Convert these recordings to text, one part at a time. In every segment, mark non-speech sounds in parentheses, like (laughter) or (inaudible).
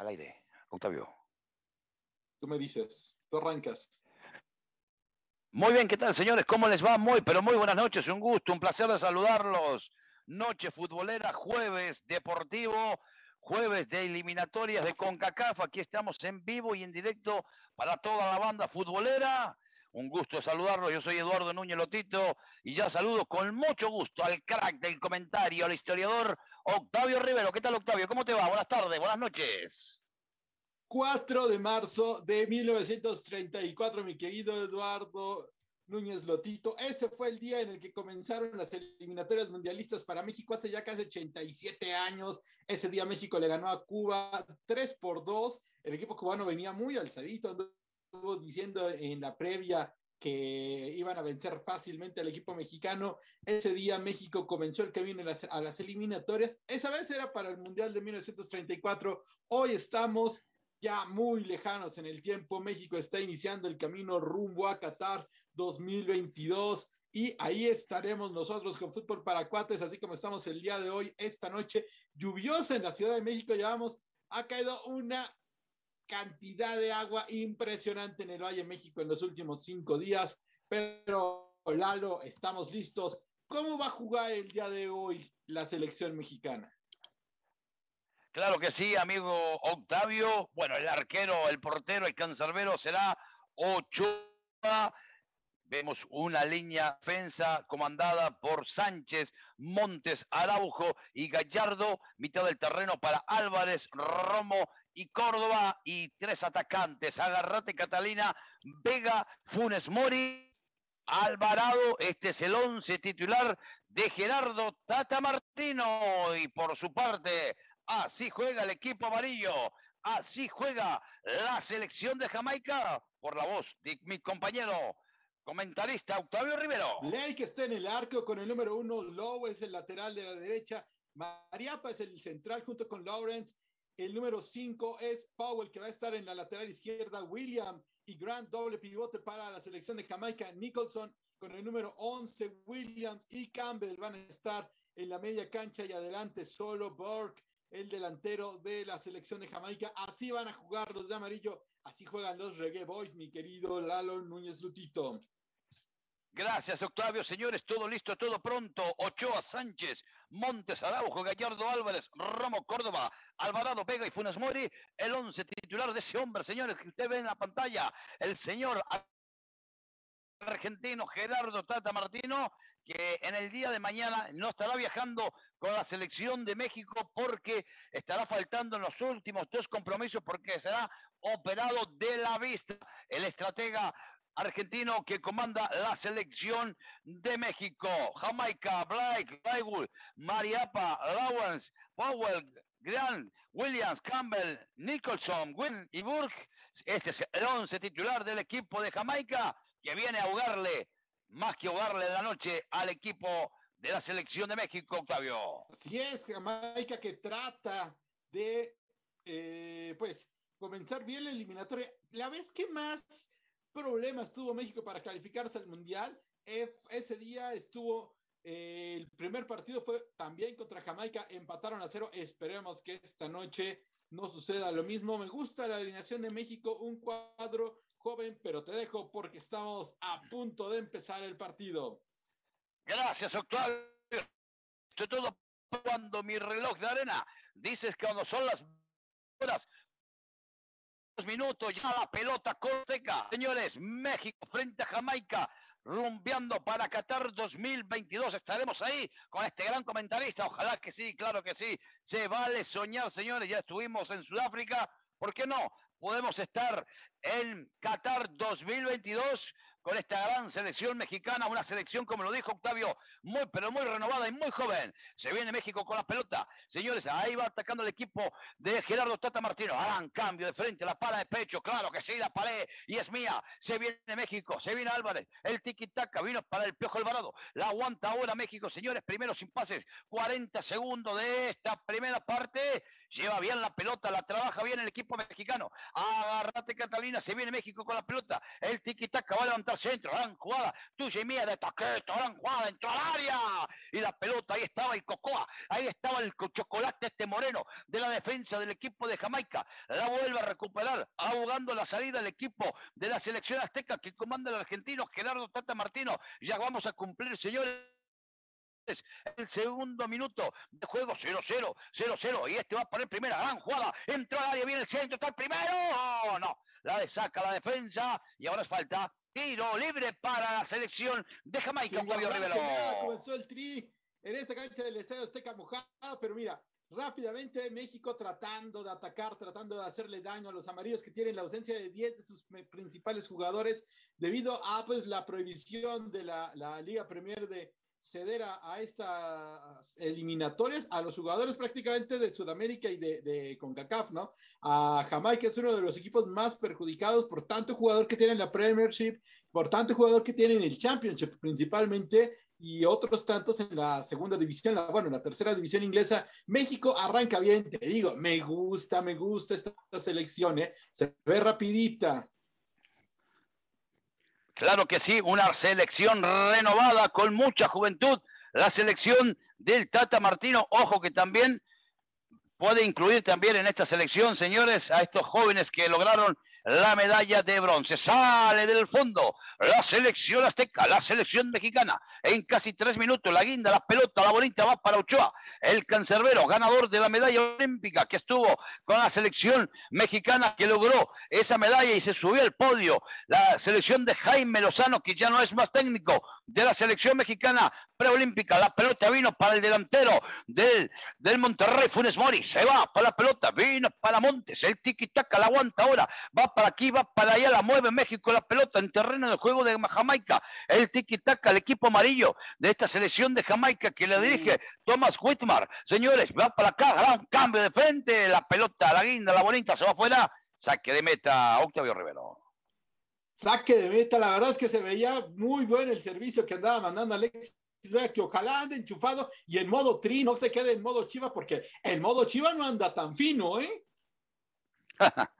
al aire. Octavio. Tú me dices, tú arrancas. Muy bien, ¿qué tal, señores? ¿Cómo les va? Muy, pero muy buenas noches. Un gusto, un placer de saludarlos. Noche futbolera, jueves deportivo, jueves de eliminatorias de CONCACAF. Aquí estamos en vivo y en directo para toda la banda futbolera. Un gusto saludarlos. Yo soy Eduardo Núñez Lotito y ya saludo con mucho gusto al crack del comentario, al historiador Octavio Rivero. ¿Qué tal, Octavio? ¿Cómo te va? Buenas tardes, buenas noches. 4 de marzo de 1934, mi querido Eduardo Núñez Lotito. Ese fue el día en el que comenzaron las eliminatorias mundialistas para México hace ya casi 87 años. Ese día México le ganó a Cuba 3 por 2. El equipo cubano venía muy alzadito, diciendo en la previa que iban a vencer fácilmente al equipo mexicano. Ese día México comenzó el camino a las, a las eliminatorias. Esa vez era para el Mundial de 1934. Hoy estamos ya muy lejanos en el tiempo. México está iniciando el camino rumbo a Qatar 2022 y ahí estaremos nosotros con Fútbol para Cuates, así como estamos el día de hoy, esta noche lluviosa en la Ciudad de México. Llevamos, ha caído una cantidad de agua impresionante en el Valle de México en los últimos cinco días, pero Lalo, estamos listos. ¿Cómo va a jugar el día de hoy la selección mexicana? Claro que sí, amigo Octavio. Bueno, el arquero, el portero, el cancerbero será Ochoa. Vemos una línea defensa comandada por Sánchez, Montes, Araujo y Gallardo. Mitad del terreno para Álvarez, Romo y Córdoba. Y tres atacantes. Agarrate Catalina, Vega, Funes Mori. Alvarado, este es el once titular de Gerardo Tata Martino. Y por su parte, Así juega el equipo amarillo. Así juega la selección de Jamaica. Por la voz de mi compañero comentarista Octavio Rivero. Ley que está en el arco con el número uno. Lowe es el lateral de la derecha. Mariapa es el central junto con Lawrence. El número cinco es Powell que va a estar en la lateral izquierda. William y Grant doble pivote para la selección de Jamaica. Nicholson con el número 11. Williams y Campbell van a estar en la media cancha y adelante solo Burke el delantero de la selección de Jamaica. Así van a jugar los de amarillo, así juegan los Reggae Boys, mi querido Lalo Núñez Lutito. Gracias, Octavio. Señores, todo listo, todo pronto. Ochoa Sánchez, Montes Araujo, Gallardo Álvarez, Romo Córdoba, Alvarado Vega y Funes Mori. El once titular de ese hombre, señores, que usted ve en la pantalla. El señor argentino Gerardo Tata Martino, que en el día de mañana no estará viajando con la selección de México porque estará faltando en los últimos dos compromisos porque será operado de la vista el estratega argentino que comanda la selección de México. Jamaica, Blake, Lightwood, Mariapa, Lawrence, Powell, Grant, Williams, Campbell, Nicholson, Wynn y Burke. Este es el once titular del equipo de Jamaica que viene a ahogarle, más que ahogarle la noche al equipo de la selección de México, Octavio. Así es, Jamaica que trata de, eh, pues, comenzar bien la eliminatoria. La vez que más problemas tuvo México para calificarse al Mundial, ese día estuvo, eh, el primer partido fue también contra Jamaica, empataron a cero. Esperemos que esta noche no suceda lo mismo. Me gusta la alineación de México, un cuadro joven, pero te dejo porque estamos a punto de empezar el partido. Gracias, Octavio. Esto todo cuando mi reloj de arena dices que cuando son las horas minutos ya la pelota corteca. Señores, México frente a Jamaica, rumbeando para Qatar 2022. Estaremos ahí con este gran comentarista. Ojalá que sí, claro que sí. Se vale soñar, señores. Ya estuvimos en Sudáfrica. ¿Por qué no? Podemos estar en Qatar 2022 con esta gran selección mexicana, una selección, como lo dijo Octavio, muy, pero muy renovada y muy joven. Se viene México con la pelota. Señores, ahí va atacando el equipo de Gerardo Tata Martino. Harán cambio de frente, la pala de pecho, claro que sí, la pared, y es mía. Se viene México, se viene Álvarez, el tiki-taka vino para el Piojo Alvarado. La aguanta ahora México, señores, primeros impases, 40 segundos de esta primera parte lleva bien la pelota, la trabaja bien el equipo mexicano. Agárrate Catalina, se viene México con la pelota. El tiki-taka va a levantar centro, gran jugada, tuya y mía de taqueto, gran jugada, entró al área. Y la pelota, ahí estaba el Cocoa, ahí estaba el chocolate este moreno de la defensa del equipo de Jamaica. La vuelve a recuperar, ahogando la salida del equipo de la selección azteca que comanda el argentino Gerardo Tata Martino. Ya vamos a cumplir, señores el segundo minuto de juego 0-0, 0-0 y este va a poner primera gran jugada, entró al área, viene el centro, está el primero, no, la saca la defensa y ahora es falta, tiro libre para la selección de Jamaica, Fabio Comenzó el tri en esta cancha del Estadio Azteca mojada, pero mira, rápidamente México tratando de atacar, tratando de hacerle daño a los amarillos que tienen la ausencia de 10 de sus principales jugadores debido a pues la prohibición de la, la Liga Premier de, ceder a, estas eliminatorias a los jugadores prácticamente de Sudamérica y de, CONCACAF, ¿no? A Jamaica es uno de los equipos más perjudicados por tanto jugador que tiene la Premiership, por tanto jugador que tiene en el Championship principalmente y otros tantos en la segunda división, la, bueno, en la tercera división inglesa. México arranca bien, te digo, me gusta, me gusta esta, esta selección, ¿eh? Se ve rapidita, Claro que sí, una selección renovada con mucha juventud. La selección del Tata Martino, ojo que también puede incluir también en esta selección, señores, a estos jóvenes que lograron la medalla de bronce. Sale del fondo la selección azteca, la selección mexicana. En casi tres minutos, la guinda, la pelota, la bonita va para Ochoa, el cancerbero, ganador de la medalla olímpica que estuvo con la selección mexicana que logró esa medalla y se subió al podio. La selección de Jaime Lozano, que ya no es más técnico de la selección mexicana preolímpica. La pelota vino para el delantero del, del Monterrey, Funes Mori. Se va para la pelota, vino para Montes. El tiki-taka la aguanta ahora. Va para aquí, va para allá, la mueve México la pelota en terreno de juego de Jamaica. El tiki-taka, el equipo amarillo de esta selección de Jamaica que le dirige Thomas Whitmar. Señores, va para acá, gran cambio de frente, la pelota, la guinda, la bonita, se va afuera. Saque de meta, Octavio Rivero. Saque de meta, la verdad es que se veía muy bueno el servicio que andaba mandando Alexis Vea que ojalá ande enchufado y en modo tri, no se quede en modo chiva, porque el modo chiva no anda tan fino, ¿eh? (laughs)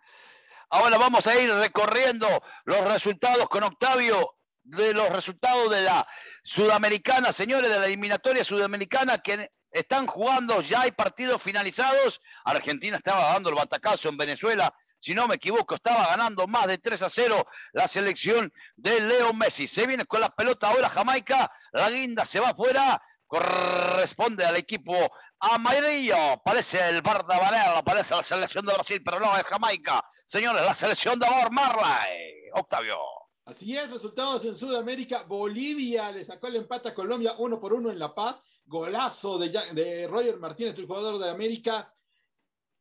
Ahora vamos a ir recorriendo los resultados con Octavio de los resultados de la Sudamericana, señores, de la eliminatoria sudamericana que están jugando, ya hay partidos finalizados. Argentina estaba dando el batacazo en Venezuela, si no me equivoco, estaba ganando más de 3 a 0 la selección de Leo Messi. Se viene con la pelota ahora Jamaica, la guinda se va afuera, corresponde al equipo amarillo. Parece el Barda Varela, parece la selección de Brasil, pero no es Jamaica. Señores, la selección de Amor Marley. Octavio. Así es, resultados en Sudamérica. Bolivia le sacó el empate a Colombia uno por uno en La Paz. Golazo de, de Roger Martínez, el jugador de América.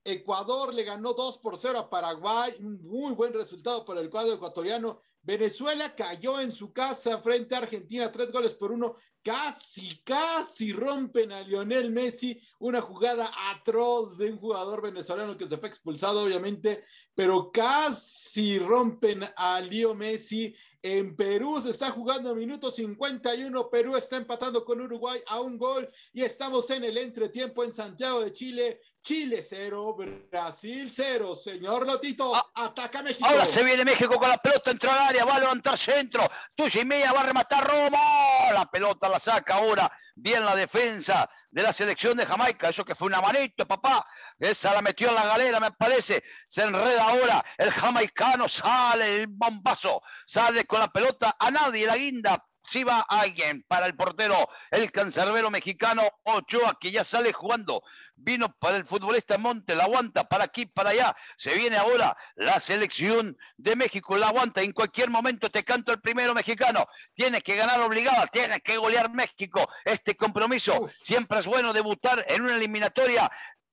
Ecuador le ganó 2 por 0 a Paraguay, un muy buen resultado para el cuadro ecuatoriano. Venezuela cayó en su casa frente a Argentina, tres goles por uno. Casi, casi rompen a Lionel Messi. Una jugada atroz de un jugador venezolano que se fue expulsado, obviamente, pero casi rompen a Leo Messi. En Perú se está jugando minuto 51. Perú está empatando con Uruguay a un gol y estamos en el entretiempo en Santiago de Chile. Chile 0, Brasil 0. Señor Lotito, ah, ataca México. Ahora se viene México con la pelota, entró al área, va a levantar centro. Tuya va a rematar Romo. La pelota la saca ahora. Bien la defensa de la selección de Jamaica. Eso que fue una manito, papá. Esa la metió en la galera, me parece. Se enreda ahora. El jamaicano sale el bombazo. Sale con la pelota a nadie. La guinda si va alguien para el portero, el cancerbero mexicano Ochoa, que ya sale jugando. Vino para el futbolista Monte, la aguanta para aquí, para allá. Se viene ahora la selección de México, la aguanta. En cualquier momento te canto el primero mexicano. Tienes que ganar obligada, tienes que golear México. Este compromiso siempre es bueno debutar en una eliminatoria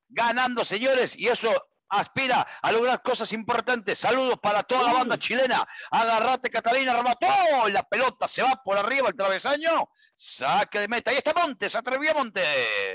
ganando, señores, y eso aspira a lograr cosas importantes. Saludos para toda la banda chilena. Agarrate, Catalina, remató. La pelota se va por arriba el travesaño. Saque de meta. Ahí está Montes, atrevió Montes.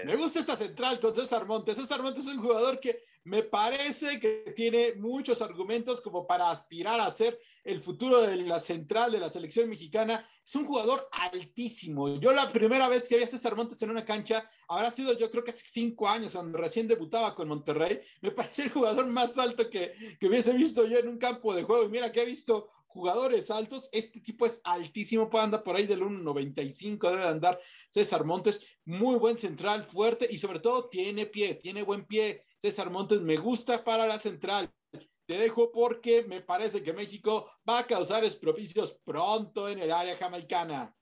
Me gusta esta central con César Montes. César Montes es un jugador que me parece que tiene muchos argumentos como para aspirar a ser el futuro de la central de la selección mexicana. Es un jugador altísimo. Yo la primera vez que vi a César Montes en una cancha, habrá sido yo creo que hace cinco años, cuando recién debutaba con Monterrey. Me (laughs) parece el jugador más alto que, que hubiese visto yo en un campo de juego. Y mira que he visto jugadores altos. Este tipo es altísimo, puede andar por ahí del 1.95, debe andar César Montes. Muy buen central, fuerte y sobre todo tiene pie, tiene buen pie. César Montes me gusta para la central. Te dejo porque me parece que México va a causar espropicios pronto en el área jamaicana.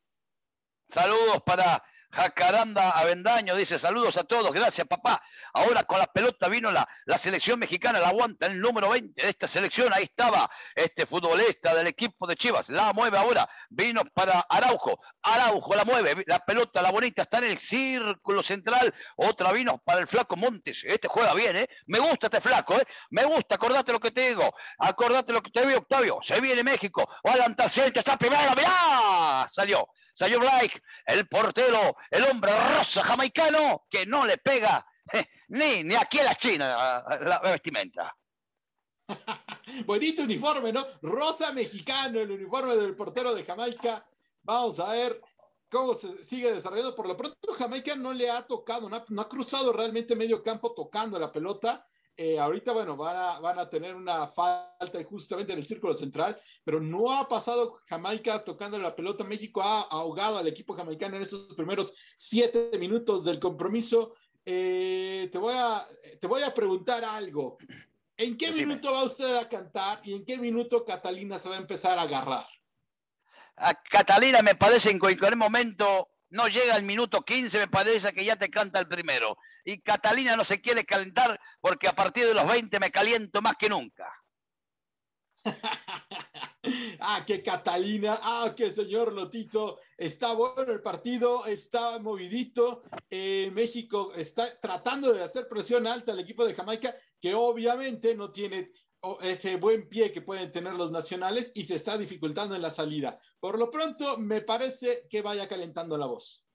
Saludos para Jacaranda Avendaño dice saludos a todos, gracias papá. Ahora con la pelota vino la, la selección mexicana, la aguanta el número 20 de esta selección. Ahí estaba este futbolista del equipo de Chivas. La mueve ahora, vino para Araujo. Araujo la mueve, la pelota, la bonita, está en el círculo central. Otra vino para el flaco Montes. Este juega bien, ¿eh? Me gusta este flaco, ¿eh? Me gusta, acordate lo que te digo. Acordate lo que te digo, Octavio. Se viene México, va a centro, está primero, mirá, salió. Salió Blake, el portero, el hombre rosa jamaicano, que no le pega ni, ni aquí a la China la vestimenta. (laughs) Bonito uniforme, ¿no? Rosa mexicano, el uniforme del portero de Jamaica. Vamos a ver cómo se sigue desarrollando. Por lo pronto, Jamaica no le ha tocado, no no ha cruzado realmente medio campo tocando la pelota. Eh, ahorita, bueno, van a, van a tener una falta justamente en el círculo central, pero no ha pasado Jamaica tocando la pelota. México ha ahogado al equipo jamaicano en estos primeros siete minutos del compromiso. Eh, te, voy a, te voy a preguntar algo. ¿En qué Decime. minuto va usted a cantar y en qué minuto Catalina se va a empezar a agarrar? A Catalina me parece en cualquier momento, no llega el minuto 15, me parece que ya te canta el primero. Y Catalina no se quiere calentar porque a partir de los 20 me caliento más que nunca. (laughs) ah, que Catalina, ah, que señor Lotito, está bueno el partido, está movidito. Eh, México está tratando de hacer presión alta al equipo de Jamaica, que obviamente no tiene ese buen pie que pueden tener los nacionales y se está dificultando en la salida. Por lo pronto, me parece que vaya calentando la voz.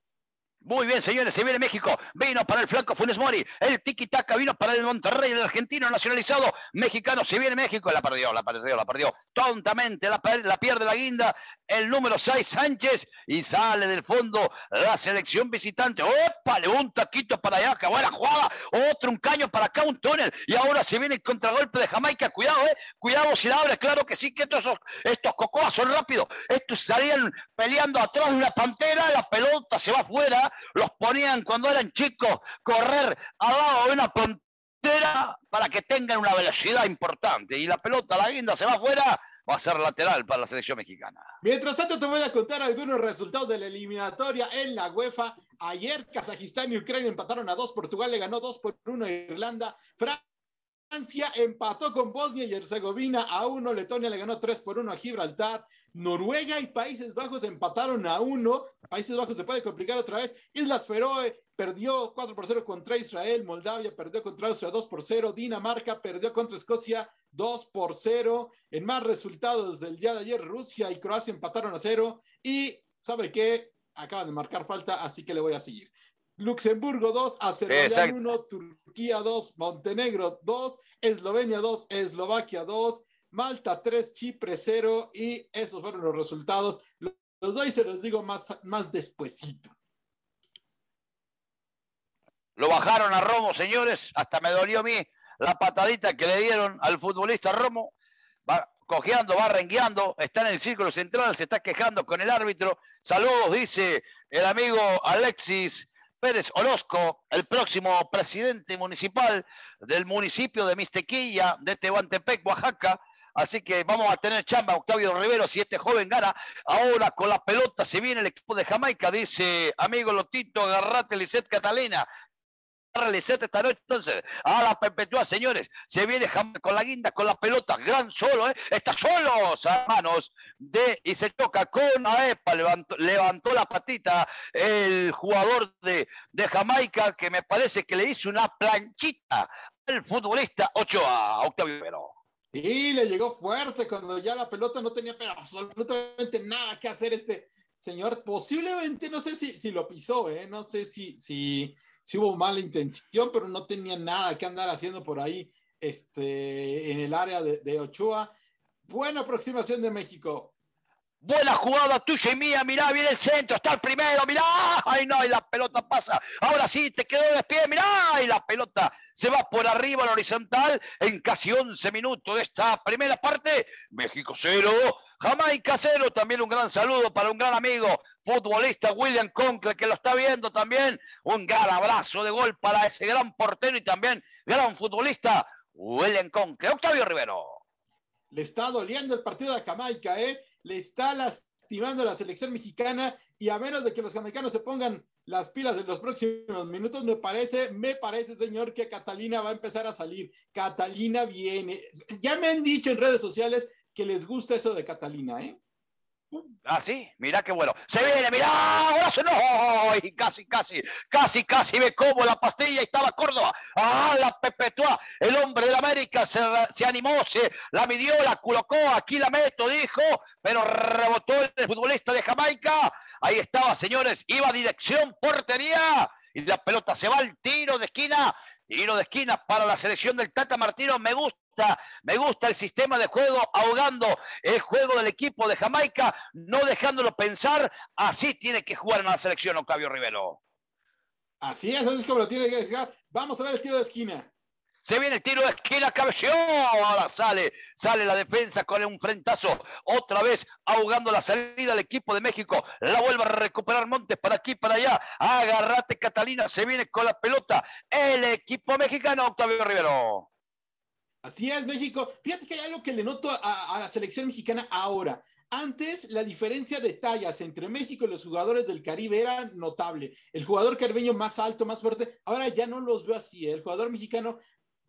Muy bien, señores, se viene México. Vino para el flanco Funes Mori. El tiki-taka vino para el Monterrey, el argentino nacionalizado mexicano. Se viene México. La perdió, la perdió, la perdió. Tontamente la, pierde la guinda. El número 6, Sánchez. Y sale del fondo la selección visitante. ¡Opa! Le un taquito para allá. ¡Qué buena jugada! Otro un caño para acá, un túnel. Y ahora se viene el contragolpe de Jamaica. Cuidado, ¿eh? Cuidado si la abre. Claro que sí, que estos, estos cocoas son rápidos. Estos salían peleando atrás de una pantera. La pelota se va afuera los ponían cuando eran chicos correr al lado de una pantera para que tengan una velocidad importante. Y la pelota, la guinda, se va afuera, va a ser lateral para la selección mexicana. Mientras tanto, te voy a contar algunos resultados de la eliminatoria en la UEFA. Ayer, Kazajistán y Ucrania empataron a dos, Portugal le ganó dos por uno a Irlanda, Francia empató con Bosnia y Herzegovina a uno, Letonia le ganó 3 por 1 a Gibraltar, Noruega y Países Bajos empataron a uno, Países Bajos se puede complicar otra vez, Islas Feroe perdió 4 por 0 contra Israel, Moldavia perdió contra Austria 2 por 0, Dinamarca perdió contra Escocia 2 por 0, en más resultados del día de ayer, Rusia y Croacia empataron a 0 y, ¿sabe qué? Acaban de marcar falta, así que le voy a seguir. Luxemburgo 2, Azerbaiyán 1, Turquía 2, Montenegro 2, Eslovenia 2, Eslovaquia 2, Malta 3, Chipre 0 y esos fueron los resultados. Los doy y se los digo más, más despuesito. Lo bajaron a Romo, señores, hasta me dolió a mí la patadita que le dieron al futbolista Romo. Va cojeando, va rengueando, está en el círculo central, se está quejando con el árbitro. Saludos, dice el amigo Alexis Pérez Orozco, el próximo presidente municipal del municipio de Mistequilla, de Tehuantepec, Oaxaca. Así que vamos a tener chamba Octavio Rivero si este joven gana. Ahora con la pelota se viene el equipo de Jamaica, dice amigo Lotito, agarrate Lisset Catalina. Lisset esta noche, entonces, a la perpetua, señores, se viene con la guinda, con la pelota, gran solo, ¿eh? está solo, hermanos, de, y se toca con Aepa, levantó, levantó la patita el jugador de, de Jamaica, que me parece que le hizo una planchita al futbolista Ochoa, Octavio Rivero. Sí, le llegó fuerte cuando ya la pelota no tenía pero absolutamente nada que hacer este señor, posiblemente, no sé si, si lo pisó, ¿eh? no sé si, si, si hubo mala intención, pero no tenía nada que andar haciendo por ahí este, en el área de, de Ochoa. Buena aproximación de México. Buena jugada tuya y mía, mirá, viene el centro, está el primero, mirá, ay no, y la pelota pasa, ahora sí, te quedó de pie, mirá, y la pelota se va por arriba a la horizontal en casi 11 minutos de esta primera parte, México cero, Jamaica cero, también un gran saludo para un gran amigo, futbolista William Concle, que lo está viendo también, un gran abrazo de gol para ese gran portero y también gran futbolista, William Concle, Octavio Rivero. Le está doliendo el partido de Jamaica, ¿eh? Le está lastimando la selección mexicana y a menos de que los jamaicanos se pongan las pilas en los próximos minutos, me parece, me parece, señor, que Catalina va a empezar a salir. Catalina viene. Ya me han dicho en redes sociales que les gusta eso de Catalina, ¿eh? Ah, sí, mirá qué bueno. Se viene, mirá, golazo, no, y casi, casi, casi, casi me como la pastilla estaba Córdoba. Ah, la Pepetua, el hombre de la América se, se animó, se la midió, la colocó, aquí la meto, dijo, pero rebotó el futbolista de Jamaica. Ahí estaba, señores, iba dirección portería y la pelota se va al tiro de esquina. Tiro de esquina para la selección del Tata Martino. Me gusta me gusta el sistema de juego, ahogando el juego del equipo de Jamaica, no dejándolo pensar. Así tiene que jugar en la selección Octavio Rivero. Así es, así es como lo tiene que dejar. Vamos a ver el tiro de esquina. Se viene el tiro de esquina, cabeció. Ahora sale, sale la defensa con un frentazo. Otra vez ahogando la salida del equipo de México. La vuelve a recuperar Montes para aquí, para allá. Agarrate, Catalina. Se viene con la pelota. El equipo mexicano, Octavio Rivero. Así es, México. Fíjate que hay algo que le noto a, a, la selección mexicana ahora. Antes la diferencia de tallas entre México y los jugadores del Caribe era notable. El jugador caribeño más alto, más fuerte, ahora ya no los veo así. El jugador mexicano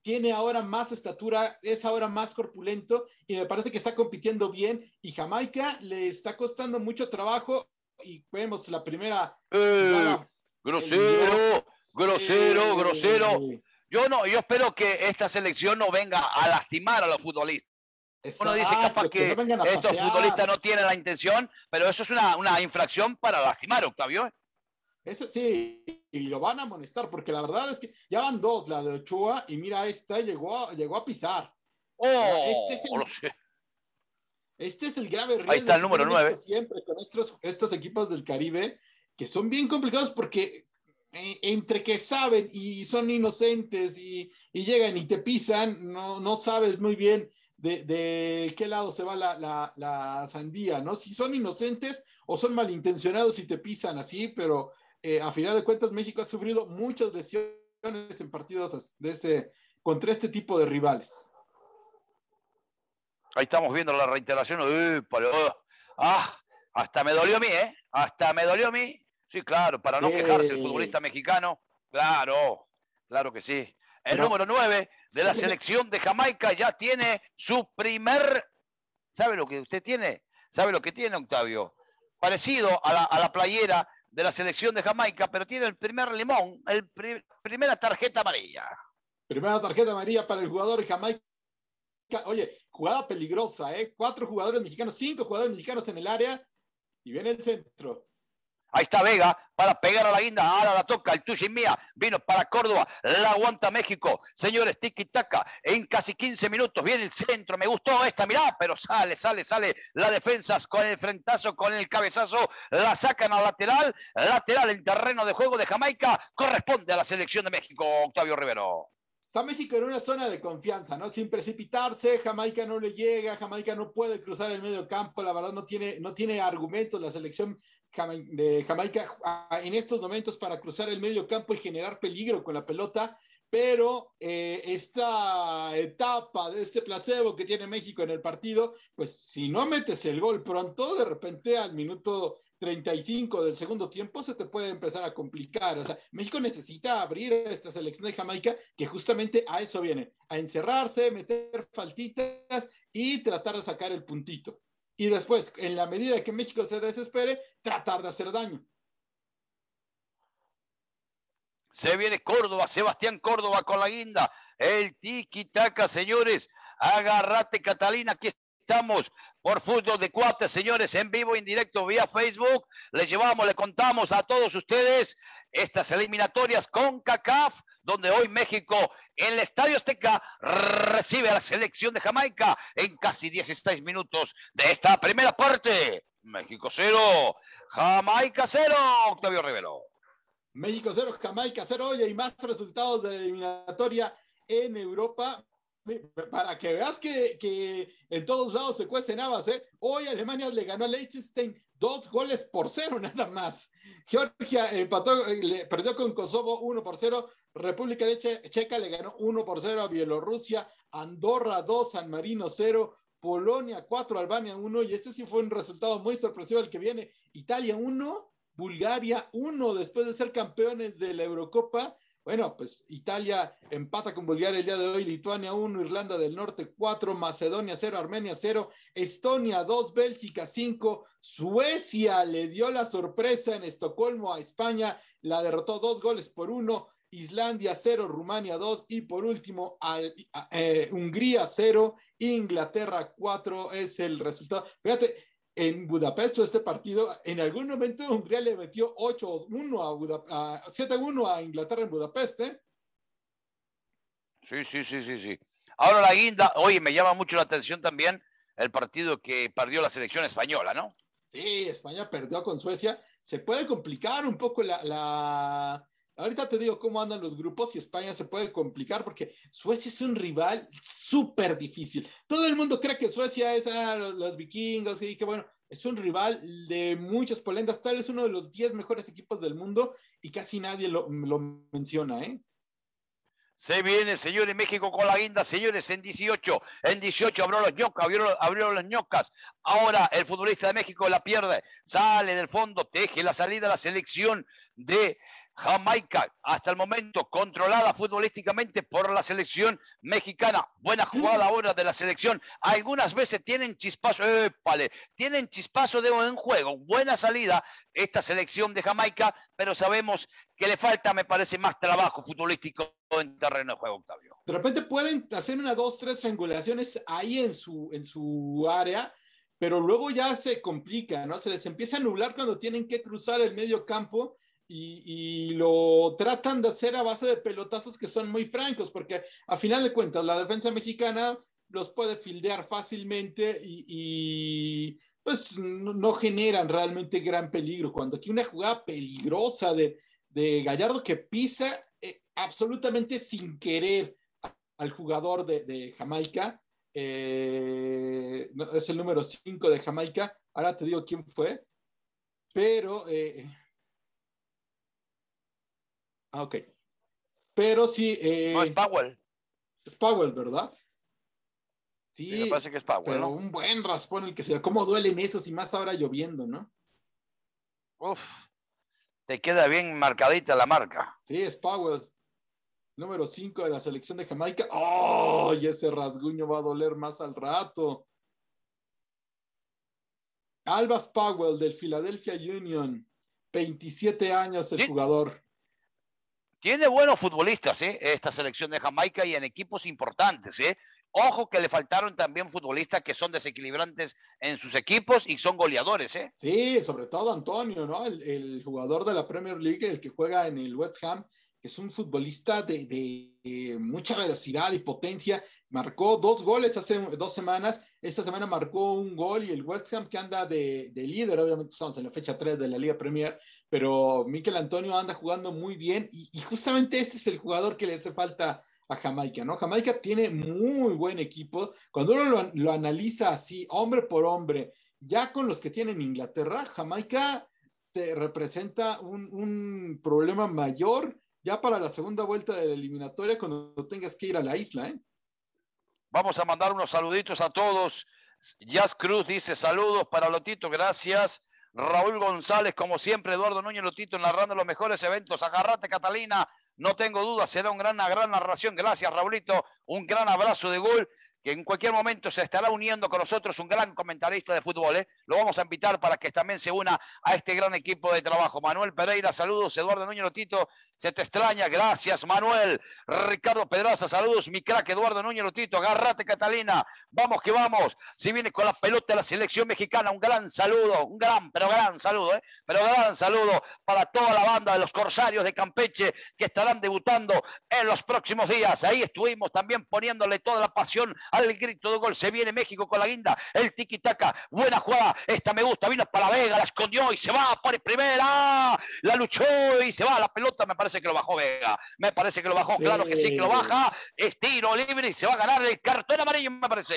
tiene ahora más estatura, es ahora más corpulento y me parece que está compitiendo bien. Y Jamaica le está costando mucho trabajo y vemos la primera. Eh, jugada, grosero, el... grosero, eh, grosero. Yo no, yo espero que esta selección no venga a lastimar a los futbolistas. Exacto, Uno dice capaz que, que no estos futbolistas no tienen la intención, pero eso es una, una infracción para lastimar, Octavio. Eso sí, y lo van a amonestar, porque la verdad es que ya van dos, la de Ochoa, y mira, esta llegó a, llegó a pisar. Oh, este es el. Este es el grave riesgo. Ahí está el número nueve. Siempre con estos, estos equipos del Caribe, que son bien complicados porque entre que saben y son inocentes y, llegan y te pisan, no, no sabes muy bien de, qué lado se va la, la, la, sandía, ¿no? Si son inocentes o son malintencionados y te pisan así, pero eh, a final de cuentas México ha sufrido muchas lesiones en partidos de ese, contra este tipo de rivales. Ahí estamos viendo la reiteración. Uy, ah, hasta me dolió a mí, ¿eh? Hasta me dolió a mí Sí, claro, para no sí. quejarse el futbolista mexicano. Claro, claro que sí. El Pero, número 9 de la sí. selección de Jamaica ya tiene su primer. ¿Sabe lo que usted tiene? ¿Sabe lo que tiene, Octavio? Parecido a la, a la playera de la selección de Jamaica, pero tiene el primer limón, el pri primera tarjeta amarilla. Primera tarjeta amarilla para el jugador de Jamaica. Oye, jugada peligrosa, ¿eh? Cuatro jugadores mexicanos, cinco jugadores mexicanos en el área y viene el centro. Ahí está Vega para pegar a la guinda. Ahora la toca el tuyo y mía. Vino para Córdoba. La aguanta México. Señores, tiki taka. En casi 15 minutos viene el centro. Me gustó esta. Mirá, pero sale, sale, sale. La defensa con el frentazo, con el cabezazo. La sacan al lateral. Lateral en terreno de juego de Jamaica. Corresponde a la selección de México, Octavio Rivero. Está México en una zona de confianza, ¿no? Sin precipitarse, Jamaica no le llega, Jamaica no puede cruzar el medio campo, la verdad no tiene, no tiene argumentos la selección de Jamaica en estos momentos para cruzar el medio campo y generar peligro con la pelota, pero eh, esta etapa de este placebo que tiene México en el partido, pues si no metes el gol pronto, de repente al minuto 35 del segundo tiempo se te puede empezar a complicar. O sea, México necesita abrir esta selección de Jamaica que justamente a eso viene, a encerrarse, meter faltitas y tratar de sacar el puntito. Y después, en la medida que México se desespere, tratar de hacer daño. Se viene Córdoba, Sebastián Córdoba con la guinda. El tiki-taka, señores. Agarrate, Catalina. Aquí Estamos por Fútbol de Cuates, señores, en vivo, en directo, vía Facebook. Les llevamos, le contamos a todos ustedes estas eliminatorias con CACAF, donde hoy México en el Estadio Azteca recibe a la selección de Jamaica en casi 16 minutos de esta primera parte. México cero, Jamaica cero, Octavio Rivero. México cero, Jamaica cero, y hay más resultados de la eliminatoria en Europa para que veas que, en todos lados se cuecen habas, ¿eh? Hoy Alemania le ganó a Liechtenstein dos goles por cero (laughs) nada más. Georgia empató, le perdió con Kosovo uno por cero. República Checa le ganó uno por cero a Bielorrusia. Andorra dos, San Marino cero. Polonia cuatro, Albania uno. Y este sí fue un resultado muy sorpresivo el que viene. Italia uno, Bulgaria uno, después de ser campeones de la Eurocopa. Bueno, pues Italia empata con Bulgaria el día de hoy, Lituania 1, Irlanda del Norte 4, Macedonia 0, Armenia 0, Estonia 2, Bélgica 5, Suecia le dio la sorpresa en Estocolmo a España, la derrotó dos goles por uno, Islandia 0, Rumania 2 y por último eh, Hungría 0, Inglaterra 4 es el resultado. Fíjate, en Budapest este partido, en algún momento Hungría le metió 8-1 a, 7-1 a Inglaterra en Budapest, ¿eh? Sí, sí, sí, sí, sí. Ahora la guinda, oye, me llama mucho la atención también el partido que perdió la selección española, ¿no? Sí, España perdió con Suecia. Se puede complicar un poco la, Ahorita te digo cómo andan los grupos y España se puede complicar porque Suecia es un rival súper difícil. Todo el mundo cree que Suecia es ah, los, vikingos y que bueno, es un rival de muchas polendas, tal vez uno de los 10 mejores equipos del mundo y casi nadie lo, menciona, ¿eh? Se viene, señores, México con la guinda, señores, en 18. En 18 abrió los ñocas, abrió, abrió los ñocas. Ahora el futbolista de México la pierde, sale del fondo, teje la salida a la selección de Jamaica, hasta el momento controlada futbolísticamente por la selección mexicana. Buena jugada ahora de la selección. Algunas veces tienen chispazo, tienen chispazo de buen juego, buena salida esta selección de Jamaica, pero sabemos que le falta, me parece, más trabajo futbolístico en terreno de juego, Octavio. De repente pueden hacer una, dos, tres triangulaciones ahí en su, en su área, pero luego ya se complica, ¿no? Se les empieza a nublar cuando tienen que cruzar el medio campo y, lo tratan de hacer a base de pelotazos que son muy francos, porque a final de cuentas la defensa mexicana los puede fildear fácilmente y, pues no, generan realmente gran peligro. Cuando aquí una jugada peligrosa de, Gallardo que pisa eh, absolutamente sin querer al jugador de, Jamaica, eh, es el número 5 de Jamaica, ahora te digo quién fue, pero... Eh, Ah, ok. Pero sí. Eh, no, es Powell. Es Powell, ¿verdad? Sí, me parece que es Powell. Pero un buen raspón el que se cómo duelen esos y más ahora lloviendo, ¿no? Uf, te queda bien marcadita la marca. Sí, es Powell. Número 5 de la selección de Jamaica. ¡Oh! Y ese rasguño va a doler más al rato. Albas Powell del Philadelphia Union. 27 años el jugador. Tiene buenos futbolistas, ¿eh? Esta selección de Jamaica y en equipos importantes, ¿eh? Ojo que le faltaron también futbolistas que son desequilibrantes en sus equipos y son goleadores, ¿eh? Sí, sobre todo Antonio, ¿no? El, jugador de la Premier League, el que juega en el West Ham, es un futbolista de, de, mucha velocidad y potencia. Marcó dos goles hace dos semanas. Esta semana marcó un gol y el West Ham que anda de, de líder, obviamente estamos en la fecha 3 de la Liga Premier, pero Miquel Antonio anda jugando muy bien y, justamente ese es el jugador que le hace falta a Jamaica, ¿no? Jamaica tiene muy buen equipo. Cuando uno lo, analiza así, hombre por hombre, ya con los que tienen Inglaterra, Jamaica te representa un, problema mayor ya para la segunda vuelta de la eliminatoria cuando tengas que ir a la isla, ¿eh? Vamos a mandar unos saluditos a todos. Jazz Cruz dice saludos para Lotito, gracias. Raúl González, como siempre, Eduardo Núñez Lotito narrando los mejores eventos. Agarrate, Catalina, no tengo duda, será una gran, gran narración. Gracias, Raulito. Un gran abrazo de gol. Que en cualquier momento se estará uniendo con nosotros un gran comentarista de fútbol. ¿eh? Lo vamos a invitar para que también se una a este gran equipo de trabajo. Manuel Pereira, saludos. Eduardo Núñez Lotito, se te extraña. Gracias, Manuel. Ricardo Pedraza, saludos. Mi crack Eduardo Núñez Lotito, agárrate, Catalina. Vamos que vamos. Si viene con la pelota de la selección mexicana, un gran saludo, un gran, pero gran saludo, ¿eh? pero gran saludo para toda la banda de los Corsarios de Campeche que estarán debutando en los próximos días. Ahí estuvimos también poniéndole toda la pasión al grito de gol. Se viene México con la guinda. El tiki-taka. Buena jugada. Esta me gusta. Vino para la Vega. La escondió y se va. Pone primera. La luchó y se va. La pelota me parece que lo bajó Vega. Me parece que lo bajó. Claro que sí que lo baja. Estiro libre y se va a ganar el cartón amarillo, me parece.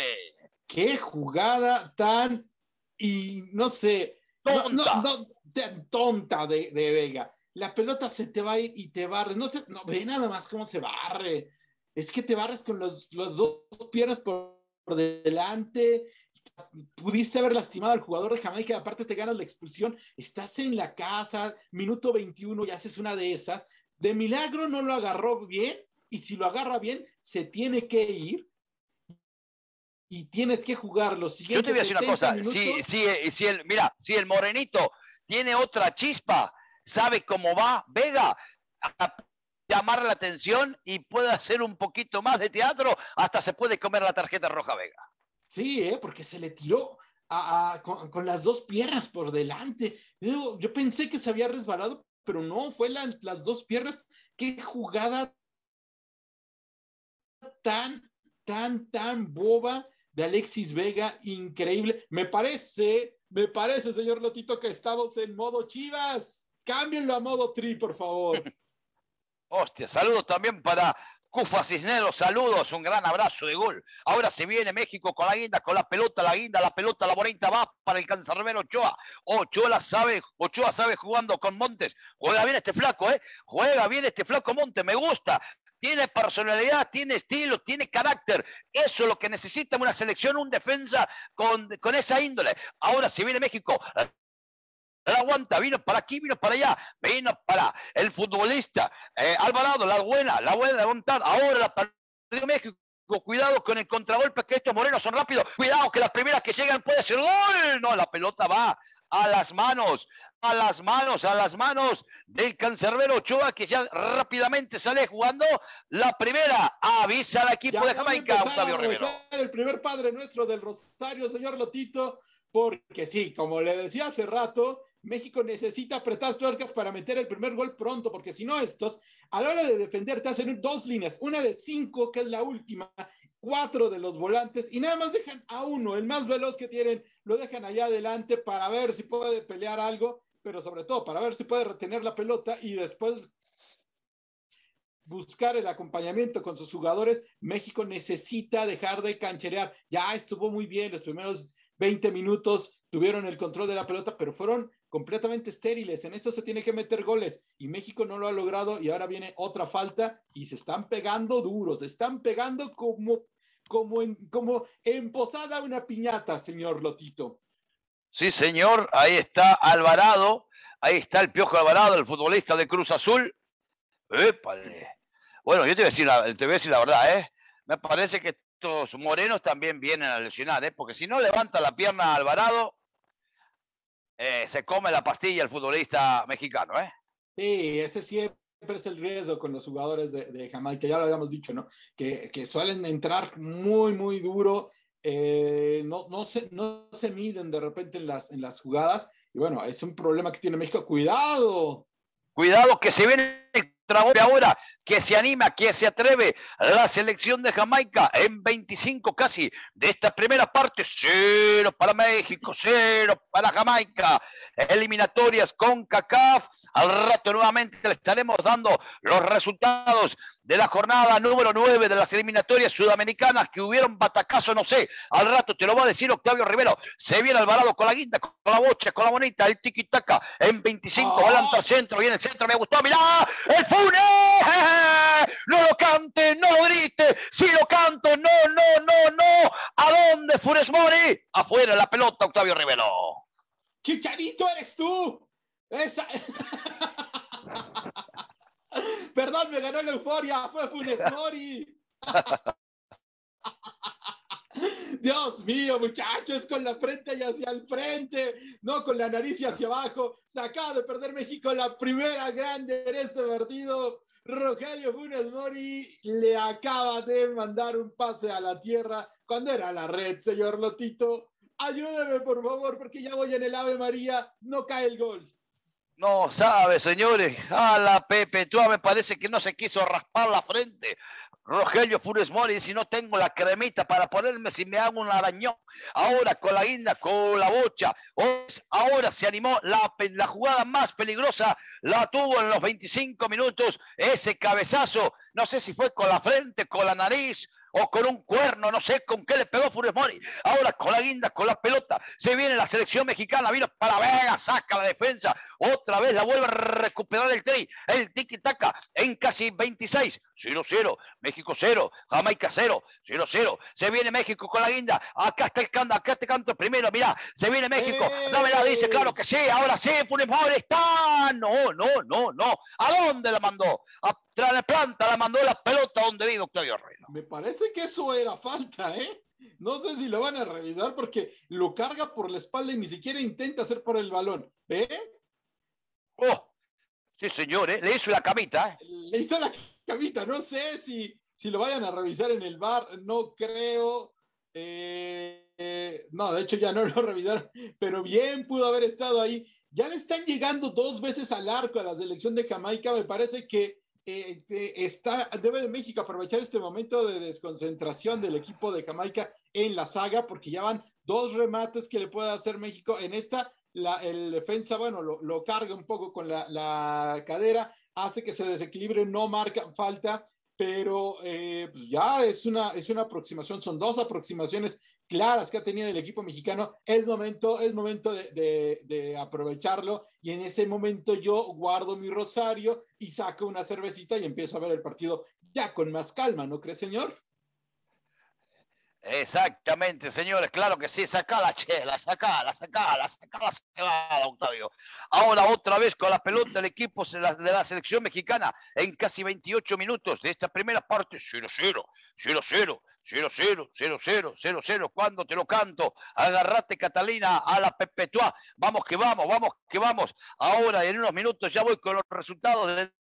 Qué jugada tan. Y no sé. Tonta. tonta de, de Vega la pelota se te va a ir y te barres. No sé, no ve nada más cómo se barre es que te barres con los, las dos piernas por, delante, pudiste haber lastimado al jugador de Jamaica, aparte te ganas la expulsión, estás en la casa, minuto 21 y haces una de esas, de milagro no lo agarró bien, y si lo agarra bien, se tiene que ir y tienes que jugar los siguientes. Yo te voy a decir una cosa, si, si, si el, mira, si el morenito tiene otra chispa, sabe cómo va Vega, llamar la atención y puede hacer un poquito más de teatro, hasta se puede comer la tarjeta roja Vega. Sí, ¿eh? porque se le tiró con, las dos piernas por delante. Yo, pensé que se había resbalado, pero no, fue las dos piernas. Qué jugada tan, tan, tan boba de Alexis Vega, increíble. Me parece, me parece, señor Lotito, que estamos en modo chivas. Cámbienlo a modo tri, por favor. (laughs) Hostia, saludos también para Cufa Cisneros, saludos, un gran abrazo de gol. Ahora se viene México con la guinda, con la pelota, la guinda, la pelota, la bonita va para el cancerbero Ochoa. Ochoa sabe, Ochoa sabe jugando con Montes. Juega bien este flaco, ¿eh? Juega bien este flaco Montes, me gusta. Tiene personalidad, tiene estilo, tiene carácter. Eso es lo que necesita una selección, un defensa con, con esa índole. Ahora se viene México, la aguanta, vino para aquí, vino para allá, vino para el futbolista eh, Alvarado, la buena, la buena voluntad, ahora la perdió México. Cuidado con el contragolpe, que estos morenos son rápidos. Cuidado que las primeras que llegan puede ser gol. No, la pelota va a las manos, a las manos, a las manos del cancerbero Ochoa, que ya rápidamente sale jugando la primera. Avisa al equipo de Jamaica, Octavio Rivero. El primer padre nuestro del Rosario, señor Lotito, porque sí, como le decía hace rato, México necesita apretar tuercas para meter el primer gol pronto, porque si no estos, a la hora de defender, te hacen dos líneas, una de cinco, que es la última, cuatro de los volantes, y nada más dejan a uno, el más veloz que tienen, lo dejan allá adelante para ver si puede pelear algo, pero sobre todo para ver si puede retener la pelota y después buscar el acompañamiento con sus jugadores, México necesita dejar de cancherear. Ya estuvo muy bien los primeros 20 minutos, tuvieron el control de la pelota, pero fueron completamente estériles. En esto se tiene que meter goles y México no lo ha logrado y ahora viene otra falta y se están pegando duros, se están pegando como, como, en, como en posada una piñata, señor Lotito. Sí, señor, ahí está Alvarado, ahí está el Piojo Alvarado, el futbolista de Cruz Azul. Bueno, yo te voy, a decir la, te voy a decir la verdad, ¿eh? Me parece que estos morenos también vienen a lesionar, ¿eh? Porque si no levanta la pierna Alvarado, eh, se come la pastilla el futbolista mexicano, ¿eh? Sí, ese siempre es el riesgo con los jugadores de, de Jamaica, ya lo habíamos dicho, ¿no? Que, suelen entrar muy, muy duro, eh, no, no, se, no se miden de repente en las, en las jugadas, y bueno, es un problema que tiene México. ¡Cuidado! Cuidado que se viene ahora, que se anima, que se atreve la selección de Jamaica en 25 casi de esta primera parte, cero para México, cero para Jamaica, eliminatorias con CACAF, al rato nuevamente le estaremos dando los resultados de la jornada número 9 de las eliminatorias sudamericanas que hubieron batacazo, no sé, al rato te lo va a decir Octavio Rivero, se viene Alvarado con la guinda, con la bocha, con la bonita, el tiki-taka en 25, oh. adelanta al centro, viene el centro, me gustó, mirá, el Funes, no lo cante, no lo grite, si lo canto, no, no, no, no, ¿a dónde Funes Mori? Afuera la pelota, Octavio Rivero. Chicharito eres tú. Esa... (laughs) Perdón, me ganó la euforia. Fue Funes Mori. (laughs) Dios mío, muchachos, con la frente y hacia el frente, no con la nariz y hacia abajo. Se acaba de perder México la primera grande en este partido. Rogelio Funes Mori le acaba de mandar un pase a la tierra cuando era la red, señor Lotito. Ayúdeme, por favor, porque ya voy en el Ave María, no cae el gol. No sabe, señores. A la Pepe, tú me parece que no se quiso raspar la frente. Rogelio Funes Mori, si no tengo la cremita para ponerme si me hago un arañón. Ahora con la guinda, con la bocha. Ahora se animó la jugada más peligrosa, la tuvo en los 25 minutos. Ese cabezazo, no sé si fue con la frente, con la nariz, o con un cuerno, no sé con qué le pegó Funes Mori. Ahora con la guinda, con la pelota, se viene la selección mexicana, vino para Vega, saca la defensa, otra vez la vuelve a recuperar el tri, el tiki-taka en casi 26, 0-0, México 0, Jamaica 0, 0-0, se viene México con la guinda, acá está el canto, acá te canto primero, mira, se viene México, no me la dice, claro que sí, ahora sí, Funes Mori está, no, no, no, no, ¿a dónde la mandó? A la planta, la mandó la pelota donde vive Octavio Herrera. Me parece que eso era falta, ¿eh? No sé si lo van a revisar porque lo carga por la espalda y ni siquiera intenta hacer por el balón. ¿Ve? Oh, sí, señor, ¿eh? Le hizo la camita, ¿eh? Le hizo la camita. No sé si, si lo vayan a revisar en el bar. No creo. Eh, no, de hecho ya no lo (laughs) revisaron, pero bien pudo haber estado ahí. Ya le están llegando dos veces al arco a la selección de Jamaica. Me parece que eh, eh, está, debe de México aprovechar este momento de desconcentración del equipo de Jamaica en la saga, porque ya van dos remates que le puede hacer México. En esta, la, el defensa, bueno, lo, carga un poco con la, cadera, hace que se desequilibre, no marca falta, pero eh, pues ya es una, es una aproximación, son dos aproximaciones claras que ha tenido el equipo mexicano, es momento, es momento de, aprovecharlo y en ese momento yo guardo mi rosario y saco una cervecita y empiezo a ver el partido ya con más calma, ¿no cree, señor? Exactamente, señores, claro que sí, saca la chela, sacala, sacala, sacala, sacala, Octavio. Ahora otra vez con la pelota el equipo de la, selección mexicana en casi 28 minutos de esta primera parte, 0-0, 0-0, 0-0, 0-0, 0-0, cuando te lo canto, agarrate Catalina a la Pepetua, vamos que vamos, vamos que vamos. Ahora en unos minutos ya voy con los resultados del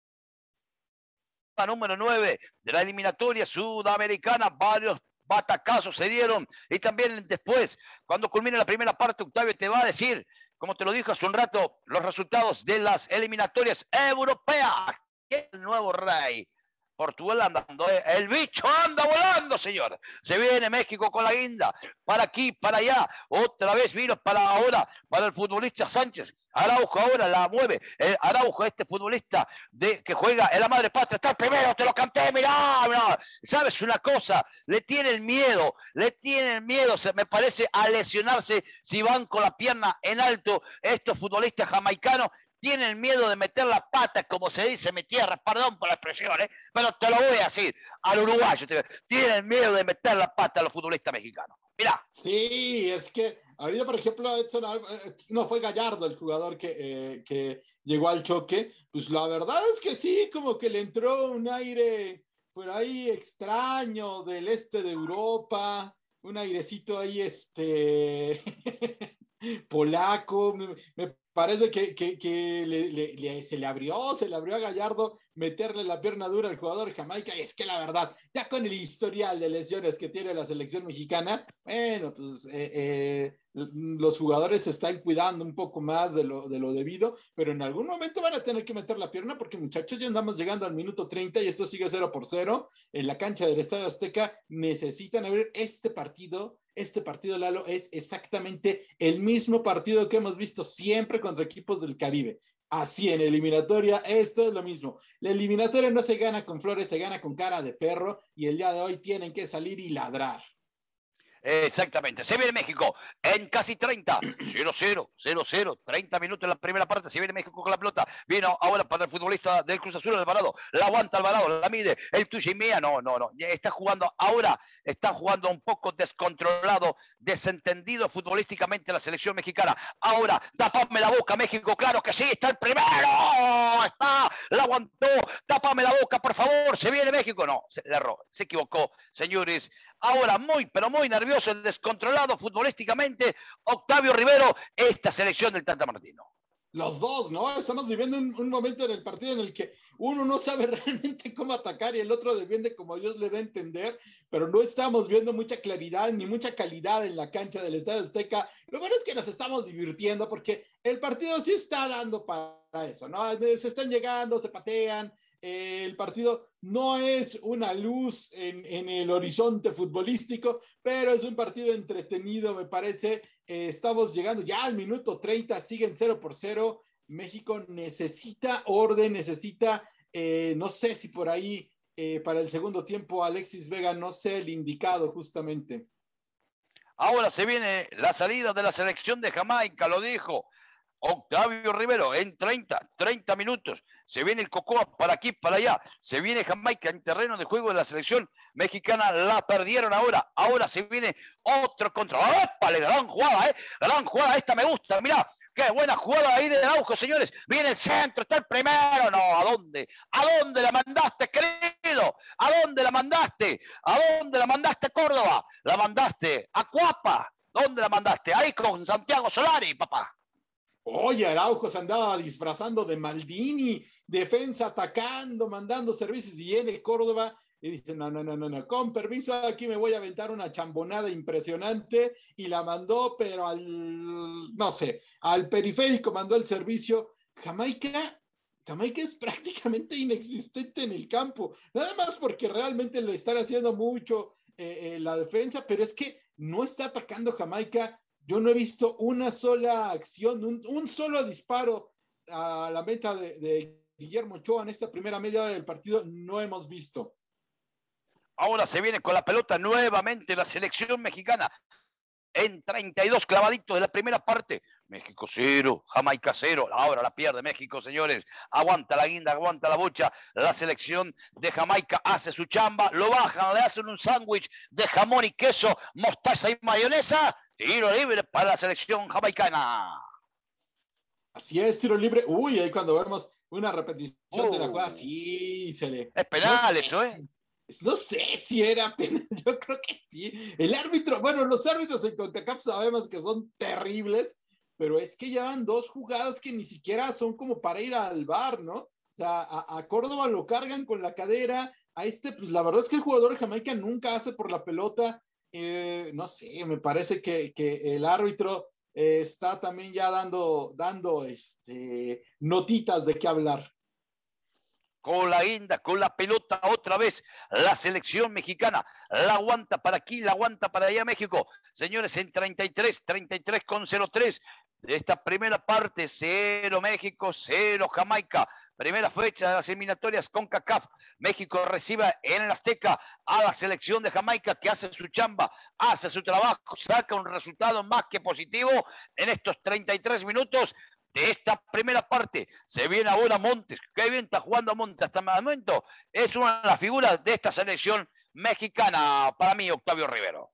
número 9 de la eliminatoria sudamericana, varios batacazos se dieron y también después, cuando culmine la primera parte, Octavio te va a decir, como te lo dijo hace un rato, los resultados de las eliminatorias europeas. El nuevo rey Portugal andando, eh. el bicho anda volando, señor. Se viene México con la guinda, para aquí, para allá. Otra vez vino para ahora, para el futbolista Sánchez. Araujo ahora la mueve. Eh, Araujo, este futbolista de, que juega en la madre patria, está el primero, te lo canté, mirá, mirá. ¿Sabes una cosa? Le tienen miedo, le tienen miedo, se, me parece, a lesionarse si van con la pierna en alto estos futbolistas jamaicanos tienen miedo de meter la pata, como se dice mi tierra, perdón por la expresión, ¿eh? pero te lo voy a decir al uruguayo, tienen miedo de meter la pata a los futbolistas mexicanos. Mira. Sí, es que ahorita, por ejemplo, Edson, eh, no fue Gallardo el jugador que, eh, que llegó al choque, pues la verdad es que sí, como que le entró un aire por ahí extraño del este de Europa, un airecito ahí, este, (laughs) polaco, me, parece que, se le abrió, se le abrió a Gallardo meterle la pierna dura al jugador Jamaica. Y es que la verdad, ya con el historial de lesiones que tiene la selección mexicana, bueno, pues eh, eh, los jugadores se están cuidando un poco más de lo, de lo debido, pero en algún momento van a tener que meter la pierna porque muchachos ya andamos llegando al minuto 30 y esto sigue 0 por 0 en la cancha del Estadio Azteca. Necesitan abrir este partido este partido, Lalo, es exactamente el mismo partido que hemos visto siempre contra equipos del Caribe. Así en eliminatoria, esto es lo mismo. La eliminatoria no se gana con flores, se gana con cara de perro y el día de hoy tienen que salir y ladrar. Exactamente. Se viene México en casi 30. 0-0, 0-0. 30 minutos en la primera parte. Se viene México con la pelota. Vino ahora para el futbolista del Cruz Azul, Alvarado. La aguanta Alvarado, la mide. El tuyo y mía. No, no, no. Está jugando ahora. Está jugando un poco descontrolado, desentendido futbolísticamente la selección mexicana. Ahora, tapame la boca, México. Claro que sí. Está el primero. Está. La aguantó. Tapame la boca, por favor. Se viene México. No, se le erró. Se equivocó. Señores, ahora muy, pero muy nervioso, descontrolado futbolísticamente, Octavio Rivero, esta selección del Tanta Martino. Los dos, ¿no? Estamos viviendo un, momento en el partido en el que uno no sabe (laughs) realmente cómo atacar y el otro defiende como Dios le da a entender, pero no estamos viendo mucha claridad ni mucha calidad en la cancha del Estadio Azteca. Lo bueno es que nos estamos divirtiendo porque el partido sí está dando para eso, ¿no? Se están llegando, se patean, el partido no es una luz en, el horizonte futbolístico, pero es un partido entretenido, me parece. Eh, estamos llegando ya al minuto 30, siguen 0 por 0. México necesita orden, necesita, eh, no sé si por ahí eh, para el segundo tiempo Alexis Vega no sea el indicado justamente. Ahora se viene la salida de la selección de Jamaica, lo dijo Octavio Rivero en 30, 30 minutos. Se viene el Cocoa para aquí, para allá. Se viene Jamaica en terreno de juego de la selección mexicana. La perdieron ahora. Ahora se viene otro contra. ¡Épale! Gran jugada, ¿eh? Gran jugada. Esta me gusta. Mirá, Qué buena jugada ahí de Araujo, señores. Viene el centro, está el primero. No, ¿a dónde? ¿A dónde la mandaste, querido? ¿A dónde la mandaste? ¿A dónde la mandaste, Córdoba? La mandaste a Cuapa. ¿Dónde la mandaste? Ahí con Santiago Solari, papá. Oye, Araujo se andaba disfrazando de Maldini, defensa atacando, mandando servicios y viene Córdoba y dice, no, no, no, no, no, con permiso, aquí me voy a aventar una chambonada impresionante y la mandó, pero al, no sé, al periférico mandó el servicio. Jamaica, Jamaica es prácticamente inexistente en el campo, nada más porque realmente le están haciendo mucho eh, eh, la defensa, pero es que no está atacando Jamaica yo no he visto una sola acción, un, solo disparo a la meta de, Guillermo Ochoa en esta primera media hora del partido, no hemos visto. Ahora se viene con la pelota nuevamente la selección mexicana. En 32 clavaditos de la primera parte. México cero, Jamaica cero. Ahora la pierde México, señores. Aguanta la guinda, aguanta la bocha. La selección de Jamaica hace su chamba. Lo bajan, le hacen un sándwich de jamón y queso, mostaza y mayonesa Tiro libre para la selección jamaicana. Así es, tiro libre. Uy, ahí cuando vemos una repetición de la jugada, uh. sí, se le. Es penal eso, ¿eh? No sé si era penal, (laughs) yo creo que sí. El árbitro, bueno, los árbitros en CONCACAF sabemos que son terribles, pero es que llevan dos jugadas que ni siquiera son como para ir al bar, ¿no? O sea, a, a, Córdoba lo cargan con la cadera, a este, pues la verdad es que el jugador de Jamaica nunca hace por la pelota, no sé, me parece que, el árbitro eh, está también ya dando, dando este, notitas de qué hablar. Con la guinda, con la pelota otra vez, la selección mexicana la aguanta para aquí, la aguanta para allá México. Señores, en 33, 33 con 03 de esta primera parte, cero México, cero Jamaica. Primera fecha de las eliminatorias con CACAF. México recibe en el Azteca a la selección de Jamaica que hace su chamba, hace su trabajo, saca un resultado más que positivo en estos 33 minutos de esta primera parte. Se viene ahora Montes. Qué bien está jugando Montes hasta el momento. Es una de las figuras de esta selección mexicana para mí, Octavio Rivero.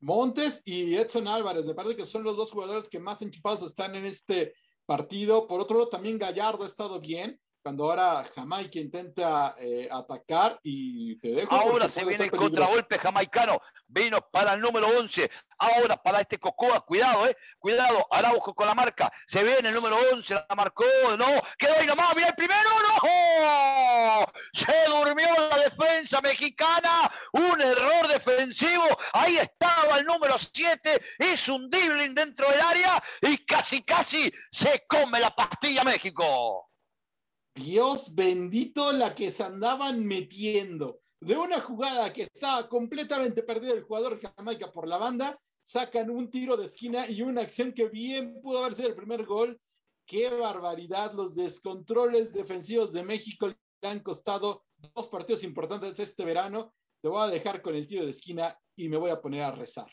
Montes y Edson Álvarez, me parece que son los dos jugadores que más enchufados están en este partido. Por otro lado, también Gallardo ha estado bien cuando ahora Jamaica intenta eh, atacar y te dejo. Ahora se viene el contragolpe jamaicano, vino para el número 11, ahora para este Cocoa, cuidado, eh, cuidado, Araujo con la marca, se viene el número 11, la marcó, no, quedó ahí nomás, mira el primero, no, se durmió la defensa mexicana, un error defensivo, ahí estaba el número 7, hizo un dribbling dentro del área y casi, casi se come la pastilla México. Dios bendito la que se andaban metiendo. De una jugada que estaba completamente perdida el jugador Jamaica por la banda, sacan un tiro de esquina y una acción que bien pudo haber sido el primer gol. Qué barbaridad, los descontroles defensivos de México le han costado dos partidos importantes este verano. Te voy a dejar con el tiro de esquina y me voy a poner a rezar.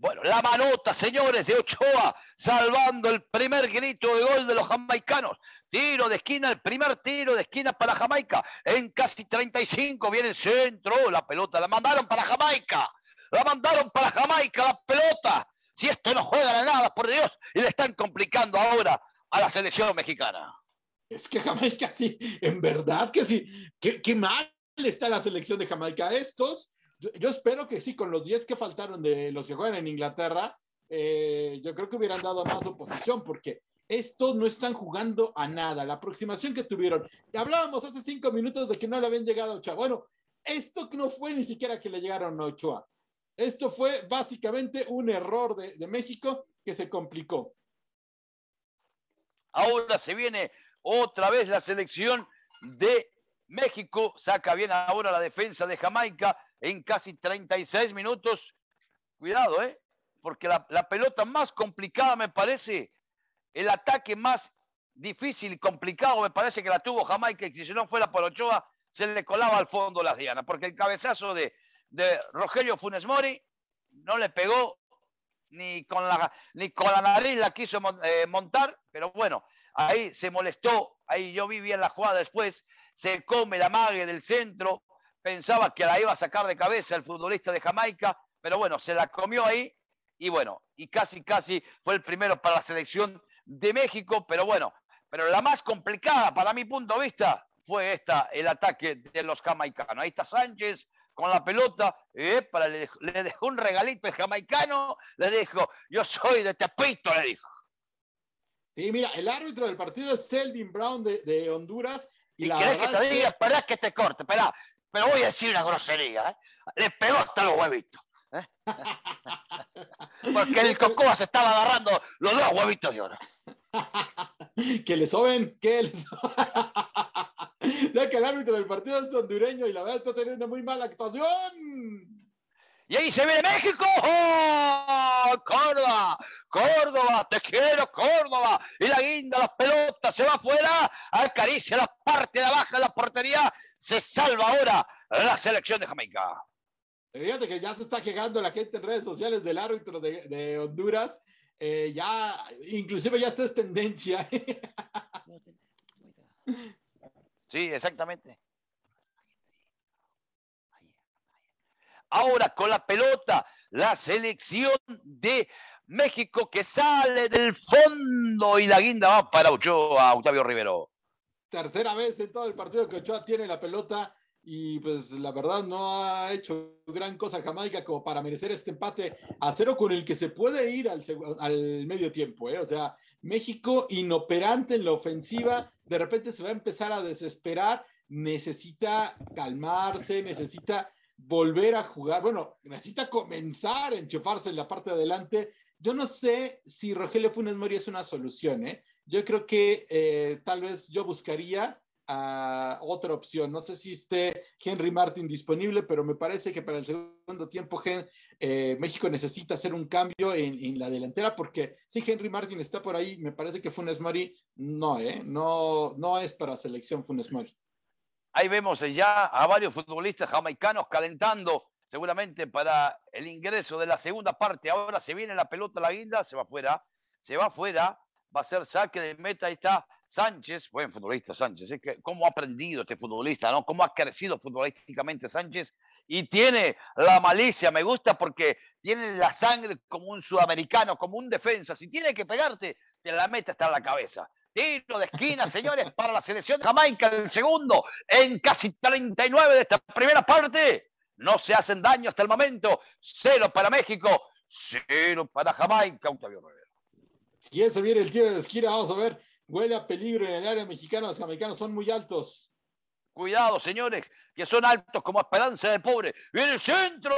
Bueno, la manota, señores, de Ochoa, salvando el primer grito de gol de los jamaicanos. Tiro de esquina, el primer tiro de esquina para Jamaica. En casi 35 viene el centro, la pelota la mandaron para Jamaica. La mandaron para Jamaica, la pelota. Si esto no juega a nada, por Dios, y le están complicando ahora a la selección mexicana. Es que Jamaica sí, en verdad que sí. Qué, qué mal está la selección de Jamaica. Estos yo, espero que sí, con los 10 que faltaron de los que juegan en Inglaterra, eh, yo creo que hubieran dado más oposición, porque estos no están jugando a nada. La aproximación que tuvieron, hablábamos hace cinco minutos de que no le habían llegado a Ochoa. Bueno, esto no fue ni siquiera que le llegaron a Ochoa. Esto fue básicamente un error de, de México que se complicó. Ahora se viene otra vez la selección de México. Saca bien ahora la defensa de Jamaica en casi 36 minutos. Cuidado, ¿eh? Porque la, pelota más complicada me parece, el ataque más difícil y complicado me parece que la tuvo Jamaica y si no fuera por Ochoa se le colaba al fondo las dianas, porque el cabezazo de, de Rogelio Funes Mori no le pegó ni con la, ni con la nariz la quiso eh, montar, pero bueno, ahí se molestó, ahí yo vi bien la jugada después, se come la mague del centro, pensaba que la iba a sacar de cabeza el futbolista de Jamaica, pero bueno, se la comió ahí y bueno, y casi, casi fue el primero para la selección de México, pero bueno, pero la más complicada para mi punto de vista fue esta, el ataque de los jamaicanos. Ahí está Sánchez con la pelota, eh, para, le, dejó un regalito el jamaicano, le dijo, yo soy de Tepito, le dijo. Sí, mira, el árbitro del partido es Selvin Brown de, Honduras. ¿Y, la que te diga? Esperá que te corte, espera, pero voy a decir una grosería, ¿eh? Le pegó hasta los huevitos. ¿eh? (laughs) Porque el Cocoa se estaba agarrando los dos huevitos de oro. (laughs) que le soben, que le soben. (laughs) ya que el árbitro del partido es hondureño y la verdad está teniendo muy mala actuación. Y ahí se viene México. ¡Oh! Córdoba, Córdoba, te quiero, Córdoba. Y la guinda, las pelotas, se va afuera, acaricia la parte de abajo de la portería. Se salva ahora la selección de Jamaica. Fíjate que ya se está quejando la gente en redes sociales del árbitro de, Honduras. Eh, ya, inclusive ya está es tendencia. (laughs) sí, exactamente. Ahora con la pelota, la selección de México que sale del fondo y la guinda va para Ochoa, Octavio Rivero. Tercera vez en todo el partido que Ochoa tiene la pelota y pues la verdad no ha hecho gran cosa Jamaica como para merecer este empate a cero con el que se puede ir al, al medio tiempo. ¿eh? O sea, México inoperante en la ofensiva, de repente se va a empezar a desesperar, necesita calmarse, necesita volver a jugar, bueno, necesita comenzar a enchufarse en la parte de adelante. Yo no sé si Rogelio Funes Mori es una solución, ¿eh? Yo creo que eh, tal vez yo buscaría a otra opción. No sé si esté Henry Martin disponible, pero me parece que para el segundo tiempo eh, México necesita hacer un cambio en, la delantera, porque si Henry Martin está por ahí, me parece que Funes Mori no, ¿eh? no, es para selección Funes Mori. Ahí vemos ya a varios futbolistas jamaicanos calentando seguramente para el ingreso de la segunda parte. Ahora se viene la pelota la guinda, se va afuera, se va afuera, va a ser saque de meta, ahí está Sánchez, buen futbolista Sánchez, es que cómo ha aprendido este futbolista, ¿no? Cómo ha crecido futbolísticamente Sánchez y tiene la malicia, me gusta porque tiene la sangre como un sudamericano, como un defensa, si tiene que pegarte, te la mete hasta la cabeza. Tiro de esquina, señores, (laughs) para la selección de Jamaica el segundo, en casi 39 de esta primera parte. No se hacen daño hasta el momento. Cero para México, cero para Jamaica, Octavio Rivera. Si ese viene el tiro de esquina, vamos a ver. Huele a peligro en el área mexicana. Los jamaicanos son muy altos. Cuidado, señores, que son altos como esperanza de pobre. ¡Viene el centro!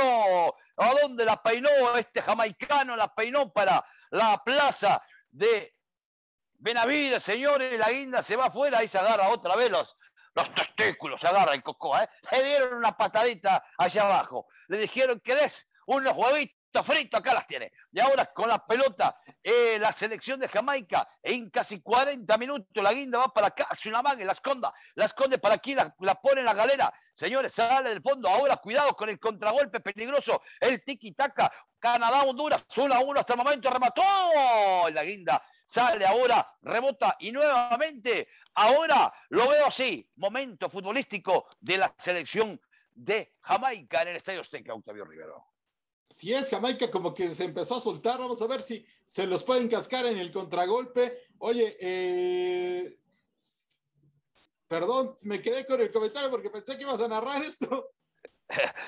¿A dónde la peinó este jamaicano? La peinó para la plaza de Benavides, señores, la guinda se va afuera, ahí se agarra otra vez los, los testículos, se agarra el cocoa, ¿eh? Le dieron una patadita allá abajo. Le dijeron, ¿querés unos huevitos fritos? Acá las tiene. Y ahora con la pelota, eh, la selección de Jamaica, en casi 40 minutos, la guinda va para acá, manga, la esconda, la esconde para aquí, la, la pone en la galera. Señores, sale del fondo. Ahora cuidado con el contragolpe peligroso, el tiki-taka. Canadá, Honduras, 1 a 1 hasta el momento, remató. La guinda sale ahora, rebota y nuevamente, ahora lo veo así, momento futbolístico de la selección de Jamaica en el Estadio Azteca, Octavio Rivero. Si es Jamaica como que se empezó a soltar, vamos a ver si se los pueden cascar en el contragolpe. Oye, eh, perdón, me quedé con el comentario porque pensé que ibas a narrar esto.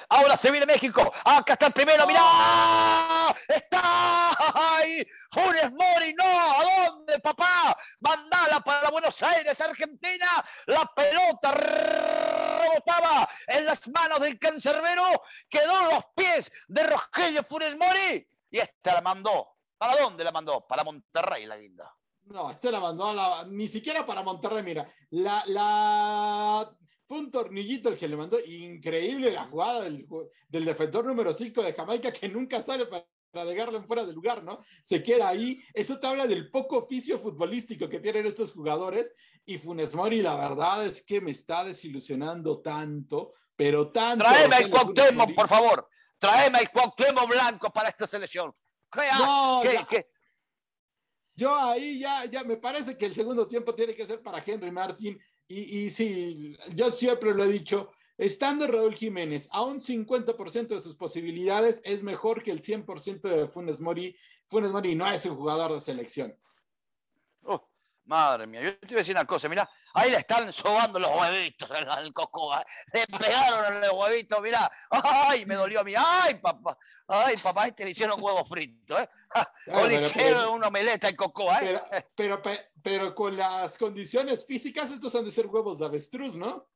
Ahora se viene México. Acá está el primero. Mirá. Está ahí. Funes Mori. No. ¿A dónde, papá? Mandala para Buenos Aires, Argentina. La pelota rebotaba en las manos del cancerbero. Quedó en los pies de Rogelio Funes Mori. Y esta la mandó. ¿Para dónde la mandó? Para Monterrey, la linda. No, este la mandó a la, ni siquiera para Monterrey, mira. La, la fue un tornillito el que le mandó. Increíble la jugada del, del defensor número 5 de Jamaica que nunca sale para, dejarlo en fuera de lugar, ¿no? Se queda ahí. Eso te habla del poco oficio futbolístico que tienen estos jugadores. Y Funes Mori, la verdad es que me está desilusionando tanto, pero tanto. Traeme el Cuauhtémoc, por favor. Traeme el Cuauhtémoc blanco para esta selección. No, Yo ahí ya, ya me parece que el segundo tiempo tiene que ser para Henry Martin y, y sí, yo siempre lo he dicho, estando Raúl Jiménez a un 50% de sus posibilidades, es mejor que el 100% de Funes Mori. Funes Mori no es un jugador de selección. Oh, madre mía, yo te voy a decir una cosa, mira, ahí le están sobando los huevitos al Cocoa, le pegaron los huevitos, mira, ay, me dolió a mí, ay, papá, ay, papá, este le hicieron huevos fritos, ¿eh? (laughs) o le hicieron una omeleta en Cocoa, ¿eh? Pero, pero, pero con las condiciones físicas, estos han de ser huevos de avestruz, ¿no?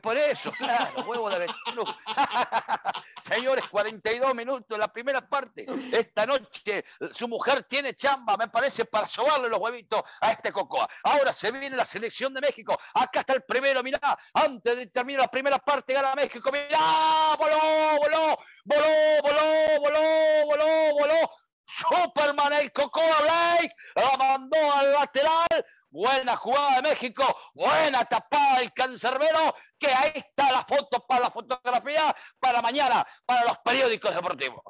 Por eso, claro, huevo de avestruz. (laughs) Señores, 42 minutos, la primera parte. Esta noche su mujer tiene chamba, me parece, para sobarle los huevitos a este Cocoa. Ahora se viene la selección de México. Acá está el primero, mirá. Antes de terminar la primera parte, gana México. Mirá, voló, voló, voló, voló, voló, voló, voló. Superman el Cocoa Blake la mandó al lateral buena jugada de México, buena tapada del cancerbero, que ahí está la foto para la fotografía para mañana, para los periódicos deportivos.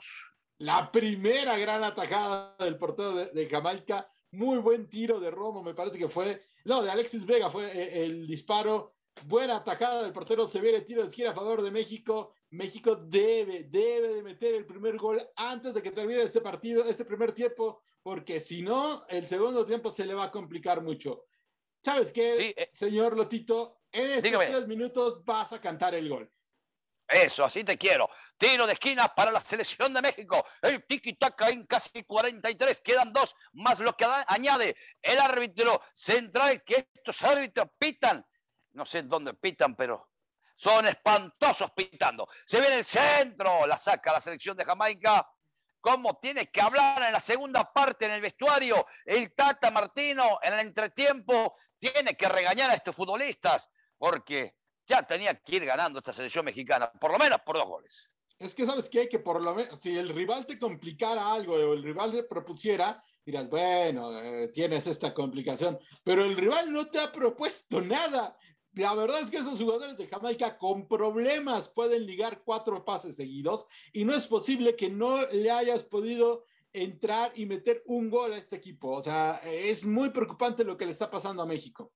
La primera gran atajada del portero de, Jamaica, muy buen tiro de Romo, me parece que fue, no, de Alexis Vega fue eh, el disparo, buena atajada del portero, se ve el tiro de esquina a favor de México, México debe, debe de meter el primer gol antes de que termine este partido, este primer tiempo, porque si no, el segundo tiempo se le va a complicar mucho. ¿Sabes qué, eh, señor Lotito? En estos tres minutos vas a cantar el gol. Eso, así te quiero. Tiro de esquina para la selección de México. El tiki-taka en casi 43. Quedan dos más lo que añade el árbitro central, que estos árbitros pitan. No sé dónde pitan, pero son espantosos pitando. Se viene el centro, la saca la selección de Jamaica cómo tiene que hablar en la segunda parte en el vestuario. El Tata Martino en el entretiempo tiene que regañar a estos futbolistas porque ya tenía que ir ganando esta selección mexicana, por lo menos por dos goles. Es que sabes qué, que por lo menos si el rival te complicara algo o el rival te propusiera, dirás, bueno, eh, tienes esta complicación, pero el rival no te ha propuesto nada la verdad es que esos jugadores de Jamaica con problemas pueden ligar cuatro pases seguidos y no es posible que no le hayas podido entrar y meter un gol a este equipo. O sea, es muy preocupante lo que le está pasando a México.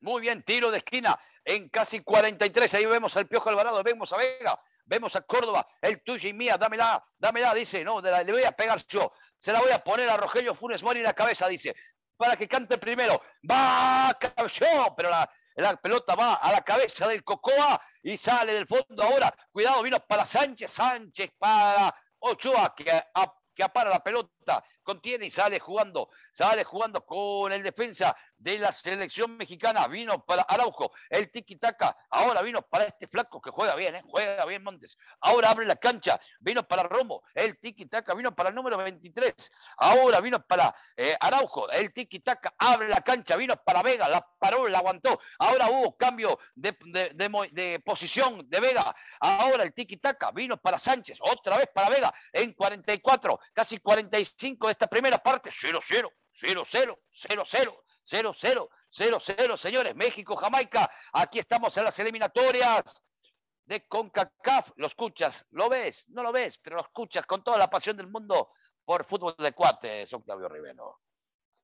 Muy bien, tiro de esquina en casi 43. Ahí vemos al Piojo Alvarado, vemos a Vega, vemos a Córdoba, el tuyo y mía, dámela, dámela, dice, no, le voy a pegar yo. Se la voy a poner a Rogelio Funes Mori en la cabeza, dice, para que cante primero. Va, cayó, pero la, la pelota va a la cabeza del Cocoa y sale del fondo ahora. Cuidado, vino para Sánchez, Sánchez para Ochoa, que, que apara la pelota contiene y sale jugando, sale jugando con el defensa de la selección mexicana, vino para Araujo, el tiki-taka, ahora vino para este flaco que juega bien, ¿eh? juega bien Montes, ahora abre la cancha, vino para Romo, el tiki-taka, vino para el número 23, ahora vino para eh, Araujo, el tiki-taka, abre la cancha, vino para Vega, la paró, la aguantó, ahora hubo cambio de, de posición de Vega, ahora el tiki-taka, vino para Sánchez, otra vez para Vega, en 44, casi 45 de esta primera parte, 0-0, 0-0, 0-0, 0-0, 0-0, señores. México, Jamaica, aquí estamos en las eliminatorias de CONCACAF. Lo escuchas, lo ves, no lo ves, pero lo escuchas con toda la pasión del mundo por fútbol de cuates, Octavio Rivero.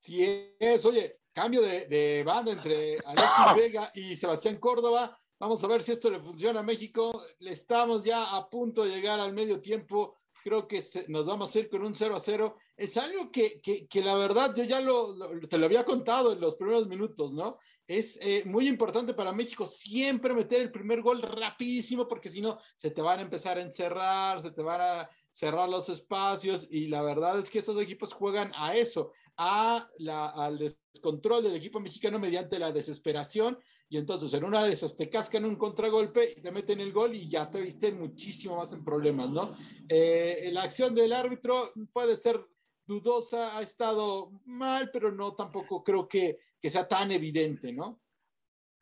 Sí es, oye, cambio de, de banda entre Alexis Vega y Sebastián Córdoba. Vamos a ver si esto le funciona a México. Le estamos ya a punto de llegar al medio tiempo creo que nos vamos a ir con un 0 a 0. Es algo que, que, la verdad yo ya lo, te lo había contado en los primeros minutos, ¿no? Es eh, muy importante para México siempre meter el primer gol rapidísimo porque si no se te van a empezar a encerrar, se te van a cerrar los espacios y la verdad es que estos equipos juegan a eso, a la, al descontrol del equipo mexicano mediante la desesperación y entonces en una de esas te cascan un contragolpe y te meten el gol y ya te viste muchísimo más en problemas, ¿no? Eh, la acción del árbitro puede ser dudosa, ha estado mal, pero no tampoco creo que, que sea tan evidente, ¿no?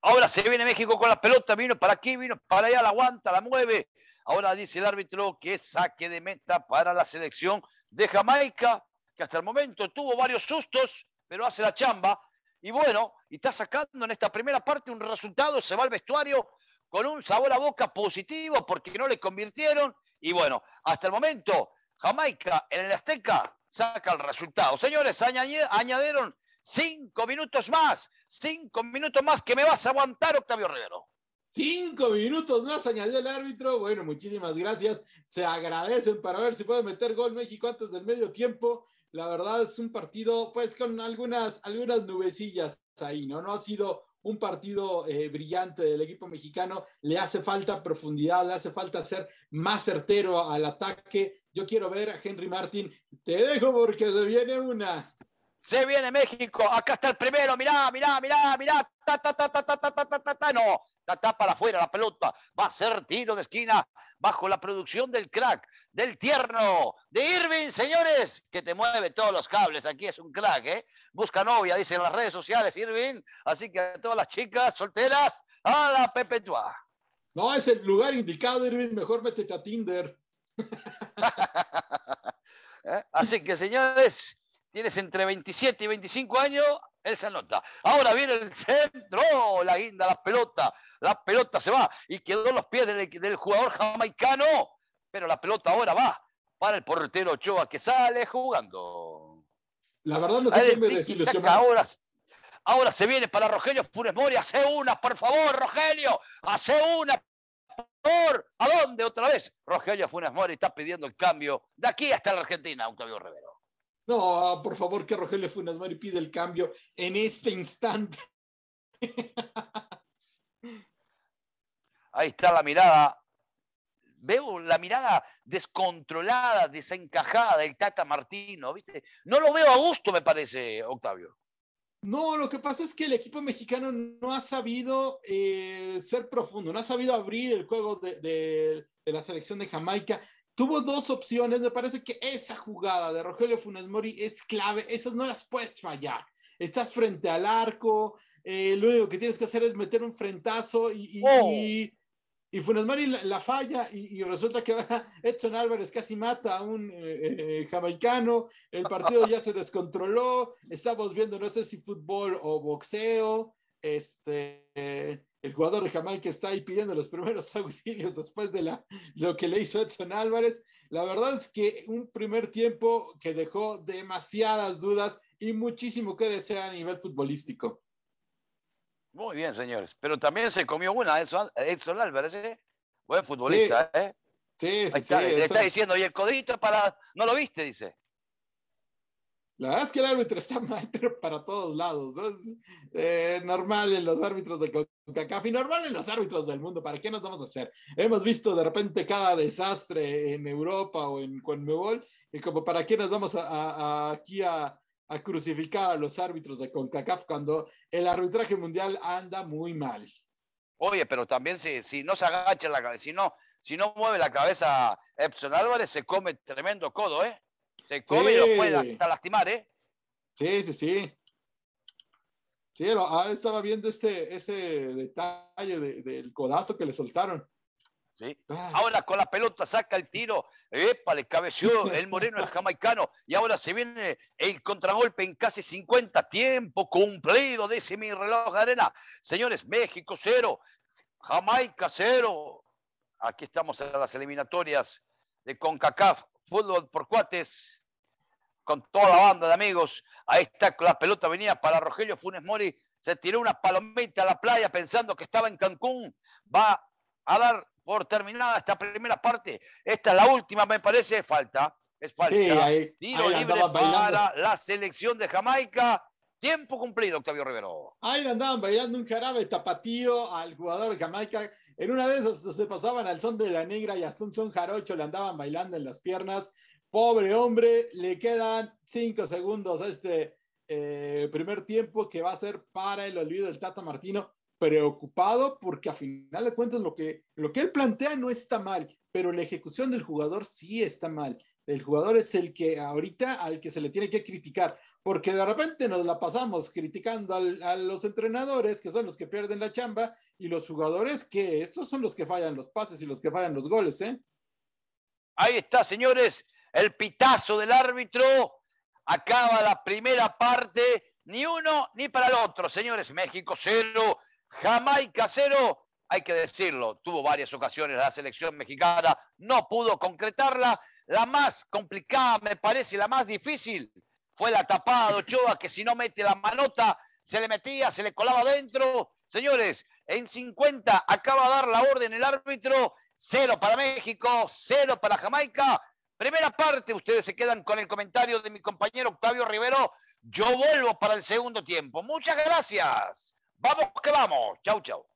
Ahora se viene México con la pelota, vino para aquí, vino para allá, la aguanta, la mueve. Ahora dice el árbitro que saque de meta para la selección de Jamaica, que hasta el momento tuvo varios sustos, pero hace la chamba y bueno, y está sacando en esta primera parte un resultado, se va al vestuario con un sabor a boca positivo porque no le convirtieron. Y bueno, hasta el momento, Jamaica en el Azteca saca el resultado. Señores, añadieron cinco minutos más, cinco minutos más que me vas a aguantar, Octavio Rivero. Cinco minutos más añadió el árbitro. Bueno, muchísimas gracias. Se agradecen para ver si puede meter gol México antes del medio tiempo la verdad es un partido, pues con algunas, algunas nubecillas ahí, ¿no? No ha sido un partido eh, brillante del equipo mexicano, le hace falta profundidad, le hace falta ser más certero al ataque. Yo quiero ver a Henry Martin, te dejo porque se viene una. Se viene México, acá está el primero, mirá, mirá, mirá, mirá, ta, ta, ta, ta, ta, ta, ta, ta, ta, no, está para afuera la pelota, va a ser tiro de esquina bajo la producción del crack, del tierno, de Irving, señores, que te mueve todos los cables, aquí es un crack, ¿eh? Busca novia, dicen en las redes sociales Irving, así que a todas las chicas solteras, a la Pepetua. No, es el lugar indicado, Irving, mejor métete a Tinder. (laughs) ¿Eh? Así que, señores, tienes entre 27 y 25 años, él se anota. Ahora viene el centro, la guinda, la pelota, la pelota se va y quedó en los pies del, jugador jamaicano, pero la pelota ahora va para el portero Ochoa que sale jugando. La verdad no sé me ahora, ahora se viene para Rogelio Funes Mori, hace una, por favor, Rogelio, hace una, por ¿A dónde otra vez? Rogelio Funes Mori está pidiendo el cambio de aquí hasta la Argentina, Octavio Rivero. No, por favor, que Rogelio Funes Mori pide el cambio en este instante. Ahí está la mirada. Veo la mirada descontrolada, desencajada del Tata Martino, ¿viste? No lo veo a gusto, me parece, Octavio. No, lo que pasa es que el equipo mexicano no ha sabido eh, ser profundo, no ha sabido abrir el juego de la selección de Jamaica tuvo dos opciones. Me parece que esa jugada de Rogelio Funes Mori es clave. Esas no las puedes fallar. Estás frente al arco. Eh, lo único que tienes que hacer es meter un frentazo y, y, oh. Funes Mori la, falla y, resulta que (laughs) Edson Álvarez casi mata a un eh, eh, jamaicano. El partido ya se descontroló. Estamos viendo, no sé si fútbol o boxeo. Este el jugador de Jamaica está ahí pidiendo los primeros (laughs) auxilios después de la, lo que le hizo Edson Álvarez. La verdad es que un primer tiempo que dejó demasiadas dudas y muchísimo que desear a nivel futbolístico. Muy bien, señores. Pero también se comió una Edson, Álvarez, ¿eh? Buen futbolista, ¿eh? Sí, sí, sí. Le está diciendo, y el codito para. ¿No lo viste? Dice. La verdad es que el árbitro está mal, pero para todos lados, ¿no? Es eh, normal en los árbitros de CONCACAF y normal en los árbitros del mundo. ¿Para qué nos vamos a hacer? Hemos visto de repente cada desastre en Europa o en Conmebol y como para qué nos vamos a, aquí a, crucificar a los árbitros de CONCACAF cuando el arbitraje mundial anda muy mal. Oye, pero también si, si no se agacha la cabeza, si no, si no mueve la cabeza Epson Álvarez, se come tremendo codo, ¿eh? Se come y lo puede hasta lastimar, ¿eh? Sí, sí, sí. Sí, ahora estaba viendo este, ese detalle del codazo que le soltaron. Sí. Ah. Ahora con la pelota saca el tiro, epa, le cabeció el moreno, el jamaicano, y ahora se viene el contragolpe en casi 50 tiempo cumplido, dice mi reloj de arena. Señores, México cero, Jamaica cero. Aquí estamos en las eliminatorias de CONCACAF fútbol por cuates, con toda la banda de amigos. Ahí está, la pelota venía para Rogelio Funes Mori. Se tiró una palomita a la playa pensando que estaba en Cancún. Va a dar por terminada esta primera parte. Esta es la última, me parece, falta. Es falta. Tiro libre para la selección de Jamaica. Tiempo cumplido, Octavio Rivero. Ahí andaban bailando un jarabe tapatío al jugador de Jamaica. En una de esas se pasaban al son de la negra y hasta un son jarocho le andaban bailando en las piernas. Pobre hombre, le quedan cinco segundos a este eh, primer tiempo que va a ser para el olvido del Tata Martino preocupado porque a final de cuentas lo que, lo que él plantea no está mal, pero la ejecución del jugador sí está mal. El jugador es el que ahorita al que se le tiene que criticar, porque de repente nos la pasamos criticando a los entrenadores, que son los que pierden la chamba, y los jugadores que estos son los que fallan los pases y los que fallan los goles, ¿eh? Ahí está, señores, el pitazo del árbitro. Acaba la primera parte, ni uno ni para el otro, señores. México cero, Jamaica cero, hay que decirlo, tuvo varias ocasiones la selección mexicana, no pudo concretarla. La más complicada, me parece, la más difícil, fue la tapada de Ochoa, que si no mete la manota, se le metía, se le colaba adentro. Señores, en 50 acaba de dar la orden el árbitro, cero para México, cero para Jamaica. Primera parte, ustedes se quedan con el comentario de mi compañero Octavio Rivero. Yo vuelvo para el segundo tiempo. Muchas gracias. Vamos que vamos. Chau, chau.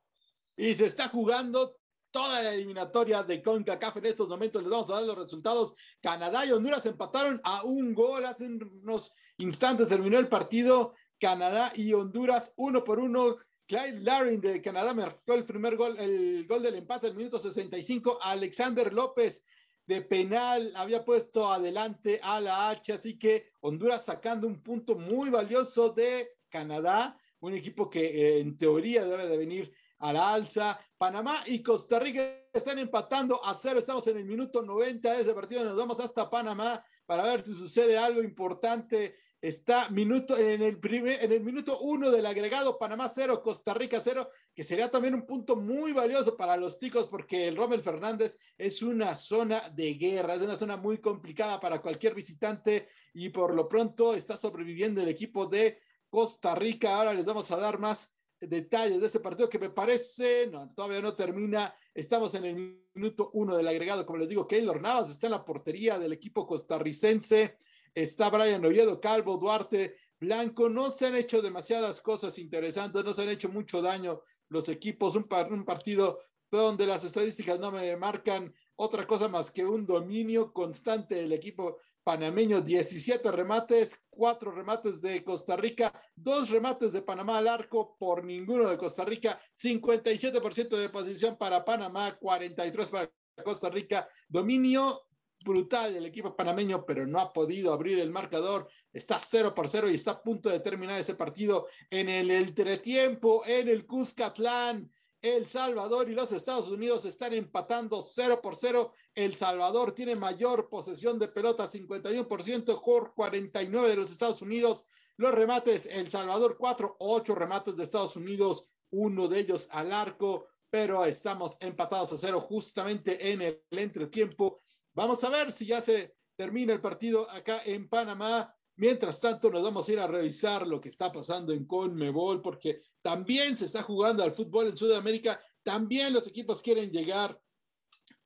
Y se está jugando toda la eliminatoria de CONCACAF en estos momentos. Les vamos a dar los resultados. Canadá y Honduras empataron a un gol. Hace unos instantes terminó el partido. Canadá y Honduras uno por uno. Clyde Larin de Canadá marcó el primer gol, el gol del empate el minuto 65. Alexander López de penal había puesto adelante a la H, así que Honduras sacando un punto muy valioso de Canadá un equipo que eh, en teoría debe de venir a la alza. Panamá y Costa Rica están empatando a cero. Estamos en el minuto 90 de ese partido. Nos vamos hasta Panamá para ver si sucede algo importante. Está minuto, en, el primer, en el minuto uno del agregado Panamá cero, Costa Rica cero, que sería también un punto muy valioso para los ticos porque el Rommel Fernández es una zona de guerra, es una zona muy complicada para cualquier visitante y por lo pronto está sobreviviendo el equipo de Costa Rica. Ahora les vamos a dar más detalles de ese partido que me parece, no, todavía no termina. Estamos en el minuto uno del agregado. Como les digo, Keylor Navas está en la portería del equipo costarricense. Está Brian Oviedo, Calvo, Duarte, Blanco. No se han hecho demasiadas cosas interesantes, no se han hecho mucho daño los equipos. Un, un partido donde las estadísticas no me marcan otra cosa más que un dominio constante del equipo panameño, 17 remates, 4 remates de Costa Rica, 2 remates de Panamá al arco por ninguno de Costa Rica, 57% de posición para Panamá, 43 para Costa Rica, dominio brutal del equipo panameño, pero no ha podido abrir el marcador. Está 0 por 0 y está a punto de terminar ese partido en el entretiempo en el Cuscatlán. El Salvador y los Estados Unidos están empatando 0 por 0. El Salvador tiene mayor posesión de pelota, 51%, por 49 de los Estados Unidos. Los remates, El Salvador 4, 8 remates de Estados Unidos, uno de ellos al arco, pero estamos empatados a cero justamente en el entretiempo. Vamos a ver si ya se termina el partido acá en Panamá. Mientras tanto, nos vamos a ir a revisar lo que está pasando en Conmebol, porque también se está jugando al fútbol en Sudamérica. También los equipos quieren llegar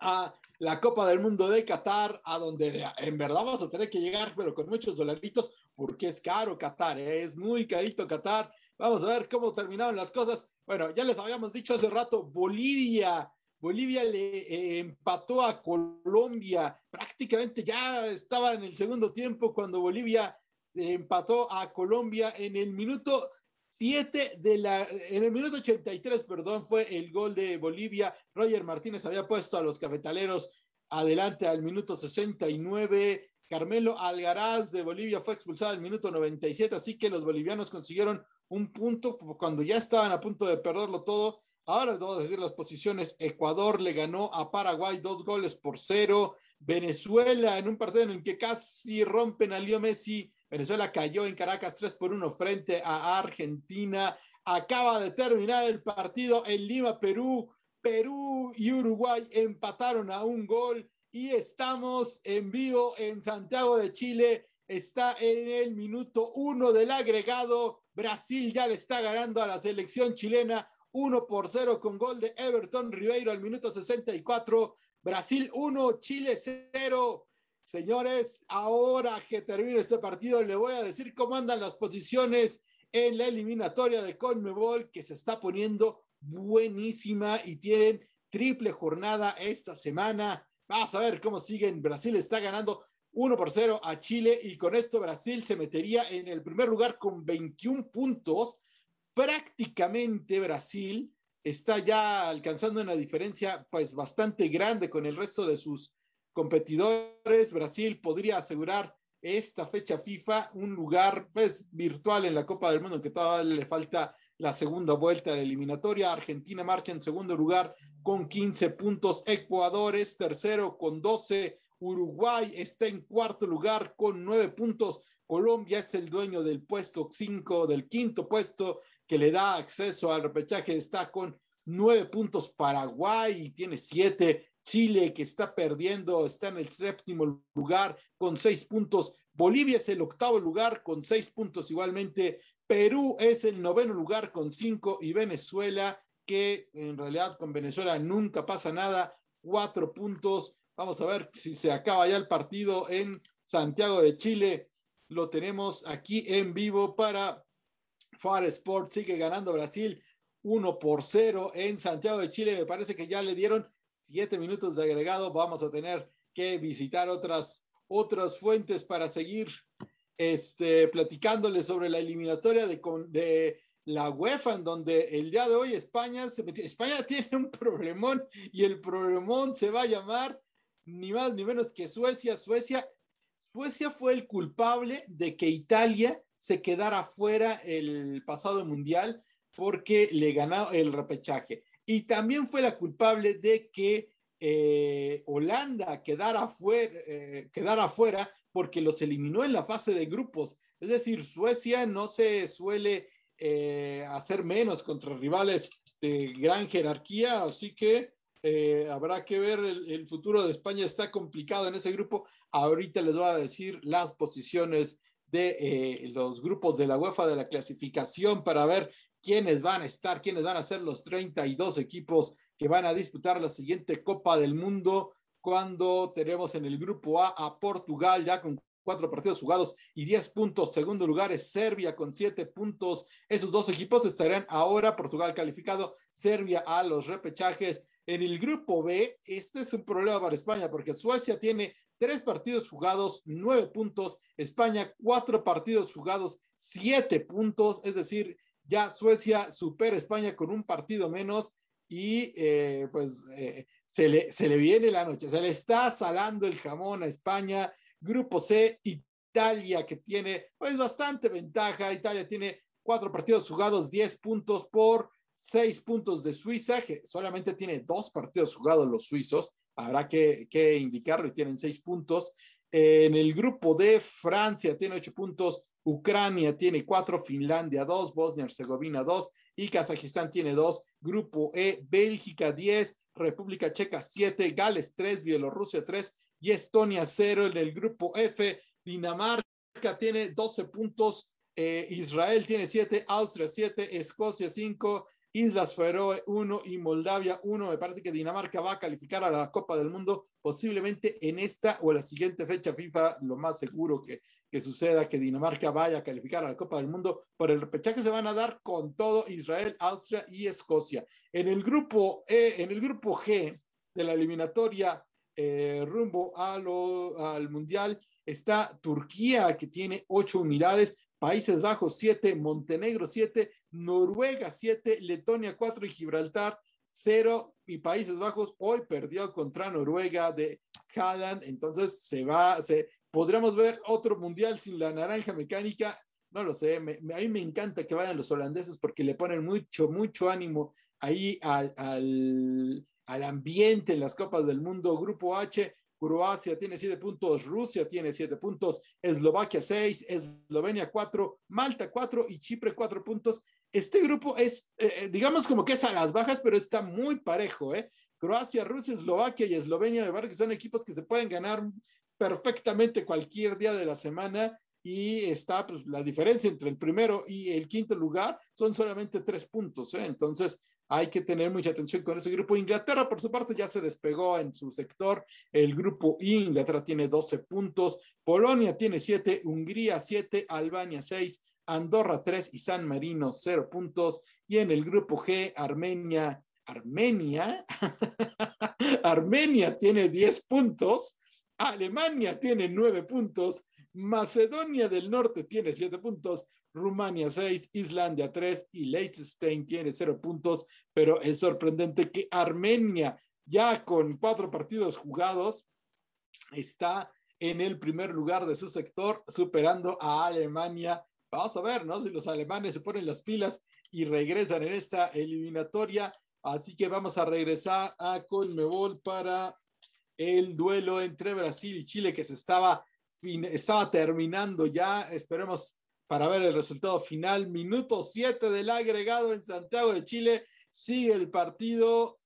a la Copa del Mundo de Qatar, a donde en verdad vamos a tener que llegar, pero con muchos dolaritos, porque es caro Qatar, ¿eh? es muy carito Qatar. Vamos a ver cómo terminaron las cosas. Bueno, ya les habíamos dicho hace rato, Bolivia Bolivia le eh, empató a Colombia. Prácticamente ya estaba en el segundo tiempo cuando Bolivia empató a Colombia en el minuto 7 de la, en el minuto 83, perdón, fue el gol de Bolivia. Roger Martínez había puesto a los cafetaleros adelante al minuto 69. Carmelo Algaraz de Bolivia fue expulsado al minuto 97, así que los bolivianos consiguieron un punto cuando ya estaban a punto de perderlo todo Ahora les vamos a decir las posiciones. Ecuador le ganó a Paraguay dos goles por cero. Venezuela en un partido en el que casi rompen a Leo Messi. Venezuela cayó en Caracas 3 por 1 frente a Argentina. Acaba de terminar el partido en Lima, Perú. Perú y Uruguay empataron a un gol y estamos en vivo en Santiago de Chile. Está en el minuto uno del agregado. Brasil ya le está ganando a la selección chilena 1 por 0 con gol de Everton Ribeiro al minuto 64. Brasil 1, Chile 0. Señores, ahora que termine este partido, le voy a decir cómo andan las posiciones en la eliminatoria de Conmebol, que se está poniendo buenísima y tienen triple jornada esta semana. Vamos a ver cómo siguen. Brasil está ganando 1 por 0 a Chile y con esto Brasil se metería en el primer lugar con 21 puntos. Prácticamente Brasil está ya alcanzando una diferencia pues bastante grande con el resto de sus competidores. Brasil podría asegurar esta fecha FIFA un lugar pues virtual en la Copa del Mundo que todavía le falta la segunda vuelta de la eliminatoria. Argentina marcha en segundo lugar con 15 puntos. Ecuador es tercero con 12. Uruguay está en cuarto lugar con 9 puntos. Colombia es el dueño del puesto 5, del quinto puesto que le da acceso al repechaje. Está con 9 puntos. Paraguay tiene 7. Chile, que está perdiendo, está en el séptimo lugar con 6 puntos. Bolivia es el octavo lugar con 6 puntos igualmente. Perú es el noveno lugar con cinco y Venezuela, que en realidad con Venezuela nunca pasa nada, cuatro puntos. Vamos a ver si se acaba ya el partido en Santiago de Chile. Lo tenemos aquí en vivo para Far Sport. Sigue ganando Brasil 1 por 0 en Santiago de Chile. Me parece que ya le dieron siete minutos de agregado. Vamos a tener que visitar otras, otras fuentes para seguir este, platicándoles sobre la eliminatoria de, de la UEFA, en donde el día de hoy España se metió. España (laughs) tiene un problemón y el problemón se va a llamar ni más ni menos que Suecia. Suecia, Suecia fue el culpable de que Italia se quedara fuera el pasado mundial porque le ganó el repechaje. Y también fue la culpable de que eh, Holanda quedara fuera, eh, quedara fuera porque los eliminó en la fase de grupos. Es decir, Suecia no se suele eh, hacer menos contra rivales de gran jerarquía, así que habrá que ver, el, futuro de España está complicado en ese grupo. Ahorita les voy a decir las posiciones de los grupos de la UEFA de la clasificación para ver quiénes van a estar, quiénes van a ser los 32 equipos que van a disputar la siguiente Copa del Mundo cuando tenemos en el grupo A a Portugal ya con cuatro partidos jugados y diez puntos. Segundo lugar es Serbia con siete puntos. Esos dos equipos estarán ahora, Portugal calificado, Serbia a los repechajes. En el grupo B, este es un problema para España porque Suecia tiene tres partidos jugados, nueve puntos. España, cuatro partidos jugados, siete puntos. Es decir, ya Suecia supera a España con un partido menos y eh, pues eh, se le, se le viene la noche, se le está salando el jamón a España. Grupo C, Italia, que tiene pues bastante ventaja. Italia tiene cuatro partidos jugados, diez puntos por seis puntos de Suiza, que solamente tiene dos partidos jugados los suizos. Habrá que, que indicarlo y tienen seis puntos. En el grupo D, Francia tiene ocho puntos, Ucrania tiene cuatro, Finlandia dos, Bosnia-Herzegovina dos y Kazajistán tiene dos. Grupo E, Bélgica diez, República Checa 7, Gales 3, Bielorrusia 3 y Estonia 0 en el grupo F. Dinamarca tiene 12 puntos, eh, Israel tiene 7, Austria 7, Escocia 5, Islas Feroe 1 y Moldavia 1. Me parece que Dinamarca va a calificar a la Copa del Mundo posiblemente en esta o la siguiente fecha FIFA, lo más seguro que, que suceda que Dinamarca vaya a calificar a la Copa del Mundo. Por el repechaje se van a dar con todo Israel, Austria y Escocia. En el grupo, e, en el grupo G de la eliminatoria eh, rumbo a al Mundial está Turquía, que tiene ocho unidades, Países Bajos 7, Montenegro 7, Noruega 7, Letonia 4 y Gibraltar 0 y Países Bajos hoy perdió contra Noruega de Haaland, entonces se va, se, podremos ver otro mundial sin la naranja mecánica, no lo sé, a mí me encanta que vayan los holandeses porque le ponen mucho, mucho ánimo ahí al, al, al ambiente en las Copas del Mundo. Grupo H, Croacia tiene siete puntos, Rusia tiene siete puntos, Eslovaquia seis, Eslovenia cuatro, Malta cuatro y Chipre cuatro puntos. Este grupo es, eh, eh, digamos como que es a las bajas, pero está muy parejo, ¿eh? Croacia, Rusia, Eslovaquia y Eslovenia, de verdad que son equipos que se pueden ganar perfectamente cualquier día de la semana. Y está pues, la diferencia entre el primero y el quinto lugar son solamente tres puntos. ¿eh? Entonces hay que tener mucha atención con ese grupo. Inglaterra, por su parte, ya se despegó en su sector. El grupo Inglaterra tiene 12 puntos, Polonia tiene 7, Hungría 7, Albania 6, Andorra 3 y San Marino 0 puntos. Y en el grupo G, Armenia, Armenia, (laughs) Armenia tiene 10 puntos, Alemania tiene 9 puntos, Macedonia del Norte tiene 7 puntos, Rumania 6, Islandia 3 y Liechtenstein tiene 0 puntos, pero es sorprendente que Armenia, ya con cuatro partidos jugados, está en el primer lugar de su sector, superando a Alemania. Vamos a ver, ¿no? Si los alemanes se ponen las pilas y regresan en esta eliminatoria. Así que vamos a regresar a Conmebol para el duelo entre Brasil y Chile que se estaba estaba terminando ya, esperemos para ver el resultado final. Minuto 7 del agregado en Santiago de Chile. Sigue el partido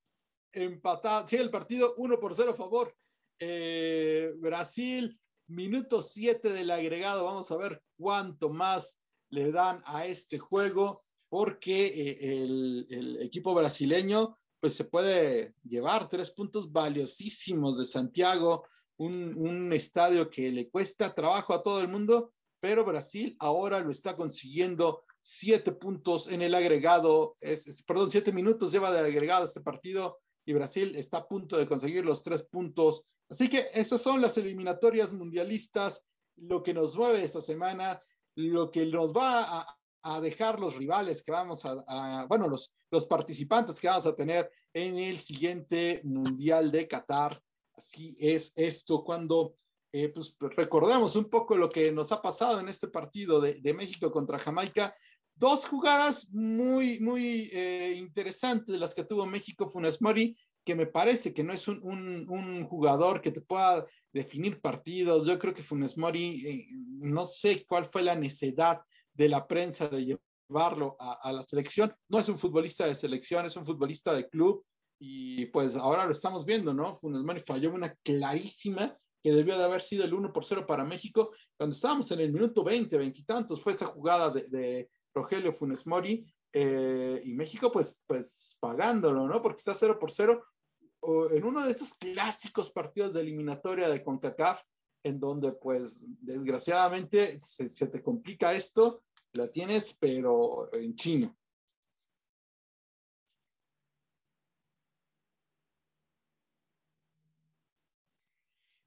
empatado, sigue el partido 1 por 0 a favor. Eh, Brasil, minuto 7 del agregado. Vamos a ver cuánto más le dan a este juego, porque eh, el, el, equipo brasileño pues se puede llevar tres puntos valiosísimos de Santiago un, estadio que le cuesta trabajo a todo el mundo, pero Brasil ahora lo está consiguiendo siete puntos en el agregado, es, perdón, siete minutos lleva de agregado este partido y Brasil está a punto de conseguir los tres puntos. Así que esas son las eliminatorias mundialistas, lo que nos mueve esta semana, lo que nos va a, dejar los rivales que vamos a, a, bueno, los, los participantes que vamos a tener en el siguiente Mundial de Qatar Así es esto cuando eh, pues, recordamos un poco lo que nos ha pasado en este partido de, México contra Jamaica. Dos jugadas muy, muy eh, interesantes de las que tuvo México Funes Mori, que me parece que no es un, un, jugador que te pueda definir partidos. Yo creo que Funes Mori, eh, no sé cuál fue la necesidad de la prensa de llevarlo a, la selección. No es un futbolista de selección, es un futbolista de club y pues ahora lo estamos viendo, ¿no? Funes Mori falló una clarísima que debió de haber sido el 1 por 0 para México. Cuando estábamos en el minuto 20, veintitantos, fue esa jugada de, de Rogelio Funes Mori. Eh, y México, pues, pues pagándolo, ¿no? Porque está 0 por 0 en uno de esos clásicos partidos de eliminatoria de CONCACAF, en donde, pues, desgraciadamente se, se te complica esto, la tienes, pero en chino.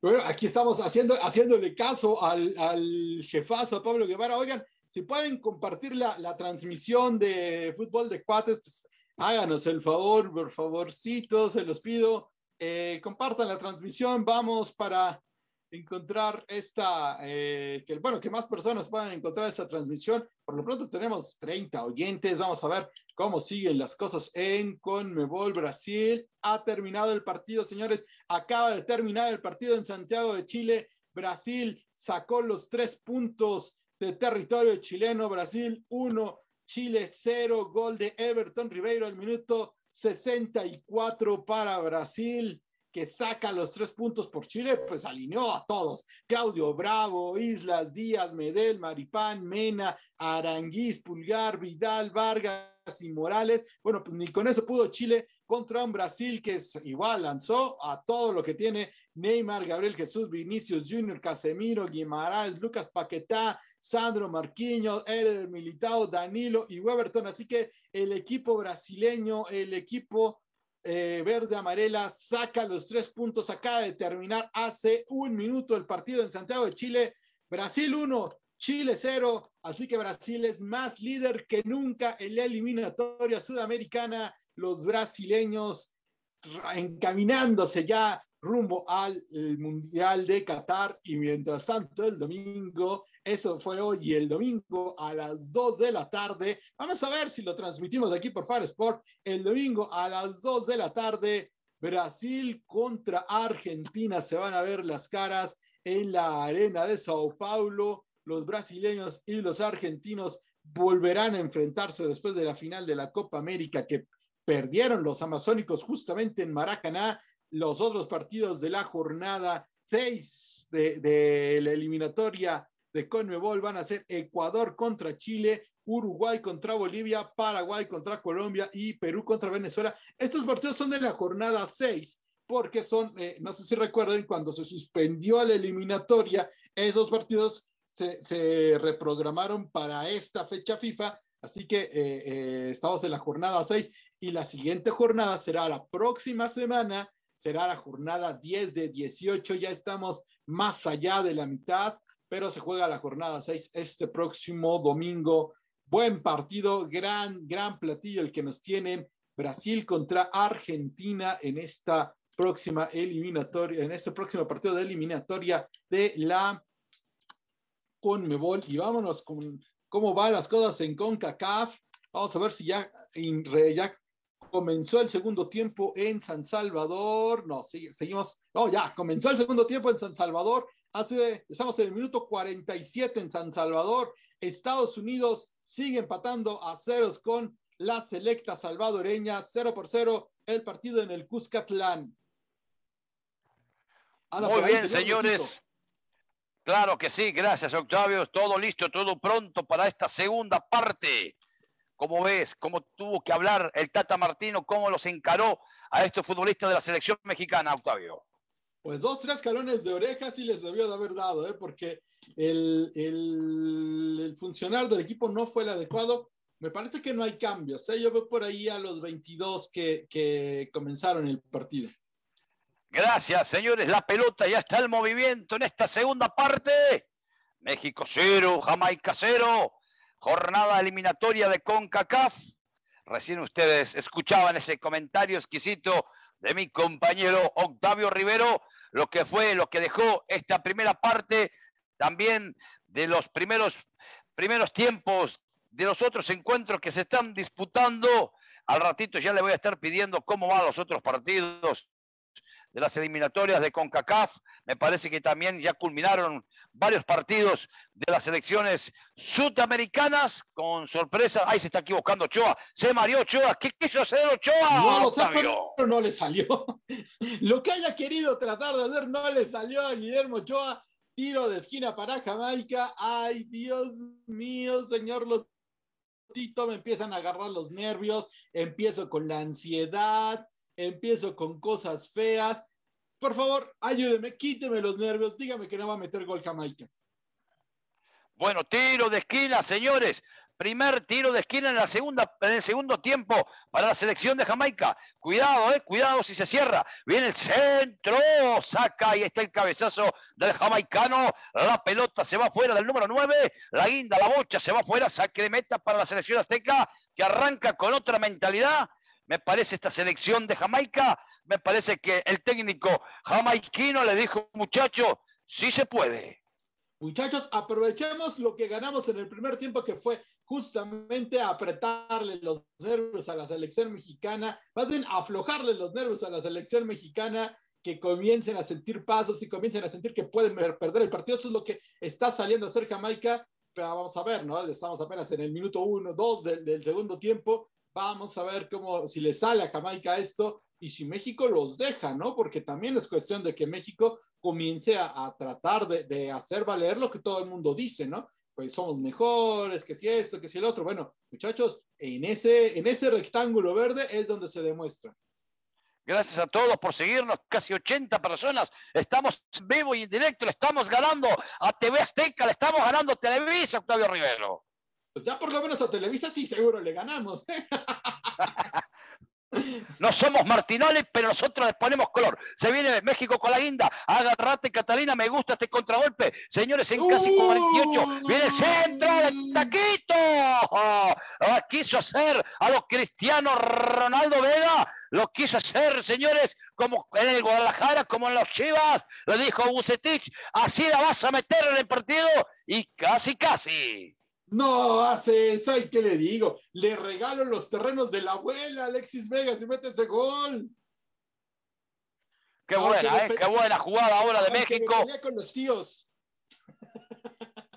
Bueno, aquí estamos haciendo, haciéndole caso al, al jefazo Pablo Guevara. Oigan, si pueden compartir la, la transmisión de fútbol de cuates, pues háganos el favor, por favorcito, se los pido. Eh, compartan la transmisión, vamos para encontrar esta, eh, que bueno, que más personas puedan encontrar esa transmisión. Por lo pronto tenemos 30 oyentes, vamos a ver cómo siguen las cosas en Conmebol Brasil. Ha terminado el partido, señores, acaba de terminar el partido en Santiago de Chile. Brasil sacó los tres puntos de territorio chileno, Brasil 1, Chile 0, gol de Everton Ribeiro al minuto 64 para Brasil que saca los tres puntos por Chile, pues alineó a todos. Claudio Bravo, Islas, Díaz, Medel, Maripán, Mena, Aranguiz, Pulgar, Vidal, Vargas y Morales. Bueno, pues ni con eso pudo Chile contra un Brasil que es, igual lanzó a todo lo que tiene Neymar, Gabriel Jesús, Vinicius Junior, Casemiro, Guimaraes, Lucas Paquetá, Sandro Marquinhos, Eder Militao, Danilo y Weberton. Así que el equipo brasileño, el equipo eh, verde amarela saca los tres puntos. Acaba de terminar hace un minuto el partido en Santiago de Chile. Brasil 1, Chile 0. Así que Brasil es más líder que nunca en la eliminatoria sudamericana. Los brasileños encaminándose ya rumbo al Mundial de Qatar y mientras tanto el domingo, eso fue hoy y el domingo a las 2 de la tarde, vamos a ver si lo transmitimos aquí por Far Sport, el domingo a las 2 de la tarde, Brasil contra Argentina, se van a ver las caras en la arena de Sao Paulo, los brasileños y los argentinos volverán a enfrentarse después de la final de la Copa América que perdieron los amazónicos justamente en Maracaná los otros partidos de la jornada 6 de, la eliminatoria de Conmebol van a ser Ecuador contra Chile, Uruguay contra Bolivia, Paraguay contra Colombia y Perú contra Venezuela. Estos partidos son de la jornada 6 porque son, eh, no sé si recuerden, cuando se suspendió la eliminatoria, esos partidos se, se reprogramaron para esta fecha FIFA, así que eh, eh, estamos en la jornada 6 y la siguiente jornada será la próxima semana, será la jornada 10 de 18, ya estamos más allá de la mitad, pero se juega la jornada 6 este próximo domingo. Buen partido, gran, gran platillo el que nos tienen Brasil contra Argentina en esta próxima eliminatoria, en este próximo partido de eliminatoria de la Conmebol. Y vámonos con cómo van las cosas en CONCACAF. Vamos a ver si ya, ya comenzó el segundo tiempo en San Salvador. No, seguimos. No, ya comenzó el segundo tiempo en San Salvador. Hace, estamos en el minuto 47 en San Salvador. Estados Unidos sigue empatando a ceros con la selecta salvadoreña, 0 por 0, el partido en el Cuscatlán. Muy bien, señores. Claro que sí, gracias Octavio. Todo listo, todo pronto para esta segunda parte. ¿Cómo ves? ¿Cómo tuvo que hablar el Tata Martino? ¿Cómo los encaró a estos futbolistas de la selección mexicana, Octavio? Pues dos, tres calones de orejas sí les debió de haber dado, ¿eh? porque el, el, funcionario del equipo no fue el adecuado. Me parece que no hay cambios. ¿eh? Yo veo por ahí a los 22 que, que comenzaron el partido. Gracias, señores. La pelota ya está el movimiento en esta segunda parte. México cero, Jamaica cero. Jornada eliminatoria de CONCACAF. Recién ustedes escuchaban ese comentario exquisito de mi compañero Octavio Rivero, lo que fue, lo que dejó esta primera parte, también de los primeros, primeros tiempos de los otros encuentros que se están disputando. Al ratito ya le voy a estar pidiendo cómo van los otros partidos de las eliminatorias de CONCACAF. Me parece que también ya culminaron varios partidos de las selecciones sudamericanas con sorpresa. Ahí se está equivocando Ochoa. Se mareó Ochoa. ¿Qué quiso hacer Ochoa? No, pero no le salió. (laughs) Lo que haya querido tratar de hacer no le salió a Guillermo Ochoa. Tiro de esquina para Jamaica. Ay, Dios mío, señor Lotito, me empiezan a agarrar los nervios. Empiezo con la ansiedad empiezo con cosas feas. Por favor, ayúdeme, quíteme los nervios, dígame que no va a meter gol Jamaica. Bueno, tiro de esquina, señores. Primer tiro de esquina en, la segunda, en el segundo tiempo para la selección de Jamaica. Cuidado, eh, cuidado si se cierra. Viene el centro, saca y está el cabezazo del jamaicano. La pelota se va fuera del número 9. La guinda, la bocha se va fuera. Saque de meta para la selección azteca que arranca con otra mentalidad me parece esta selección de Jamaica, me parece que el técnico jamaiquino le dijo, muchachos, sí se puede. Muchachos, aprovechemos lo que ganamos en el primer tiempo, que fue justamente apretarle los nervios a la selección mexicana, más bien aflojarle los nervios a la selección mexicana, que comiencen a sentir pasos y comiencen a sentir que pueden perder el partido. Eso es lo que está saliendo a hacer Jamaica. Pero vamos a ver, ¿no? Estamos apenas en el minuto uno, dos del segundo tiempo Vamos a ver cómo, si le sale a Jamaica esto y si México los deja, ¿no? Porque también es cuestión de que México comience a, tratar de, hacer valer lo que todo el mundo dice, ¿no? Pues somos mejores, que si esto, que si el otro. Bueno, muchachos, en ese, en ese rectángulo verde es donde se demuestra. Gracias a todos por seguirnos, casi 80 personas. Estamos vivo y en directo, le estamos ganando a TV Azteca, le estamos ganando a Televisa, Octavio Rivero. Pues ya por lo menos a Televisa sí seguro le ganamos. (laughs) No somos Martinoli, pero nosotros les ponemos color. Se viene México con la guinda. Agarrate, Catalina, me gusta este contragolpe. Señores, en casi 48. Viene el centro de Taquito. Lo quiso hacer a los cristianos Ronaldo Vega. Lo quiso hacer, señores, como en el Guadalajara, como en los Chivas. Lo dijo Bucetich. Así la vas a meter en el partido. Y casi, casi. No hace ¿sabes qué le digo? Le regalo los terrenos de la abuela Alexis Vegas y mete ese gol. Qué buena, ¿eh? Qué buena jugada ahora de México. con los tíos. (laughs)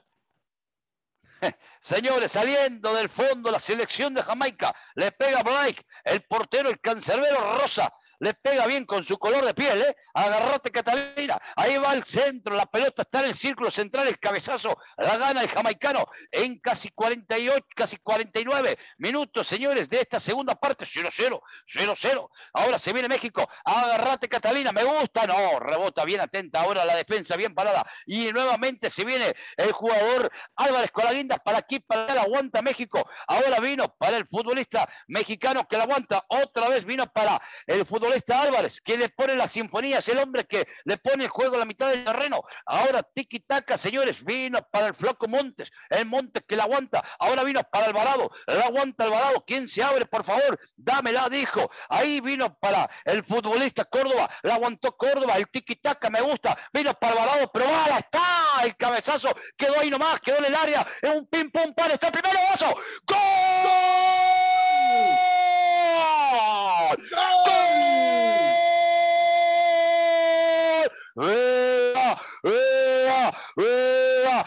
Señores, saliendo del fondo la selección de Jamaica, le pega Blake, el portero, el cancerbero Rosa, le pega bien con su color de piel, ¿eh? Agarrate Catalina, ahí va el centro, la pelota está en el círculo central, el cabezazo, la gana el jamaicano en casi 48, casi 49 minutos, señores, de esta segunda parte, 0-0, 0-0. Ahora se viene México, agarrate Catalina, me gusta, no, rebota bien atenta, ahora la defensa bien parada. Y nuevamente se viene el jugador Álvarez Colaguindas para aquí, para allá, aguanta México, ahora vino para el futbolista mexicano que la aguanta, otra vez. Vino para el futbolista Álvarez, que le pone la sinfonía, es el hombre que le pone el juego a la mitad del terreno, ahora tiki taka, señores, vino para el Flaco Montes, el Montes que la aguanta, ahora vino para Alvarado, la aguanta Alvarado, ¿quién se abre, por favor? Dámela, dijo, ahí vino para el futbolista Córdoba, la aguantó Córdoba, el tiki taka me gusta, vino para Alvarado, pero bala, está el cabezazo, quedó ahí nomás, quedó en el área, es un pim pum pan, está el primero, vaso, ¡Gol! ¡Gol! ¡Ea! ¡Ea! ¡Ea!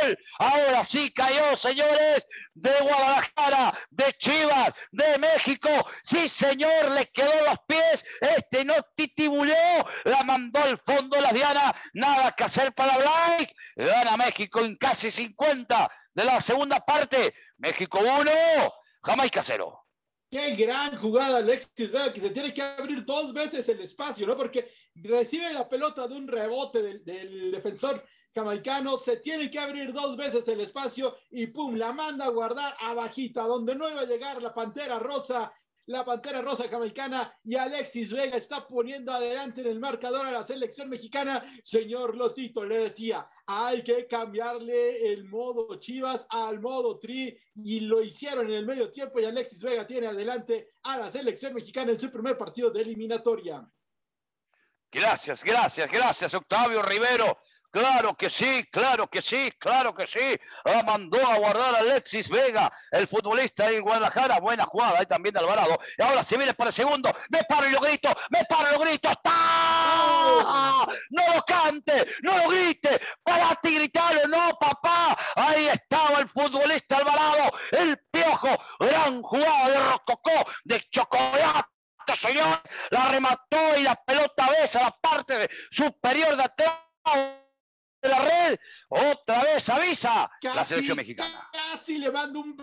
¡Gol! Ahora sí cayó, señores, de Guadalajara, de Chivas, de México. Sí, señor, le quedó los pies. Este no titibuleó, la mandó al fondo la Diana. Nada que hacer para Blake. Gana México en casi 50 de la segunda parte. México 1, Jamaica 0. Qué gran jugada Alexis Vega, que se tiene que abrir dos veces el espacio, ¿no? Porque recibe la pelota de un rebote del, del, defensor jamaicano, se tiene que abrir dos veces el espacio y pum, la manda a guardar abajita, donde no iba a llegar la Pantera Rosa la Pantera Rosa Jamaicana y Alexis Vega está poniendo adelante en el marcador a la selección mexicana. Señor Lotito le decía, hay que cambiarle el modo Chivas al modo Tri y lo hicieron en el medio tiempo y Alexis Vega tiene adelante a la selección mexicana en su primer partido de eliminatoria. Gracias, gracias, gracias, Octavio Rivero. Claro que sí, claro que sí, claro que sí. La mandó a guardar Alexis Vega, el futbolista de Guadalajara. Buena jugada ahí también de Alvarado. Y ahora se viene para el segundo. Me paro y lo grito, me paro y lo grito. Casi, la selección mexicana. Casi le mando un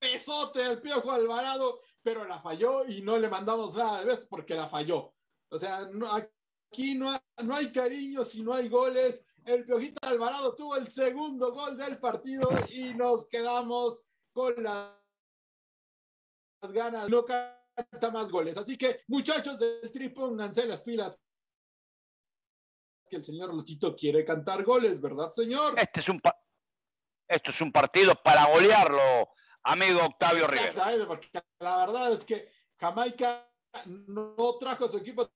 besote al Piojo Alvarado, pero la falló y no le mandamos nada de vez porque la falló. O sea, no, aquí no hay, no hay cariño si no hay goles. El Piojito Alvarado tuvo el segundo gol del partido y nos quedamos con las ganas. No canta más goles. Así que, muchachos del tri, pónganse las pilas que el señor Lotito quiere cantar goles, ¿verdad, señor? Este es un esto es un partido para golearlo, amigo Octavio Rivera. Porque la verdad es que Jamaica no trajo a su equipo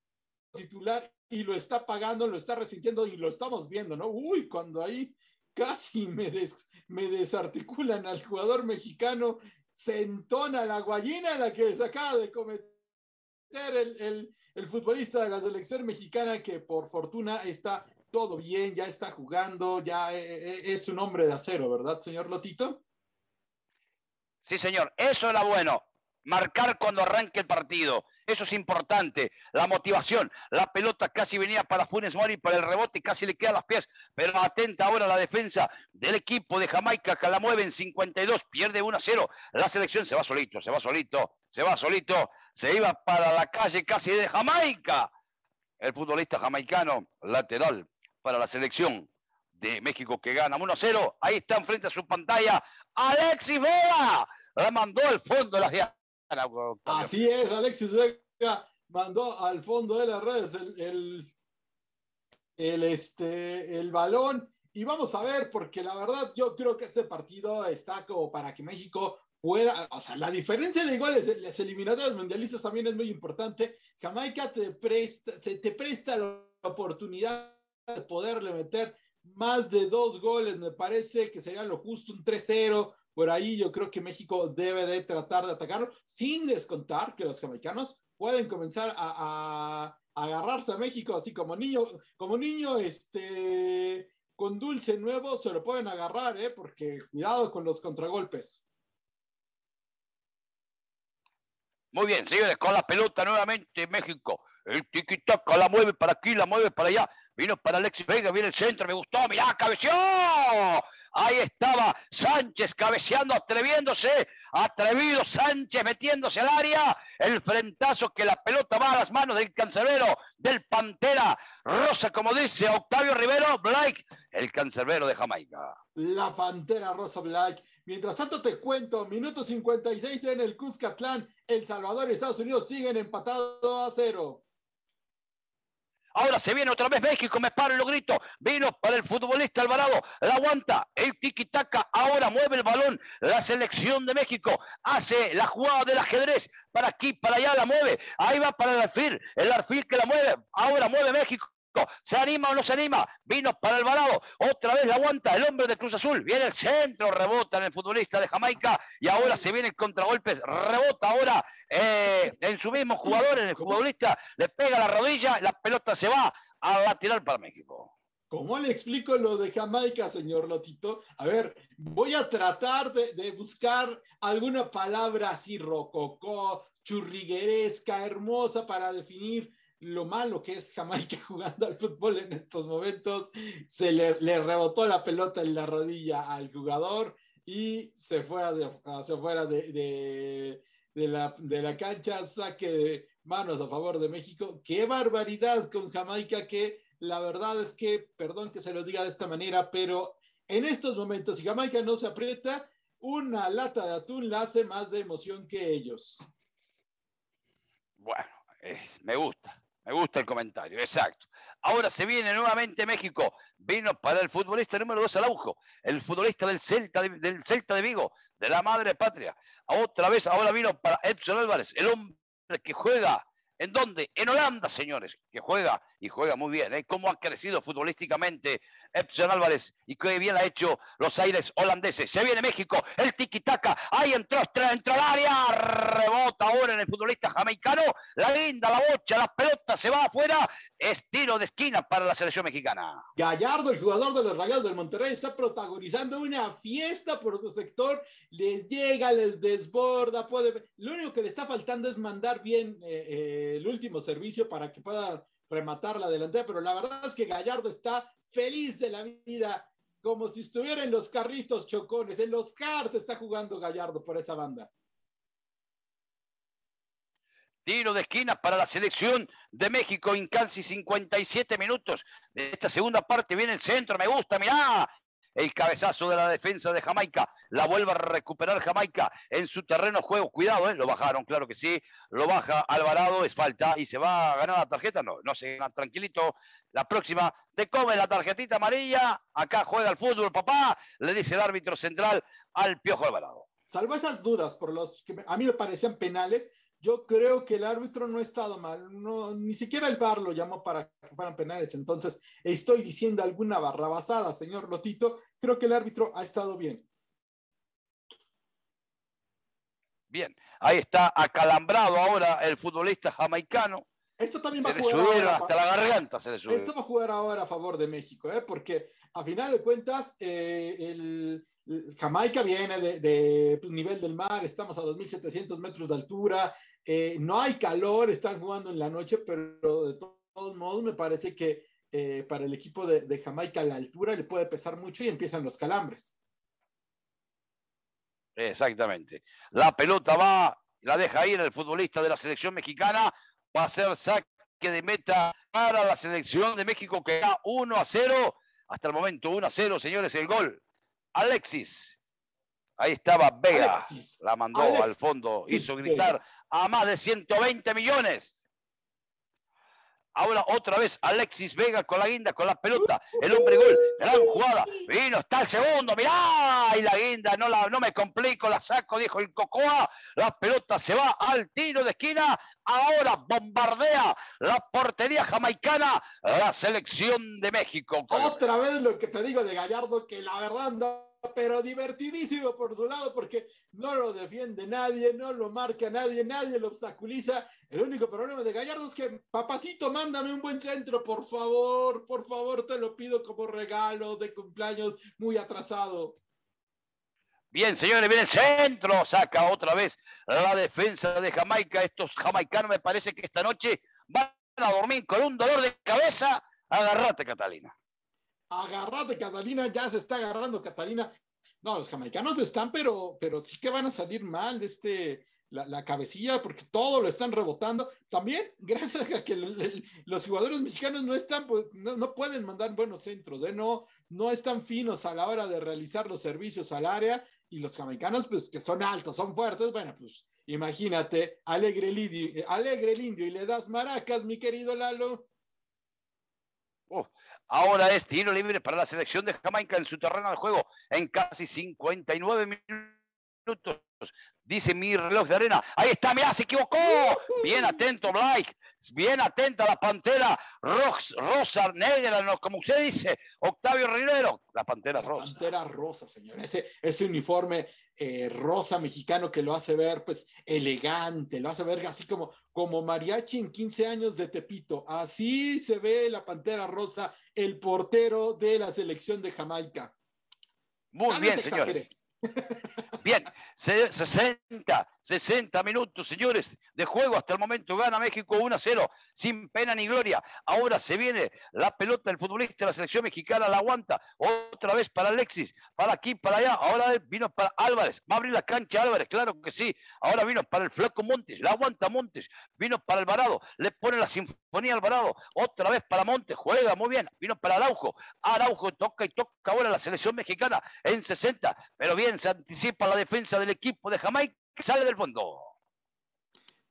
titular y lo está pagando, lo está resintiendo y lo estamos viendo, ¿no? Uy, cuando ahí casi (laughs) me, des, me desarticulan al jugador mexicano, se entona la guayina la que se acaba de cometer el, el, el, futbolista de la selección mexicana que por fortuna está todo bien, ya está jugando, ya es un hombre de acero, ¿verdad, señor Lotito? Sí, señor, eso era bueno. Marcar cuando arranque el partido. Eso es importante. La motivación. La pelota casi venía para Funes Mori, para el rebote casi le queda a los pies. Pero atenta ahora la defensa del equipo de Jamaica que la mueve en 52. Pierde 1 a 0. La selección se va solito, se va solito, se va solito se iba para la calle casi de Jamaica. El futbolista jamaicano, lateral para la selección de México que gana 1-0. Ahí está enfrente a su pantalla Alexis Vega. La mandó al fondo de dianas. Así es, Alexis Vega mandó al fondo de las redes el, el, este, el balón. Y vamos a ver, porque la verdad yo creo que este partido está como para que México pueda, o sea, la diferencia de goles en las eliminatorias mundialistas también es muy importante. Jamaica te presta, se te presta la oportunidad de poderle meter más de dos goles, me parece que sería lo justo, un 3-0, por ahí yo creo que México debe de tratar de atacarlo, sin descontar que los jamaicanos pueden comenzar a, agarrarse a México, así como niño, como niño, este, con dulce nuevo se lo pueden agarrar, ¿eh? porque cuidado con los contragolpes. Muy bien, señores, con la pelota nuevamente México. El tiki-taka la mueve para aquí, la mueve para allá. Vino para Alexis Vega, viene el centro, me gustó, mirá, cabeció. Ahí estaba Sánchez cabeceando, atreviéndose, atrevido Sánchez metiéndose al área. El frentazo que la pelota va a las manos del cancerbero, del Pantera Rosa, como dice Octavio Rivero, Blake, el cancerbero de Jamaica. La Pantera Rosa Black. Mientras tanto te cuento, minuto 56 en el Cuscatlán, El Salvador y Estados Unidos siguen empatados a cero. Ahora se viene otra vez México, me paro y lo grito. Vino para el futbolista Alvarado, la aguanta, el tiki-taka, ahora mueve el balón. La selección de México hace la jugada del ajedrez, para aquí, para allá la mueve. Ahí va para el alfil, el alfil que la mueve, ahora mueve México. ¿Se anima o no se anima? Vino para Alvarado. Otra vez la aguanta el hombre de Cruz Azul. Viene el centro, rebota en el futbolista de Jamaica y ahora se viene el contragolpes. Rebota ahora eh, en su mismo jugador, en el futbolista. Le pega la rodilla, la pelota se va a lateral para México. ¿Cómo le explico lo de Jamaica, señor Lotito? A ver, voy a tratar de, de buscar alguna palabra así rococó, churrigueresca, hermosa para definir lo malo que es Jamaica (laughs) jugando al fútbol en estos momentos. Se le, rebotó la pelota en la rodilla al jugador y se fue hacia afuera de, la, de la cancha, saque de manos a favor de México. Qué barbaridad con Jamaica que la verdad es que, perdón que se lo diga de esta manera, pero en estos momentos, si Jamaica no se aprieta, una lata de atún la hace más de emoción que ellos. Bueno, me gusta. Me gusta el comentario, exacto. Ahora se viene nuevamente México. Vino para el futbolista número 2 Araujo, el futbolista del Celta, del Celta de Vigo, de la madre patria. Otra vez, ahora vino para Edson Álvarez, el hombre que juega ¿En dónde? En Holanda, señores, que juega y juega muy bien. ¿eh? ¿Cómo ha crecido futbolísticamente Epson Álvarez y qué bien ha hecho los aires holandeses? Se viene México, el tiki-taka, ahí entró, entró al área, rebota ahora en el futbolista jamaicano, la linda, la bocha, la pelota se va afuera, es tiro de esquina para la selección mexicana. Gallardo, el jugador de los Rayados del Monterrey, está protagonizando una fiesta por su sector, les llega, les desborda, puede... Lo único que le está faltando es mandar bien... Eh, eh, el último servicio para que pueda rematar la delantera, pero la verdad es que Gallardo está feliz de la vida, como si estuviera en los carritos chocones, en los cars está jugando Gallardo por esa banda. Tiro de esquina para la selección de México en casi 57 minutos. De esta segunda parte viene el centro, me gusta, mirá, el cabezazo de la defensa de Jamaica, la vuelve a recuperar Jamaica en su terreno juego, cuidado, ¿eh? lo bajaron, claro que sí, lo baja Alvarado, es falta y se va a ganar la tarjeta, no, no se gana, tranquilito, la próxima te come la tarjetita amarilla, acá juega el fútbol, papá, le dice el árbitro central al Piojo Alvarado. Salvo esas dudas por los que a mí me parecían penales, yo creo que el árbitro no ha estado mal, no, ni siquiera el VAR lo llamó para que fueran penales, entonces estoy diciendo alguna barrabasada, señor Lotito, creo que el árbitro ha estado bien. Bien, ahí está acalambrado ahora el futbolista jamaicano. Esto también va a jugar ahora. Hasta la garganta se le Esto va a jugar ahora a favor de México, ¿eh? porque a final de cuentas eh, el, Jamaica viene de, pues, nivel del mar, estamos a 2.700 metros de altura, eh, no hay calor, están jugando en la noche, pero de todos modos me parece que para el equipo de, Jamaica la altura le puede pesar mucho y empiezan los calambres. Exactamente. La pelota va, la deja ahí en el futbolista de la selección mexicana, va a ser saque de meta para la selección de México que da 1 a 0. Hasta el momento 1 a 0, señores, el gol Alexis. Ahí estaba Vega. La mandó al fondo. Hizo gritar a más de 120 millones. Ahora otra vez Alexis Vega con la guinda, con la pelota. El hombre gol. Gran jugada. Vino, está el segundo. Mirá. Y la guinda, no, la, no me complico, la saco, dijo el Cocoa. La pelota se va al tiro de esquina. Ahora bombardea la portería jamaicana la selección de México. Otra vez lo que te digo de Gallardo, que la verdad no pero divertidísimo por su lado porque no lo defiende nadie, no lo marca nadie, nadie lo obstaculiza. El único problema de Gallardo es que, papacito, mándame un buen centro, por favor, por favor, te lo pido como regalo de cumpleaños muy atrasado. Bien, señores, viene el centro, saca otra vez la defensa de Jamaica. Estos jamaicanos me parece que esta noche van a dormir con un dolor de cabeza. Agarrate, Catalina. Agarrate, Catalina, ya se está agarrando Catalina. No, los jamaicanos están, pero, pero sí que van a salir mal de este, la, cabecilla, porque todo lo están rebotando. También, (laughs) gracias a que los jugadores mexicanos no están, pues, no, pueden mandar buenos centros, ¿eh? no, no están finos a la hora de realizar los servicios al área, y los jamaicanos, pues, que son altos, son fuertes, bueno, pues, imagínate, alegre el indio, alegre el indio y le das maracas, mi querido Lalo. Ahora es tiro libre para la selección de Jamaica en su terreno de juego en casi 59 minutos dice mi reloj de arena. Ahí está, mira, se equivocó. Bien atento, Blake. Bien atenta la pantera rosa, negra, como usted dice, Octavio Rivero. La pantera rosa. Pantera rosa, señor. Ese, ese uniforme eh, rosa mexicano que lo hace ver, pues, elegante, lo hace ver así como, como mariachi en 15 años de Tepito. Así se ve la pantera rosa, el portero de la selección de Jamaica. Muy bien, señores. Bien, 60, 60 minutos, señores, de juego. Hasta el momento gana México 1 a 0, sin pena ni gloria. Ahora se viene la pelota del futbolista de la selección mexicana, la aguanta. Otra vez para Alexis, para aquí, para allá. Ahora vino para Álvarez. Va a abrir la cancha Álvarez, claro que sí. Ahora vino para el Flaco Montes, la aguanta Montes. Vino para Alvarado, le pone la sinfonía Alvarado. Otra vez para Montes, juega muy bien. Vino para Araujo. Araujo toca y toca ahora la selección mexicana en 60. Pero bien, se anticipa la defensa del equipo de Jamaica que sale del fondo.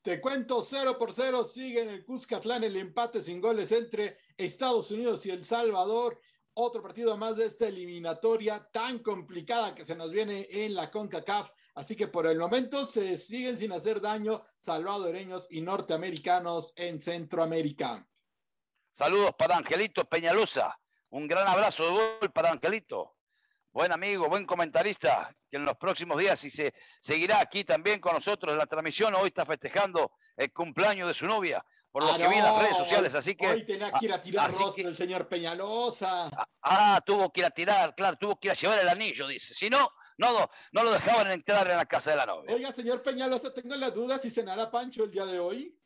Te cuento 0 por 0, sigue en el Cuscatlán el empate sin goles entre Estados Unidos y El Salvador. Otro partido más de esta eliminatoria tan complicada que se nos viene en la CONCACAF. Así que por el momento se siguen sin hacer daño salvadoreños y norteamericanos en Centroamérica. Saludos para Angelito Peñalosa. Un gran abrazo de gol para Angelito buen amigo, buen comentarista, que en los próximos días, y se seguirá aquí también con nosotros en la transmisión, hoy está festejando el cumpleaños de su novia, por lo ah, que vi en las redes sociales, así que... Hoy tenía que ir a tirar rostro el señor Peñalosa. Ah, ah, tuvo que ir a tirar, claro, tuvo que ir a llevar el anillo, dice. Si no, no, no lo dejaban entrar en la casa de la novia. Oiga, señor Peñalosa, tengo la duda si cenará Pancho el día de hoy.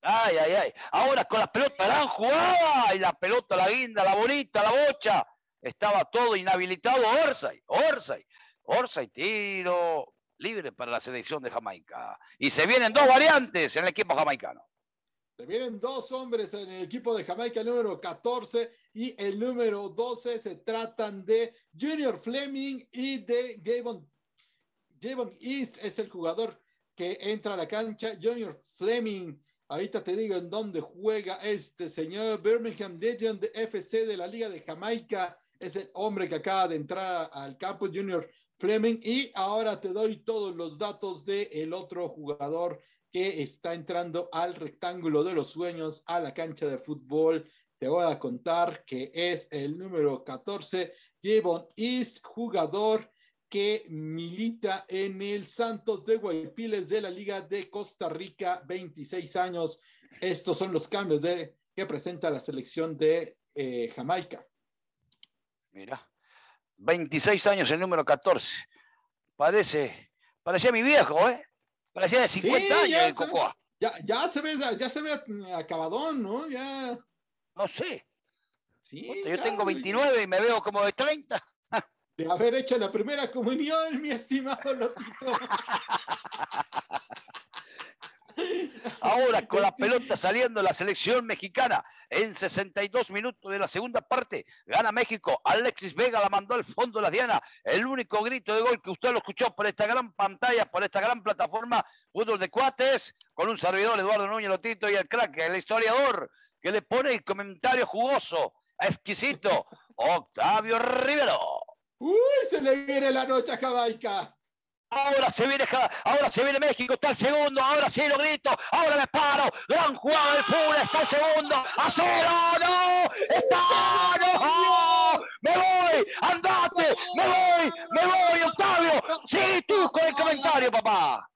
Ay, ay, ay. Ahora con la pelota la jugada y la pelota, la guinda, la bonita, la bocha estaba todo inhabilitado. Orsay, Orsay, Orsay, tiro libre para la selección de Jamaica. Y se vienen dos variantes en el equipo jamaicano. Se vienen dos hombres en el equipo de Jamaica, el número 14 y el número 12. Se tratan de Junior Fleming y de Javon. Javon East es el jugador que entra a la cancha. Junior Fleming, ahorita te digo en dónde juega este señor Birmingham Legend FC de la Liga de Jamaica es el hombre que acaba de entrar al campo, Junior Fleming, y ahora te doy todos los datos del el otro jugador que está entrando al rectángulo de los sueños, a la cancha de fútbol. Te voy a contar que es el número 14, Javon East, jugador que milita en el Santos de Guaypiles de la Liga de Costa Rica, 26 años. Estos son los cambios de, que presenta la selección de eh, Jamaica. Mira, 26 años el número 14. Parece, parecía mi viejo, ¿eh? Parecía de 50 años el Cocoa. Ya, ya, se ve, ya se ve acabadón, ¿no? Ya. No sé. Sí, yo tengo 29 y me veo como de 30. De haber hecho la primera comunión, mi estimado Lotito. (laughs) Ahora con la (laughs) pelota saliendo la selección mexicana en 62 minutos de la segunda parte. Gana México. Alexis Vega la mandó al fondo de la Diana. El único grito de gol que usted lo escuchó por esta gran pantalla, por esta gran plataforma Fútbol de Cuates, con un servidor Eduardo Núñez Lotito y el crack, el historiador, que le pone el comentario jugoso, exquisito, (laughs) Octavio Rivero. Uy, se le viene la noche a Jamaica. Ahora se viene, ahora se viene México, está el segundo, ahora sí lo grito, ahora me paro, gran jugada del fútbol, está el segundo, a cero, no, está, no, me voy, andate, me voy, me voy, Octavio, sí, tú con el comentario, papá.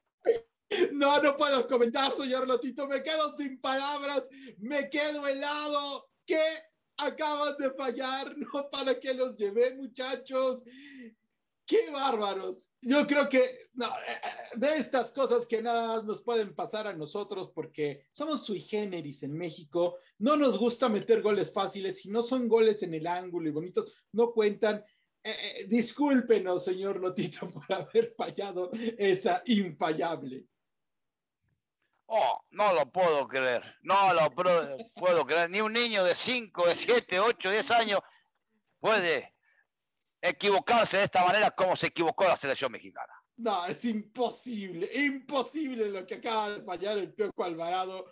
No, no puedo comentar, señor Lotito, me quedo sin palabras, me quedo helado, que acaban de fallar, no para que los llevé, muchachos. Qué bárbaros. Yo creo que no, eh, eh, de estas cosas que nada nos pueden pasar a nosotros porque somos sui generis en México, no nos gusta meter goles fáciles, si no son goles en el ángulo y bonitos, no cuentan. Eh, discúlpenos, señor Lotito, (laughs) por haber fallado esa infallable. Oh, no lo puedo creer, no lo puedo creer. Ni un niño de 5, de 7, 8, 10 años puede equivocarse de esta manera como se equivocó la selección mexicana. No, es imposible, imposible lo que acaba de fallar el Piojo Alvarado.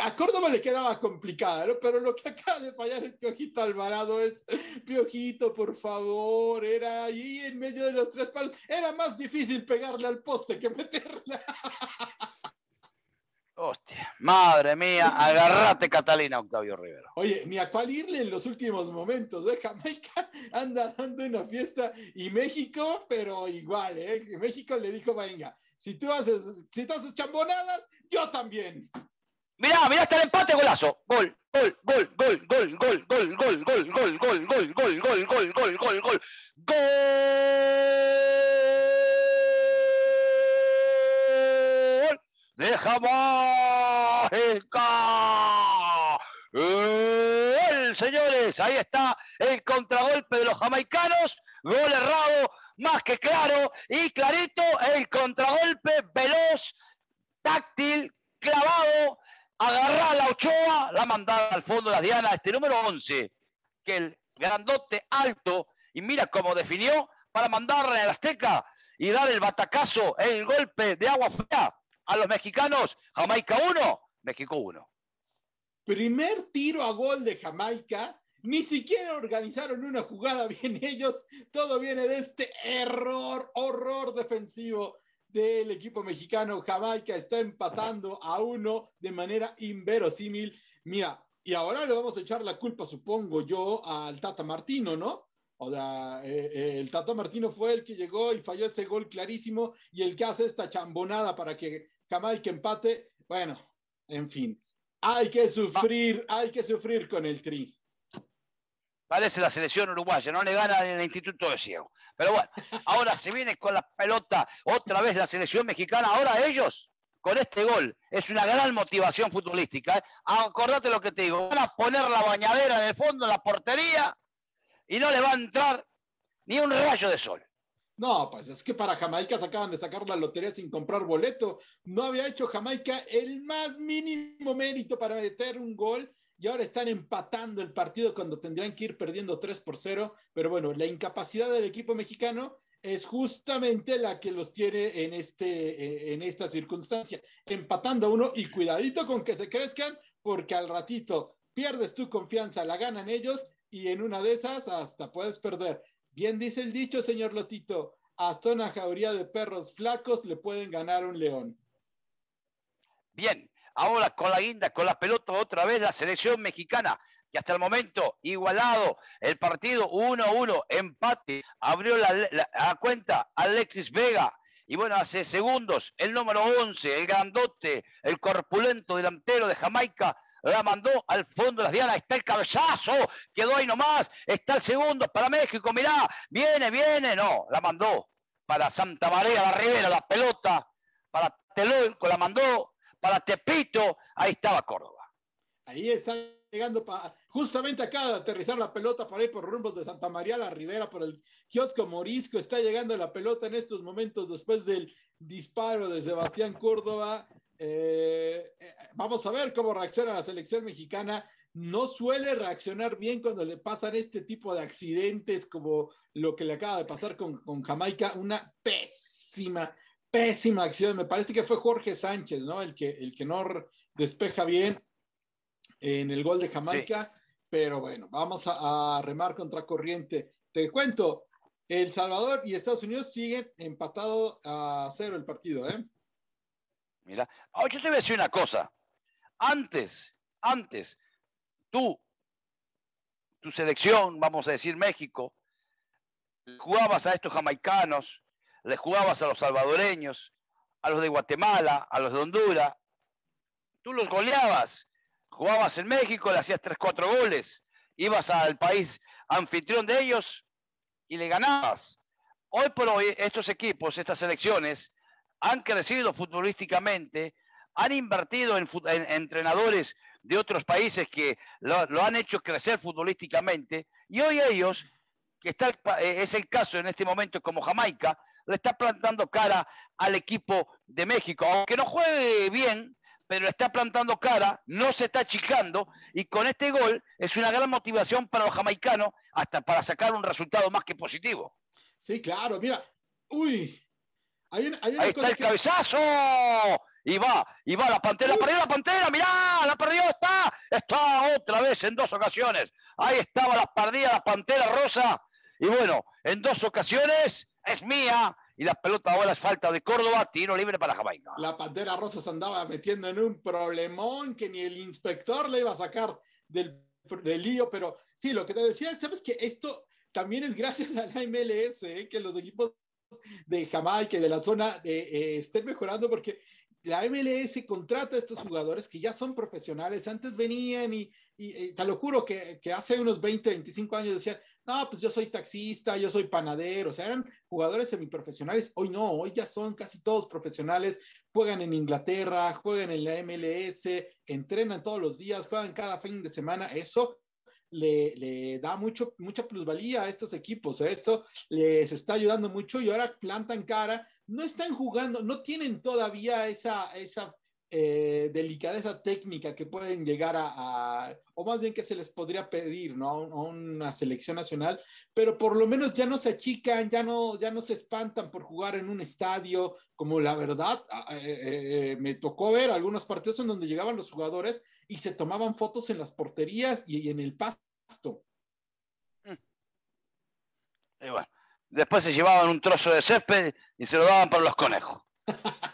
A Córdoba le quedaba complicada, ¿no? Pero lo que acaba de fallar el Piojito Alvarado es, Piojito, por favor, era ahí en medio de los tres palos. Era más difícil pegarle al poste que meterla. (laughs) Hostia, madre mía, agarrate Catalina Octavio Rivero. Oye, ni a cuál irle en los últimos momentos, ¿eh? Jamaica anda dando una fiesta y México, pero igual, ¿eh? México le dijo, venga, si tú haces, si tú haces chambonadas, yo también. Mirá, mirá, está el empate, golazo. Gol, gol, gol, gol, gol, gol, gol, gol, gol, gol, gol, gol, gol, gol, gol, gol, gol, gol, gol. De Jamaica. ¡El, señores! Ahí está el contragolpe de los jamaicanos. Gol errado, más que claro y clarito. El contragolpe veloz, táctil, clavado. Agarrar la Ochoa, la mandada al fondo de las dianas. Este número 11, que el grandote alto, y mira cómo definió para mandarle al Azteca y dar el batacazo, el golpe de agua fría a los mexicanos. Jamaica 1, México 1. Primer tiro a gol de Jamaica. Ni siquiera organizaron una jugada (laughs) bien ellos. Todo viene de este error, horror defensivo del equipo mexicano. Jamaica está empatando a uno de manera inverosímil. Mira, y ahora le vamos a echar la culpa, supongo yo, al Tata Martino, ¿no? O sea, eh, eh, el Tata Martino fue el que llegó y falló ese gol clarísimo y el que hace esta chambonada para que Jamaica empate. Bueno, en fin, hay que sufrir, hay que sufrir con el tri. Parece la selección uruguaya, no le gana en el Instituto de Ciego. Pero bueno, ahora se viene con la pelota otra vez la selección mexicana. Ahora ellos, con este gol, es una gran motivación futbolística. ¿eh? Acordate lo que te digo, van a poner la bañadera en el fondo, en la portería, y no le va a entrar ni un rayo de sol. No, pues es que para Jamaica se acaban de sacar la lotería sin comprar boleto. No había hecho Jamaica el más mínimo mérito para meter un gol y ahora están empatando el partido cuando tendrían que ir perdiendo 3 por 0. Pero bueno, la incapacidad del equipo mexicano es justamente la que los tiene en, este, en esta circunstancia, empatando a uno y cuidadito con que se crezcan porque al ratito pierdes tu confianza, la ganan ellos y en una de esas hasta puedes perder. Bien dice el dicho, señor Lotito, hasta una jauría de perros flacos le pueden ganar un león. Bien, ahora con la guinda, con la pelota otra vez la selección mexicana, que hasta el momento igualado el partido 1-1, empate, abrió la, cuenta Alexis Vega. Y bueno, hace segundos, el número 11, el grandote, el corpulento delantero de Jamaica, la mandó al fondo de las dianas, está el cabezazo, quedó ahí nomás, está el segundo para México, mirá, viene, viene, no, la mandó para Santa María, la Rivera, la pelota, para Telulco, la mandó, para Tepito, ahí estaba Córdoba. Ahí está llegando para, justamente acaba de aterrizar la pelota por ahí por rumbos de Santa María la Rivera, por el kiosco Morisco, está llegando la pelota en estos momentos después del disparo de Sebastián Córdoba eh, eh, vamos a ver cómo reacciona la selección mexicana. No suele reaccionar bien cuando le pasan este tipo de accidentes como lo que le acaba de pasar con, Jamaica. Una pésima, pésima acción. Me parece que fue Jorge Sánchez, ¿no? El que, el que no despeja bien en el gol de Jamaica. Pero bueno, vamos a, a remar contra corriente. Te cuento, El Salvador y Estados Unidos siguen empatados a cero el partido, ¿eh? Mira, yo te voy a decir una cosa. Antes, antes, tú, tu selección, vamos a decir México, jugabas a estos jamaicanos, le jugabas a los salvadoreños, a los de Guatemala, a los de Honduras, tú los goleabas, jugabas en México, le hacías 3, 4 goles, ibas al país anfitrión de ellos y le ganabas. hoy por hoy estos equipos, estas selecciones, han crecido futbolísticamente, han invertido en, entrenadores de otros países que lo, han hecho crecer futbolísticamente, y hoy ellos, que eh, es el caso en este momento como Jamaica, le está plantando cara al equipo de México, aunque no juegue bien, pero está plantando cara, no se está achicando y con este gol es una gran motivación para los jamaicanos hasta para sacar un resultado más que positivo. Sí, claro, mira, uy, hay Ahí está el cabezazo. Y va, y va la pantera, perdió la pantera, mirá, la perdió, está, está otra vez en dos ocasiones. Ahí estaba la perdida la pantera rosa. Y bueno, en dos ocasiones es mía, y la pelota ahora es falta de Córdoba, tiro libre para Jamaica. La Pantera Rosa se andaba metiendo en un problemón que ni el inspector le iba a sacar del, lío, pero sí, lo que te decía, sabes que esto también es gracias (laughs) a la MLS, ¿eh? que los equipos de Jamaica y de la zona eh, estén mejorando porque la MLS contrata a estos jugadores que ya son profesionales. Antes venían y, te lo juro que, hace unos 20, 25 años decían, no, pues yo soy taxista, yo soy panadero. O sea, eran jugadores semiprofesionales. Hoy no, hoy ya son casi todos profesionales. Juegan en Inglaterra, juegan en la MLS, entrenan todos los días, juegan cada fin de semana. Eso le, da mucho, mucha plusvalía a estos equipos. ¿eh? Esto les está ayudando mucho y ahora plantan cara. No están jugando, no tienen todavía esa, esa eh, delicadeza técnica que pueden llegar a, o más bien que se les podría pedir, ¿no? A, una selección nacional, pero por lo menos ya no se achican, ya no, ya no se espantan por jugar en un estadio, como la verdad, eh, me tocó ver algunos partidos en donde llegaban los jugadores y se tomaban fotos en las porterías y en el pasto. Y bueno, después se llevaban un trozo de césped y se lo daban para los conejos. (laughs)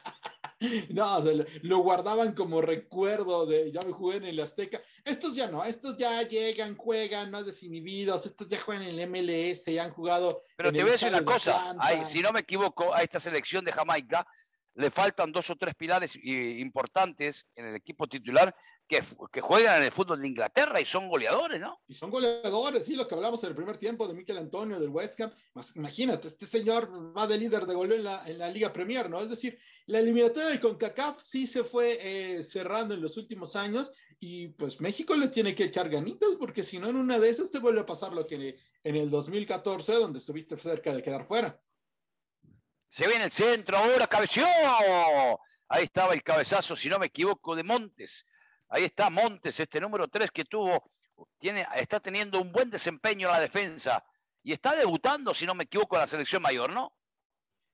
(laughs) no, lo guardaban como recuerdo de ya me jugué en el Azteca. Estos ya no, estos ya llegan, juegan más desinhibidos, estos ya juegan en el MLS, ya han jugado. Pero te voy a decir una cosa, si no me equivoco, a esta selección de Jamaica le faltan dos o tres pilares importantes en el equipo titular que, juegan en el fútbol de Inglaterra y son goleadores, ¿no? Y son goleadores, sí, lo que hablamos en el primer tiempo de Miquel Antonio del West Ham. imagínate, este señor va de líder de goleo en la, Liga Premier, ¿no? Es decir, la eliminatoria de CONCACAF sí se fue eh, cerrando en los últimos años y pues México le tiene que echar ganitas porque si no en una de esas te vuelve a pasar lo que en el 2014 donde estuviste cerca de quedar fuera. Se viene el centro ahora, cabeció. Ahí estaba el cabezazo, si no me equivoco, de Montes. Ahí está Montes, este número 3 que tuvo, tiene, está teniendo un buen desempeño en la defensa y está debutando, si no me equivoco, en la selección mayor, ¿no?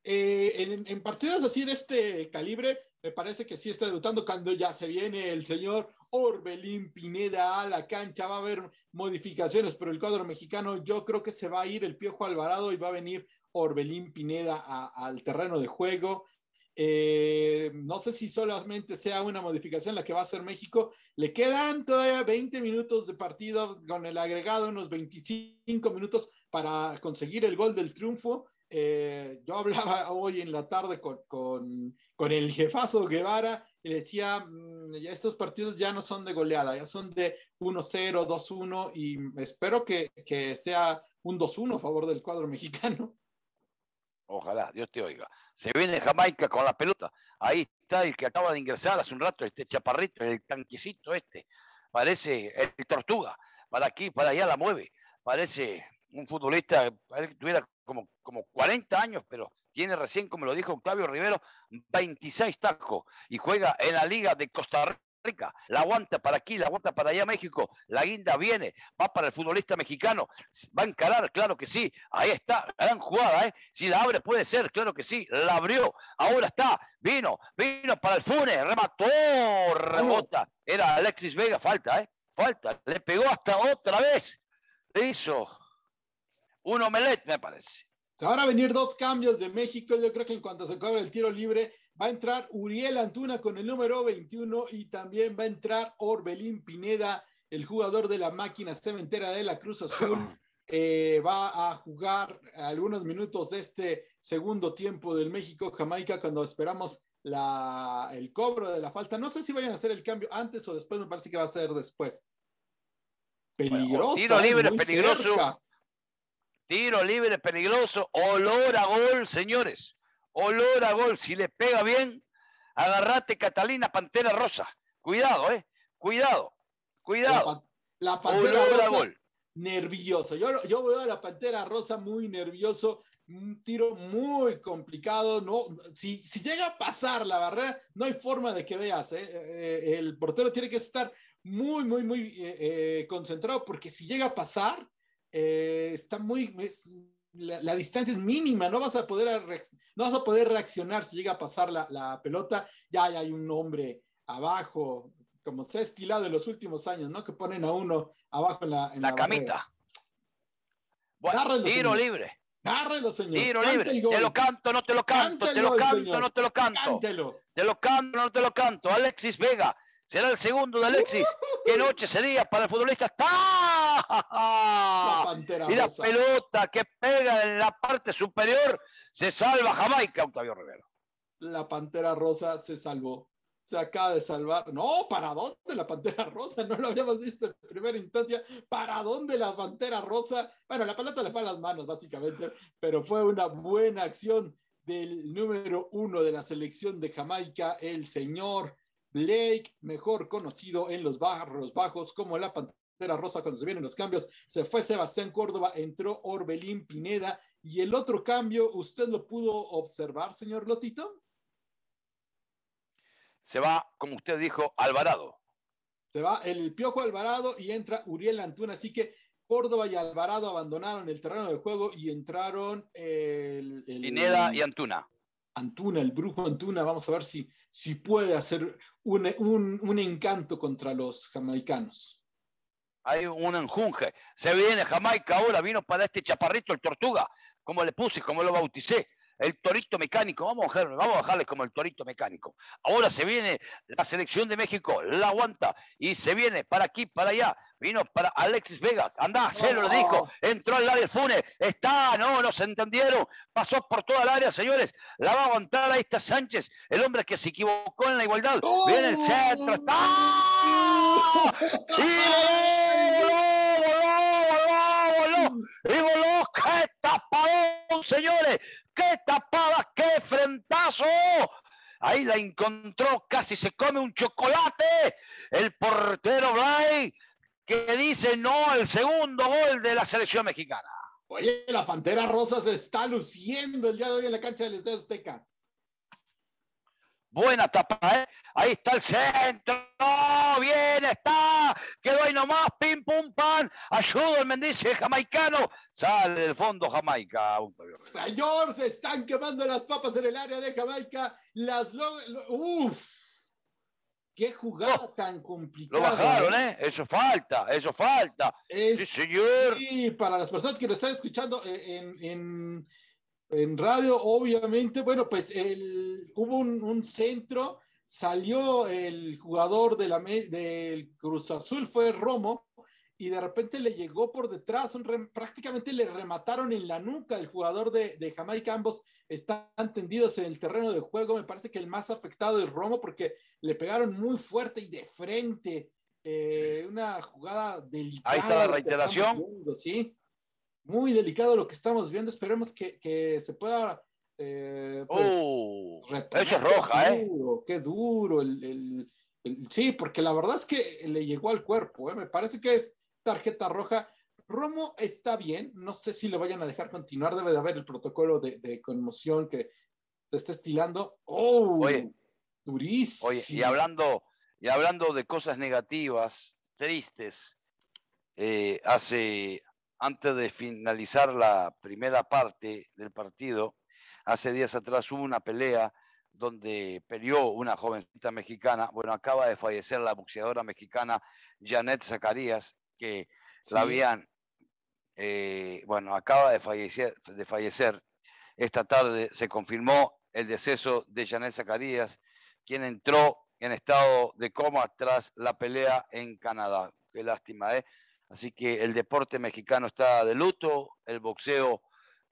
Eh, en, partidos así de este calibre, me parece que sí está debutando cuando ya se viene el señor Orbelín Pineda a la cancha. Va a haber modificaciones, pero el cuadro mexicano yo creo que se va a ir el Piojo Alvarado y va a venir Orbelín Pineda al terreno de juego. Eh, no sé si solamente sea una modificación la que va a hacer México. Le quedan todavía 20 minutos de partido con el agregado, unos 25 minutos para conseguir el gol del triunfo. Eh, yo hablaba (laughs) hoy en la tarde con, con, el jefazo Guevara y le decía, mm, estos partidos ya no son de goleada, ya son de 1-0, 2-1 y espero que, que sea un 2-1 a favor del cuadro (laughs) mexicano. Ojalá, Dios te oiga. Se viene Jamaica con la pelota. Ahí está el que acaba de ingresar hace un rato, este chaparrito, el tanquecito este. Parece el tortuga. Para aquí, para allá la mueve. Parece un futbolista, que tuviera como, como 40 años, pero tiene recién, como lo dijo Octavio Rivero, 26 tacos y juega en la Liga de Costa Rica. La aguanta para aquí, la aguanta para allá México, la guinda viene, va para el futbolista mexicano, va a encarar, claro que sí, ahí está, gran jugada, ¿eh? Si la abre puede ser, claro que sí, la abrió, ahora está, vino, vino para el Funes, remató, rebota, era Alexis Vega, falta, ¿eh? Falta, le pegó hasta otra vez, le hizo un omelet, me parece. Se van a venir dos cambios de México. Yo creo que en cuanto se cobre el tiro libre, va a entrar Uriel Antuna con el número 21 y también va a entrar Orbelín Pineda, el jugador de la máquina cementera de la Cruz Azul. (clears throat) Eh, va a jugar algunos minutos de este segundo tiempo del México-Jamaica cuando esperamos la, el cobro de la falta. No sé si vayan a hacer el cambio antes o después, me parece que va a ser después. Peligroso. tiro libre, peligroso. Tiro libre peligroso. Olor a gol, señores. Olor a gol. Si le pega bien, agarrate Catalina Pantera Rosa. Cuidado, ¿eh? Cuidado. Cuidado. La, Pantera Rosa nervioso. Yo, yo veo a la Pantera Rosa muy nervioso un tiro muy complicado. No, si, si, llega a pasar la barrera, no hay forma de que veas. ¿eh? Eh, el portero tiene que estar muy, muy, muy eh, concentrado porque si llega a pasar, está muy. la, distancia es mínima, no vas a poder, no vas a poder reaccionar si llega a pasar la, la pelota. Ya, hay un hombre abajo, como se ha estilado en los últimos años, ¿no? Que ponen a uno abajo en la, en la, camita. Bueno, tiro libre. Señor. Tiro libre. Te lo canto, no te lo canto. te lo canto, no te lo canto. Cántelo. Te lo canto, no te lo canto. Alexis Vega. Será el segundo de Alexis. (laughs) Qué noche sería para el futbolista. ¡Está! La (laughs) y la pelota que pega en la parte superior se salva Jamaica, Octavio Rivera. La pantera rosa se salvó se acaba de salvar. No, ¿para dónde la Pantera Rosa? No lo habíamos visto en primera instancia. ¿Para dónde la Pantera Rosa? Bueno, la pelota le fue a las manos, básicamente, pero fue una buena acción del número uno de la selección de Jamaica, el señor Blake, mejor conocido en los barros bajos como la Pantera Rosa cuando se vienen los cambios. Se fue Sebastián Córdoba, entró Orbelín Pineda y el otro cambio, ¿usted lo pudo observar, señor Lotito? se va, como usted dijo, Alvarado. Se va el Piojo Alvarado y entra Uriel Antuna. Así que Córdoba y Alvarado abandonaron el terreno de juego y entraron el, Pineda y Antuna. Antuna, el brujo Antuna. Vamos a ver si, si puede hacer un, un, encanto contra los jamaicanos. Hay un enjunje. Se viene Jamaica ahora, vino para este chaparrito, el Tortuga, como le puse, como lo bauticé el torito mecánico, vamos a, bajarle, vamos a bajarle como el torito mecánico. Ahora se viene la selección de México, la aguanta. Y se viene para aquí, para allá. Vino para Alexis Vega, anda, se lo dijo, entró al área Funes, está, no, no se entendieron, pasó por toda el área, señores, la va a aguantar ahí está Sánchez, el hombre que se equivocó en la igualdad, viene el centro, está, y y qué tapadón, señores, qué tapada, qué frentazo. Ahí la encontró, casi se come un chocolate. El portero Blay, que dice no al segundo gol de la selección mexicana. Oye, la Pantera Rosa se está luciendo el día de hoy en la cancha del Estadio Azteca. Buena tapa, ¿eh? Ahí está el centro. Bien está. Quedó ahí nomás. Pim, pum, pan. Ayuda el Mendice jamaicano. Sale del fondo Jamaica. Señor, se están quemando las papas en el área de Jamaica. Las. Uf. Qué jugada oh, tan complicada. Lo bajaron, ¿eh? ¿eh? Eso falta, eso falta. sí, señor. Sí, para las personas que lo están escuchando eh, en en radio, obviamente, bueno, pues el, hubo un, centro, salió el jugador de la, del Cruz Azul, fue Romo, y de repente le llegó por detrás, prácticamente le remataron en la nuca el jugador de, Jamaica, ambos están tendidos en el terreno de juego, me parece que el más afectado es Romo porque le pegaron muy fuerte y de frente, eh, una jugada delicada. Ahí está la reiteración. ¿sí? Muy delicado lo que estamos viendo. Esperemos que, se pueda. Eh, pues, eso es roja, ¿eh? Qué duro. El, sí, porque la verdad es que le llegó al cuerpo. ¿eh? Me parece que es tarjeta roja. Romo está bien. No sé si le vayan a dejar continuar. Debe de haber el protocolo de, conmoción que se está estilando. ¡Oh! Oye, durísimo. Oye, y hablando, y hablando de cosas negativas, tristes, eh, hace, antes de finalizar la primera parte del partido, hace días atrás hubo una pelea donde peleó una jovencita mexicana, bueno, acaba de fallecer la boxeadora mexicana Janet Zacarías, que la habían, eh, bueno, acaba de fallecer, de fallecer. Esta tarde se confirmó el deceso de Janet Zacarías, quien entró en estado de coma tras la pelea en Canadá. Qué lástima, ¿eh? Así que el deporte mexicano está de luto, el boxeo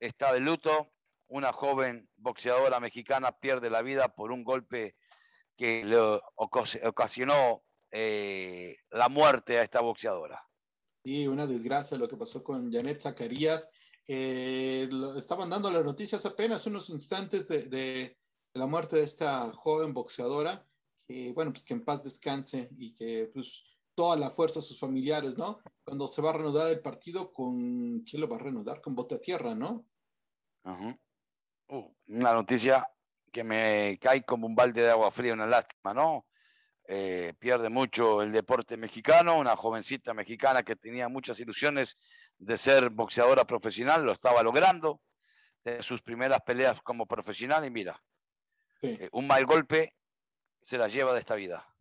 está de luto. Una joven boxeadora mexicana pierde la vida por un golpe que le ocasionó eh, la muerte a esta boxeadora. Sí, una desgracia lo que pasó con Janet Zacarías. Eh, estaban dando las noticias apenas unos instantes de, la muerte de esta joven boxeadora, que bueno, pues que en paz descanse y que pues toda la fuerza a sus familiares, ¿no? Cuando se va a reanudar el partido, ¿con quién lo va a reanudar? Con Bote a Tierra, ¿no? Uh, una noticia que me cae como un balde de agua fría, una lástima, ¿no? Eh, pierde mucho el deporte mexicano, una jovencita mexicana que tenía muchas ilusiones de ser boxeadora profesional, lo estaba logrando, de sus primeras peleas como profesional y mira, eh, un mal golpe se la lleva de esta vida.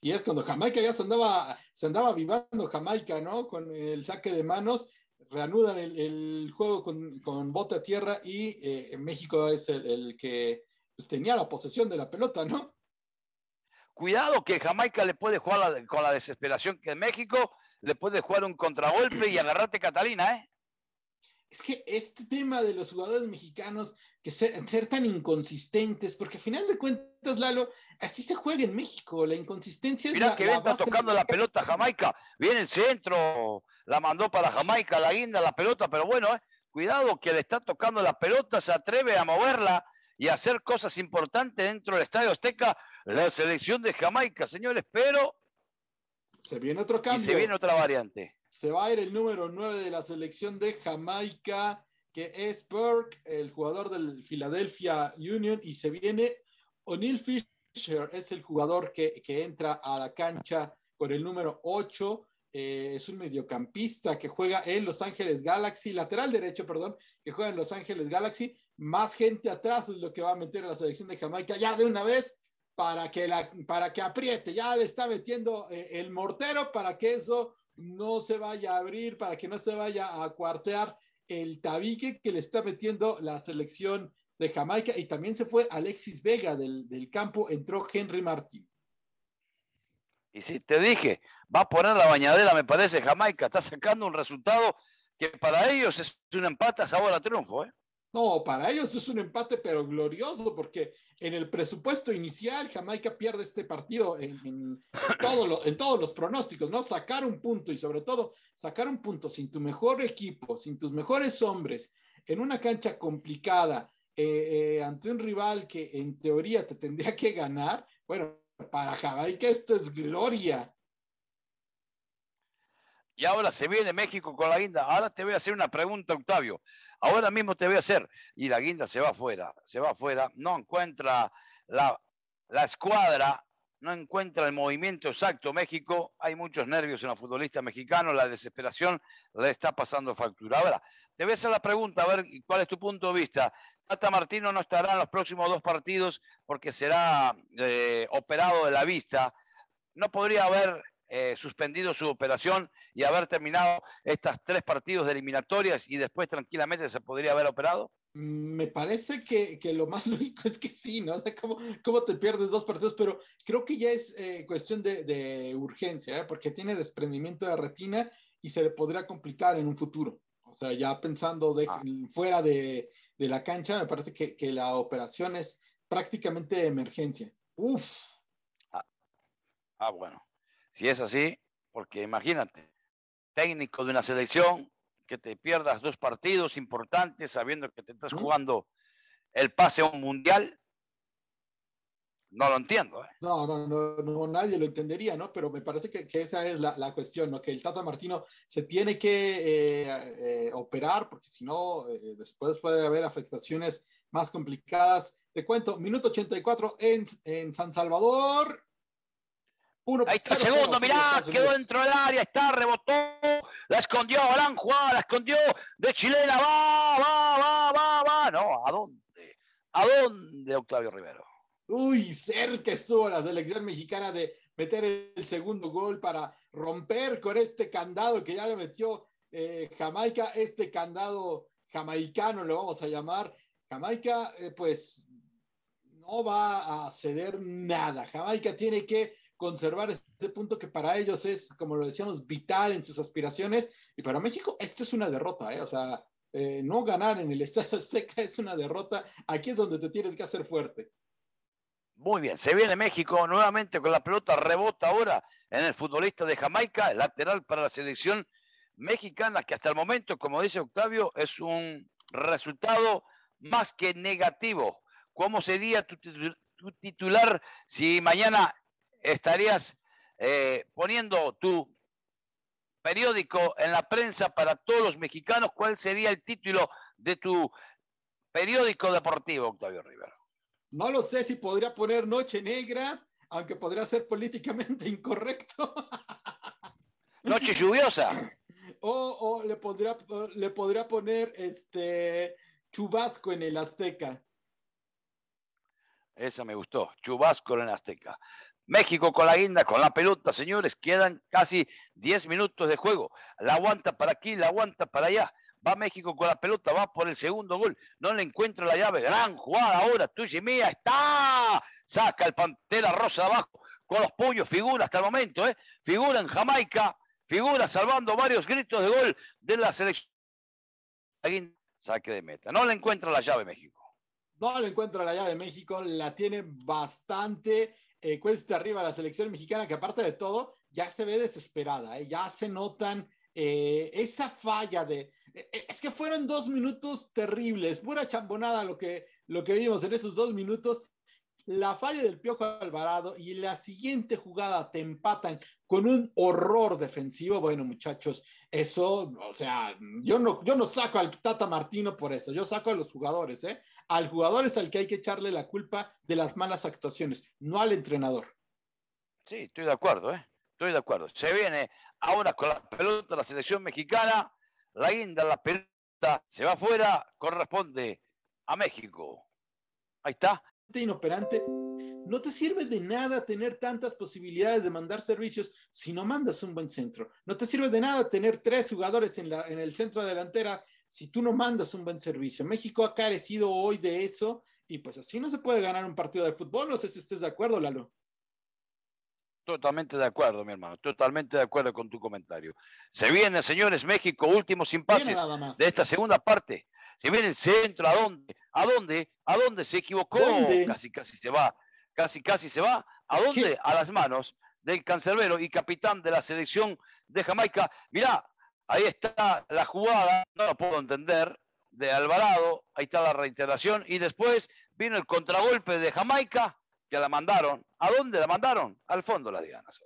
Y es cuando Jamaica ya se andaba, se andaba vivando Jamaica, ¿no? Con el saque de manos, reanudan el, juego con, con bote a tierra y eh, México es el, que pues, tenía la posesión de la pelota, ¿no? Cuidado que Jamaica le puede jugar con la desesperación que México le puede jugar un contragolpe y agarrarte Catalina, ¿eh? Es que este tema de los jugadores mexicanos, que ser, tan inconsistentes, porque al final de cuentas, Lalo, así se juega en México, la inconsistencia Mira que está tocando la pelota Jamaica, viene el centro, la mandó para Jamaica, la guinda, la pelota, pero bueno, eh, cuidado que le está tocando la pelota, se atreve a moverla y a hacer cosas importantes dentro del Estadio Azteca, la selección de Jamaica, señores, pero... Se viene otro cambio. se viene otra variante. Se va a ir el número 9 de la selección de Jamaica, que es Burke, el jugador del Philadelphia Union, y se viene O'Neill Fisher, es el jugador que, entra a la cancha con el número 8. Eh, es un mediocampista que juega en Los Ángeles Galaxy, lateral derecho, perdón, que juega en Los Ángeles Galaxy. Más gente atrás es lo que va a meter a la selección de Jamaica ya de una vez para que, la, para que apriete, ya le está metiendo eh, el mortero para que eso no se vaya a abrir, para que no se vaya a cuartear el tabique que le está metiendo la selección de Jamaica y también se fue Alexis Vega del, campo, entró Henry Martín. Y sí, te dije, va a poner la bañadera, me parece, Jamaica, está sacando un resultado que para ellos es un empate a sabor a triunfo, ¿eh? No, para ellos es un empate, pero glorioso, porque en el presupuesto inicial Jamaica pierde este partido en, todos los pronósticos, ¿no? Sacar un punto y sobre todo sacar un punto sin tu mejor equipo, sin tus mejores hombres, en una cancha complicada, eh, eh, ante un rival que en teoría te tendría que ganar, bueno, para Jamaica esto es gloria. Y ahora se viene México con la guinda. Ahora te voy a hacer una pregunta, Octavio. Ahora mismo te voy a hacer. Y la guinda se va afuera, se va afuera, no encuentra la, la escuadra, no encuentra el movimiento exacto. México, hay muchos nervios en los futbolistas mexicanos, la desesperación le está pasando factura. Ahora, te voy a hacer la pregunta, a ver cuál es tu punto de vista. Tata Martino no estará en los próximos dos partidos porque será eh, operado de la vista. No podría haber eh, suspendido su operación y haber terminado estos tres partidos de eliminatorias y después tranquilamente se podría haber operado? Me parece que, lo más (laughs) lógico es que sí, ¿no? O sea, ¿cómo, cómo te pierdes dos partidos? Pero creo que ya es eh, cuestión de, urgencia, ¿eh? porque tiene desprendimiento de retina y se le podría complicar en un futuro. O sea, ya pensando de, ah. fuera de, la cancha, me parece que, que la operación es prácticamente de emergencia. Uf. Ah, ah bueno. Si es así, porque imagínate, técnico de una selección, que te pierdas dos partidos importantes sabiendo que te estás jugando el pase a un mundial, no lo entiendo. ¿eh? No, no, no, nadie lo entendería, ¿no? Pero me parece que, esa es la, cuestión, ¿no? Que el Tata Martino se tiene que eh, eh, operar, porque si no, después puede haber afectaciones más complicadas. Te cuento, minuto 84 en, en San Salvador, Ahí está el segundo, mirá, quedó dentro del área, está, rebotó, la escondió, la escondió de chilena, va, va, va, va, va. No, ¿a dónde? ¿A dónde, Octavio Rivero? Uy, cerca estuvo la selección mexicana de meter el segundo gol para romper con este candado que ya le metió eh, Jamaica, este candado jamaicano lo vamos a llamar. Jamaica, eh, pues no va a ceder nada. Jamaica tiene que conservar ese punto que para ellos es, como lo decíamos, vital en sus aspiraciones. Y para México, esto es una derrota, ¿eh? O sea, eh, no ganar en el (laughs) Estadio Azteca es una derrota. Aquí es donde te tienes que hacer fuerte. Muy bien, se viene México nuevamente con la pelota, rebota ahora en el futbolista de Jamaica, lateral para la selección mexicana, que hasta el momento, como dice Octavio, es un resultado más que negativo. ¿Cómo sería tu, titular si mañana estarías eh, poniendo tu periódico en la prensa para todos los mexicanos? ¿Cuál sería el título de tu periódico deportivo, Octavio Rivera? No lo sé si podría poner Noche Negra, aunque podría ser políticamente (laughs) incorrecto. (laughs) Noche lluviosa. O, le, podría, le podría poner este chubasco en el Azteca. Esa me gustó, chubasco en el Azteca. México con la guinda, con la pelota, señores, quedan casi 10 minutos de juego. La aguanta para aquí, la aguanta para allá. Va México con la pelota, va por el segundo gol. No le encuentra la llave. Gran jugada ahora, tuya mía. Está. Saca el Pantera Rosa de abajo con los puños. Figura hasta el momento, ¿eh? Figura en Jamaica. Figura salvando varios gritos de gol de la selección. Saque de meta. No le encuentra la llave México. No le encuentra la llave México. La tiene bastante eh, cuesta arriba la selección mexicana, que aparte de todo, ya se ve desesperada. ¿eh? Ya se notan eh, esa falla de... Eh, es que fueron dos minutos terribles, pura chambonada lo que, lo que vimos en esos dos minutos. La falla del Piojo Alvarado y la siguiente jugada te empatan con un horror defensivo. Bueno, muchachos, eso, o sea, yo no, yo no saco al Tata Martino por eso, yo saco a los jugadores, ¿eh? Al jugador es al que hay que echarle la culpa de las malas actuaciones, no al entrenador. Sí, estoy de acuerdo, ¿eh? Estoy de acuerdo. Se viene ahora con la pelota la selección mexicana, la guinda, la pelota se va afuera, corresponde a México. Ahí está. Inoperante. No te sirve de nada tener tantas posibilidades de mandar servicios si no mandas un buen centro. No te sirve de nada tener tres jugadores en, la, en el centro delantera si tú no mandas un buen servicio. México ha carecido hoy de eso y pues así no se puede ganar un partido de fútbol. No sé si estés de acuerdo, Lalo. Totalmente de acuerdo, mi hermano. Totalmente de acuerdo con tu comentario. Se viene, señores, México, últimos impases de esta segunda parte. Se viene el centro, ¿a dónde? ¿A dónde? ¿A dónde se equivocó? Casi, casi se va. Casi, casi se va. ¿A dónde? A las manos del cancerbero y capitán de la selección de Jamaica. Mirá, ahí está la jugada, no lo puedo entender, de Alvarado. Ahí está la reiteración. Y después vino el contragolpe de Jamaica que la mandaron. ¿A dónde la mandaron? Al fondo la dianas.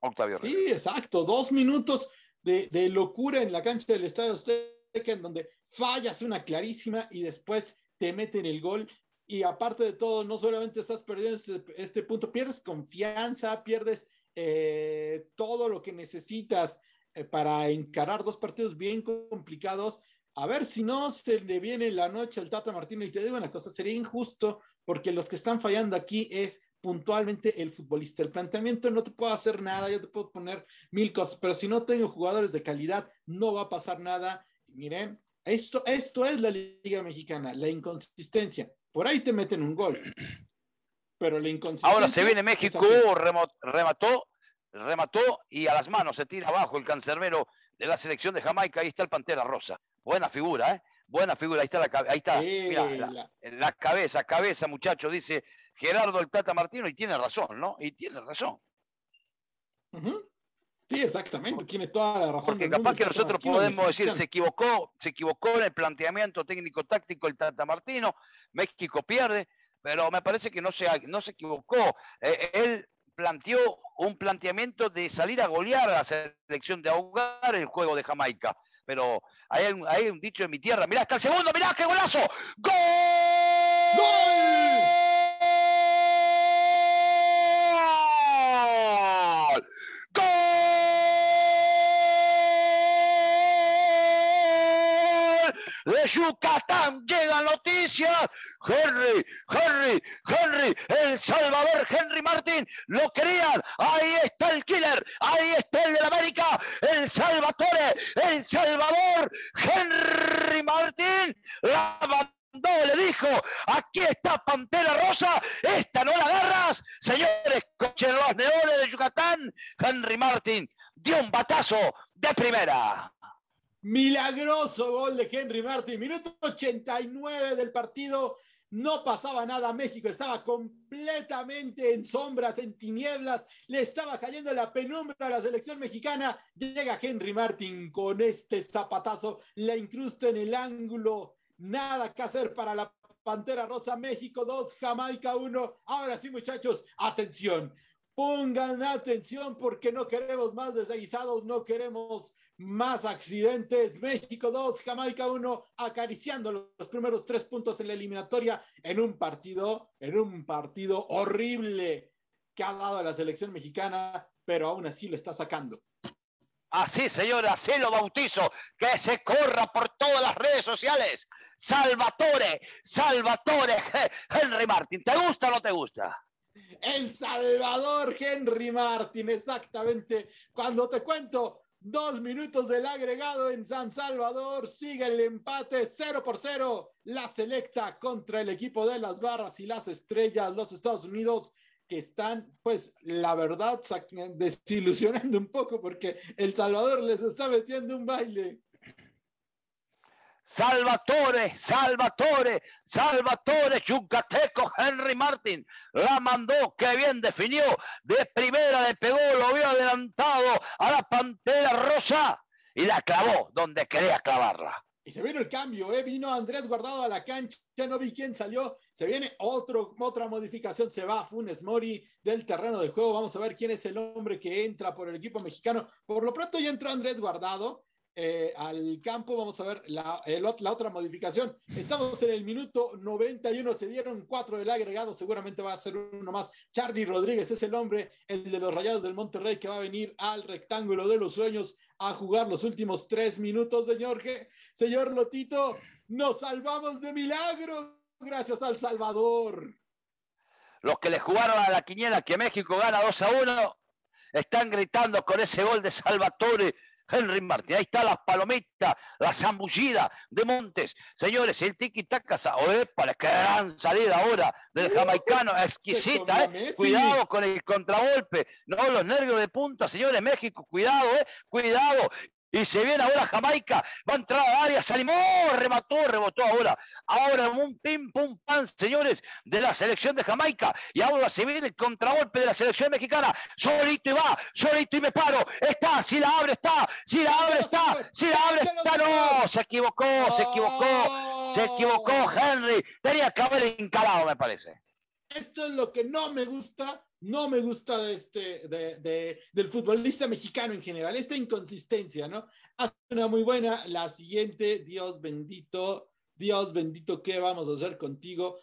Octavio. Sí, exacto. Dos minutos de, locura en la cancha del Estadio Azteca, en donde fallas una clarísima y después te meten el gol. Y aparte de todo, no solamente estás perdiendo este, punto, pierdes confianza, pierdes eh, todo lo que necesitas eh, para encarar dos partidos bien complicados. A ver si no se le viene la noche al Tata Martino y te digo una cosa, sería injusto porque los que están fallando aquí es puntualmente el futbolista. El planteamiento no te puedo hacer nada, yo te puedo poner mil cosas, pero si no tengo jugadores de calidad, no va a pasar nada. Miren, esto, esto es la Liga Mexicana, la inconsistencia. Por ahí te meten un gol, pero la inconsistencia. Ahora se viene México, remató, remató y a las manos se tira abajo el cancerbero de la selección de Jamaica. Ahí está el Pantera Rosa. Buena figura, ¿eh? Buena figura, ahí está la, ahí está, la, cabeza, cabeza, muchacho, dice Gerardo el Tata Martino, y tiene razón, ¿no? Y tiene razón. Sí, exactamente, tiene toda la razón. Porque capaz que nosotros podemos decir, se equivocó, se equivocó en el planteamiento técnico-táctico el Tata Martino, México pierde, pero me parece que no se, no se equivocó. Eh, él planteó un planteamiento de salir a golear a la selección, de ahogar el juego de Jamaica pero hay un, hay un dicho en mi tierra. Mirá, hasta el segundo, mirá, qué golazo. ¡Gol! ¡Gol! De Yucatán llegan noticias. Henry, Henry, Henry, El Salvador, Henry Martín, lo querían. Ahí está el killer, ahí está el de América, el Salvatore, el Salvador, Henry Martín, la le dijo, aquí está Pantera Rosa, esta no la agarras. Señores, cochen los neones de Yucatán, Henry Martín dio un batazo de primera. Milagroso gol de Henry Martin. Minuto 89 del partido. no pasaba nada. México estaba completamente en sombras, en tinieblas, le estaba cayendo la penumbra a la selección mexicana. Llega Henry Martin con este zapatazo, la incrusta en el ángulo. Nada que hacer para la Pantera Rosa, México 2, Jamaica 1. Ahora sí, muchachos, atención. Pongan atención porque no queremos más desaguisados, no queremos más accidentes. México 2, Jamaica 1, acariciando los primeros tres puntos en la eliminatoria en un partido, en un partido horrible que ha dado a la selección mexicana, pero aún así lo está sacando. Así, señora, así lo bautizo, que se corra por todas las redes sociales. Salvatore, Salvatore, Henry Martin, ¿te gusta o no te gusta? El Salvador Henry Martin, exactamente. Cuando te cuento Dos minutos del agregado en San Salvador. Sigue el empate 0 por 0. La selecta contra el equipo de las barras y las estrellas, los Estados Unidos, que están, pues, la verdad, desilusionando un poco porque El Salvador les está metiendo un baile. Salvatore, Salvatore, Salvatore, Yucateco, Henry Martin, la mandó, que bien definió, de primera le pegó, lo vio adelantado a la Pantera Rosa y la clavó donde quería clavarla. Y se vino el cambio, ¿eh? vino Andrés Guardado a la cancha, no vi quién salió, se viene otro, otra modificación, se va Funes Mori del terreno de juego, vamos a ver quién es el hombre que entra por el equipo mexicano. Por lo pronto ya entró Andrés Guardado, eh, al campo. Vamos a ver la, otra modificación. Estamos en el minuto 91, se dieron cuatro del agregado, seguramente va a ser uno más. Charlie Rodríguez es el hombre, el de los Rayados del Monterrey, que va a venir al rectángulo de los sueños a jugar los últimos tres minutos, señor, señor Lotito. Nos salvamos de milagro, gracias al Salvador. Los que le jugaron a la quiniela que México gana 2 a 1 están gritando con ese gol de Salvatore Henry Martin. Ahí está la palomita, la zambullida de Montes. Señores, el tiki-taka, para que gran salida ahora del jamaicano, exquisita, ¿eh? Cuidado con el contragolpe, no los nervios de punta, señores, México, cuidado, eh, cuidado. Y se viene ahora Jamaica, va a entrar a área, se animó, remató, rebotó ahora. Ahora un pim pum pan, señores, de la selección de Jamaica. Y ahora se viene el contragolpe de la selección mexicana. Solito y va, solito y me paro. Está, si la abre está, si la abre está, si la abre está. No, se equivocó, se equivocó, se equivocó Henry. Tenía que haber encalado, me parece. Esto es lo que no me gusta no me gusta este, de, del futbolista mexicano en general, esta inconsistencia, ¿no? Hace una muy buena, la siguiente, Dios bendito, Dios bendito, ¿qué vamos a hacer contigo?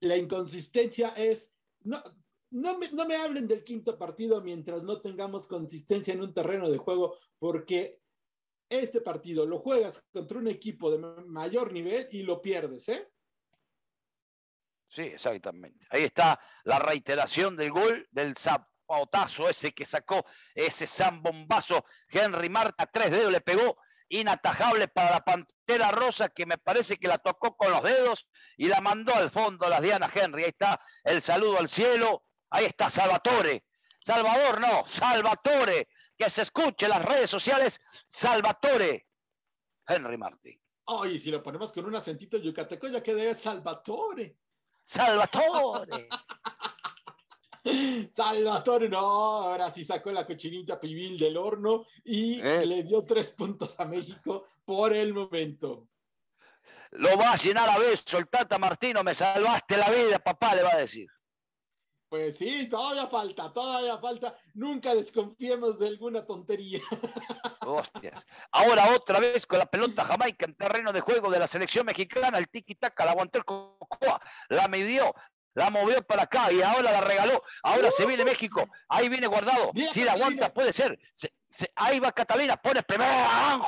La inconsistencia es, no, no me, no me hablen del quinto partido mientras no tengamos consistencia en un terreno de juego, porque este partido lo juegas contra un equipo de mayor nivel y lo pierdes, ¿eh? Sí, exactamente. Ahí está la reiteración del gol del zapotazo ese que sacó ese zambombazo. Henry Marta, tres dedos le pegó, inatajable para la Pantera Rosa, que me parece que la tocó con los dedos y la mandó al fondo las Diana Henry. Ahí está el saludo al cielo. Ahí está Salvatore. Salvador, no, Salvatore. Que se escuche en las redes sociales, Salvatore. Henry Martín. Ay, si lo ponemos con un acentito yucateco, ya queda Salvatore. Salvatore. (laughs) Salvatore, no, ahora sí sacó la cochinita pibil del horno y eh. le dio tres puntos a México por el momento. Lo va a llenar a beso el Tata Martino, me salvaste la vida, papá, le va a decir. Pues sí, todavía falta, todavía falta. Nunca desconfiemos de alguna tontería. (laughs) Hostias. Ahora otra vez con la pelota Jamaica en terreno de juego de la selección mexicana, el tiki-taka, la aguantó el Cocoa, la midió, la movió para acá y ahora la regaló. Ahora se viene México, ahí viene guardado. Si la aguanta, puede ser. ahí va Catalina, pone primero a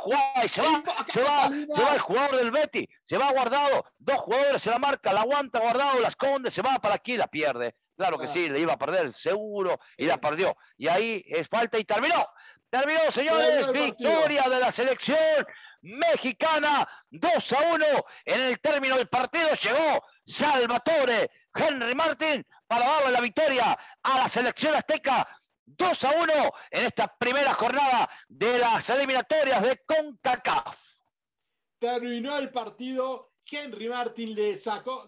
y se va, se va, se va el jugador del Betty, se va guardado, dos jugadores se la marca, la aguanta guardado, la esconde, se va para aquí, la pierde. Claro que sí, le iba a perder seguro y la perdió. Y ahí es falta y terminó. Terminó, señores. Victoria de la selección mexicana. 2 a 1. En el término del partido llegó Salvatore Henry Martin para darle la victoria a la selección azteca. 2 a 1 en esta primera jornada de las eliminatorias de CONCACAF. Terminó el partido Henry Martin le sacó,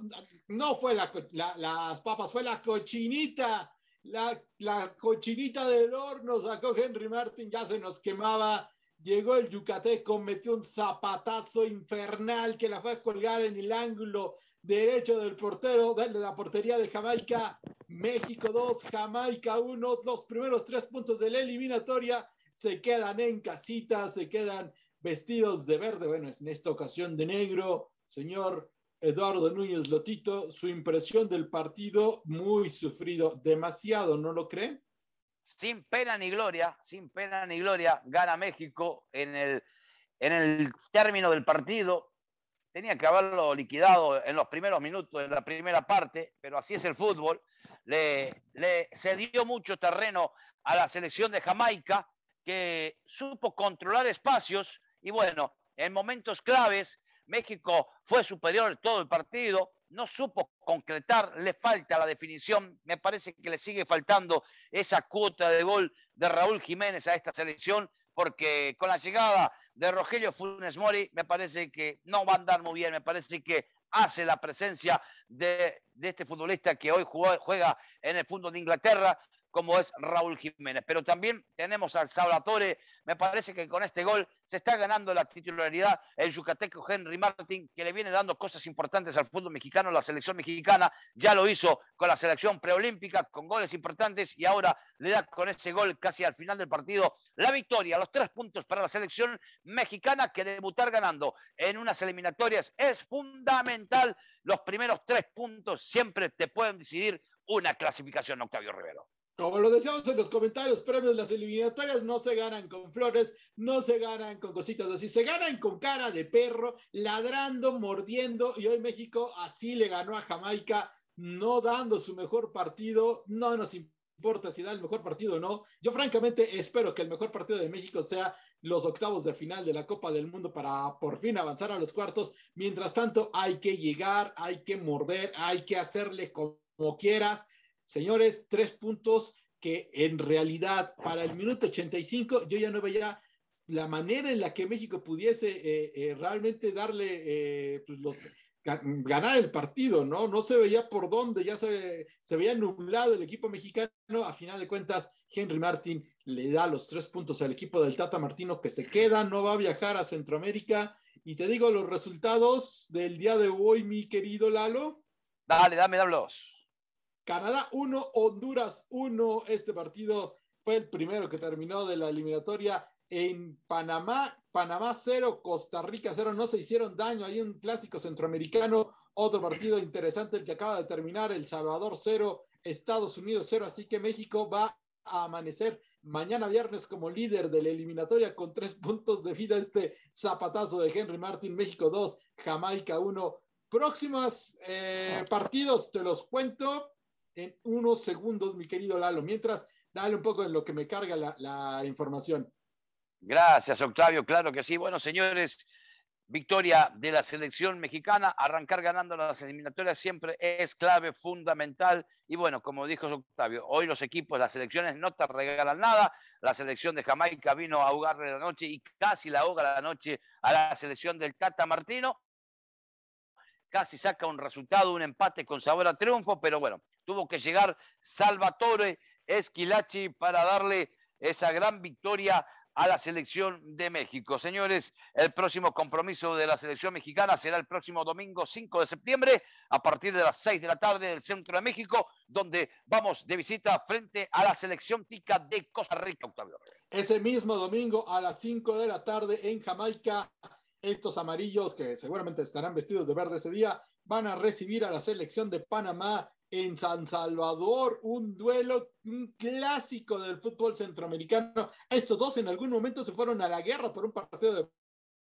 no fue la, las papas, fue la cochinita, la, cochinita del horno sacó Henry Martin, ya se nos quemaba llegó el Yucateco, metió un zapatazo infernal que la fue a colgar en el ángulo derecho del portero, de la portería de Jamaica. México 2, Jamaica 1. Los primeros tres puntos de la eliminatoria se quedan en casita, se quedan vestidos de verde. Bueno, en esta ocasión de negro. Señor Eduardo Núñez Lotito, su impresión del partido muy sufrido, demasiado, ¿no lo creen? sin pena ni gloria, sin pena ni gloria, gana México en el, en el término del partido. Tenía que haberlo liquidado en los primeros minutos de la primera parte, pero así es el fútbol. Le, le cedió mucho terreno a la selección de Jamaica, que supo controlar espacios y bueno, en momentos claves México fue superior todo el partido, no supo concretar, le falta la definición, me parece que le sigue faltando esa cuota de gol de Raúl Jiménez a esta selección, porque con la llegada de Rogelio Funes Mori me parece que no va a andar muy bien, me parece que hace la presencia de, este futbolista que hoy juega en el fútbol de Inglaterra, como es Raúl Jiménez. Pero también tenemos al Salvatore, me parece que con este gol se está ganando la titularidad el yucateco Henry Martin, que le viene dando cosas importantes al fútbol mexicano, la selección mexicana, ya lo hizo con la selección preolímpica, con goles importantes, y ahora le da con ese gol casi al final del partido la victoria, los tres puntos para la selección mexicana, que debutar ganando en unas eliminatorias es fundamental. Los primeros tres puntos siempre te pueden decidir una clasificación, Octavio Rivero. Como lo decíamos en los comentarios premios, las eliminatorias no se ganan con flores, no se ganan con cositas así, se ganan con cara de perro, ladrando, mordiendo, y hoy México así le ganó a Jamaica, no dando su mejor partido, no nos importa si da el mejor partido o no. Yo francamente espero que el mejor partido de México sea los octavos de final de la Copa del Mundo para por fin avanzar a los cuartos. Mientras tanto, hay que llegar, hay que morder, hay que hacerle como quieras Señores, tres puntos que en realidad para el minuto 85 yo ya no veía la manera en la que México pudiese eh, eh, realmente darle, eh, pues los, ganar el partido, ¿no? No se veía por dónde, ya se, veía nublado el equipo mexicano. A final de cuentas, Henry Martin le da los tres puntos al equipo del Tata Martino que se queda, no va a viajar a Centroamérica. Y te digo los resultados del día de hoy, mi querido Lalo. Dale, dame, dámelos. Canadá 1, Honduras 1. Este partido fue el primero que terminó de la eliminatoria en Panamá. Panamá 0, Costa Rica 0. No se hicieron daño. Hay un clásico centroamericano. Otro partido interesante el que acaba de terminar. El Salvador 0, Estados Unidos 0. Así que México va a amanecer mañana viernes como líder de la eliminatoria con tres puntos de vida. Este zapatazo de Henry Martin. México 2, Jamaica 1. Próximos eh, partidos te los cuento en unos segundos, mi querido Lalo. Mientras, dale un poco en lo que me carga la, información. Gracias, Octavio. Claro que sí. Bueno, señores, victoria de la selección mexicana. Arrancar ganando las eliminatorias siempre es clave, fundamental. Y bueno, como dijo Octavio, hoy los equipos, las selecciones no te regalan nada. La selección de Jamaica vino a ahogarle la noche y casi la ahoga la noche a la selección del Tata Martino casi saca un resultado, un empate con sabor a triunfo, pero bueno, tuvo que llegar Salvatore Esquilachi para darle esa gran victoria a la selección de México. Señores, el próximo compromiso de la selección mexicana será el próximo domingo 5 de septiembre a partir de las 6 de la tarde del centro de México, donde vamos de visita frente a la selección tica de Costa Rica, Octavio. Ese mismo domingo a las 5 de la tarde en Jamaica estos amarillos, que seguramente estarán vestidos de verde ese día, van a recibir a la selección de Panamá en San Salvador, un duelo, un clásico del fútbol centroamericano. Estos dos en algún momento se fueron a la guerra por un partido de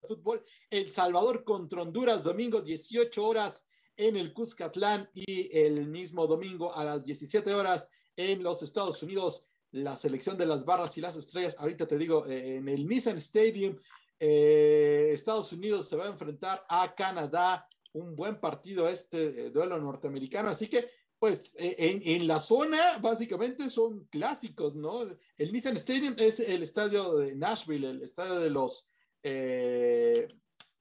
fútbol. El Salvador contra Honduras, domingo 18 horas en el Cuscatlán y el mismo domingo a las 17 horas en los Estados Unidos, la selección de las barras y las estrellas. Ahorita te digo, en el Nissan Stadium eh, Estados Unidos se va a enfrentar a Canadá, un buen partido este eh, duelo norteamericano, así que pues eh, en, la zona básicamente son clásicos, ¿no? El Nissan Stadium es el estadio de Nashville, el estadio de los de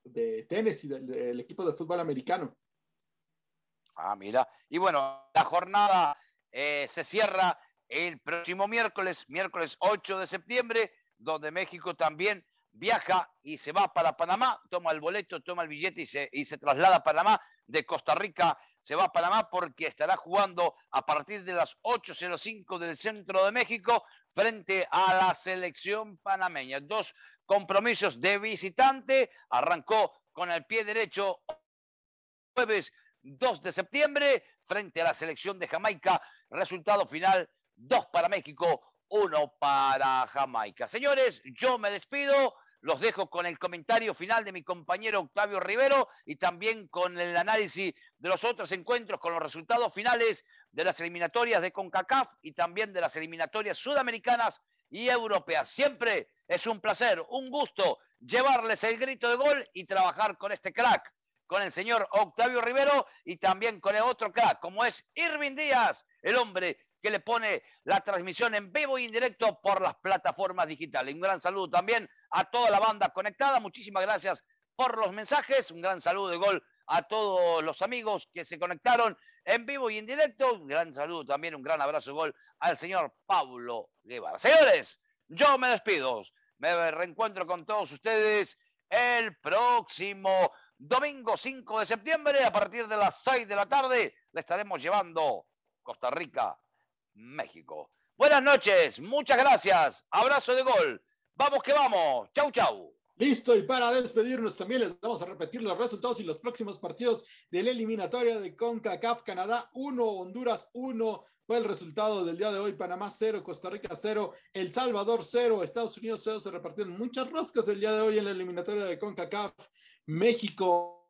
de tenis y del, equipo de fútbol americano. Ah, mira. Y bueno, la jornada eh, se cierra el próximo miércoles, miércoles 8 de septiembre, donde México también viaja y se va para Panamá, toma el boleto, toma el billete y se, y se traslada a Panamá. De Costa Rica se va a Panamá porque estará jugando a partir de las 8.05 del centro de México frente a la selección panameña. Dos compromisos de visitante. Arrancó con el pie derecho jueves 2 de septiembre frente a la selección de Jamaica. Resultado final, dos para México, uno para Jamaica. Señores, yo me despido. Los dejo con el comentario final de mi compañero Octavio Rivero y también con el análisis de los otros encuentros, con los resultados finales de las eliminatorias de CONCACAF y también de las eliminatorias sudamericanas y europeas. Siempre es un placer, un gusto llevarles el grito de gol y trabajar con este crack, con el señor Octavio Rivero y también con el otro crack, como es Irving Díaz, el hombre que le pone la transmisión en vivo y en directo por las plataformas digitales. Un gran saludo también a toda la banda conectada. Muchísimas gracias por los mensajes. Un gran saludo de gol a todos los amigos que se conectaron en vivo y en directo. Un gran saludo también, un gran abrazo de gol al señor Pablo Guevara. Señores, yo me despido. Me reencuentro con todos ustedes el próximo domingo 5 de septiembre a partir de las 6 de la tarde. Le estaremos llevando Costa Rica México. Buenas noches, muchas gracias. Abrazo de gol. Vamos que vamos. Chau, chau. Listo, y para despedirnos también les vamos a repetir los resultados y los próximos partidos de la eliminatoria de CONCACAF. Canadá 1, Honduras 1, fue el resultado del día de hoy. Panamá 0, Costa Rica 0, El Salvador 0, Estados Unidos 0. Se repartieron muchas roscas el día de hoy en la eliminatoria de CONCACAF. México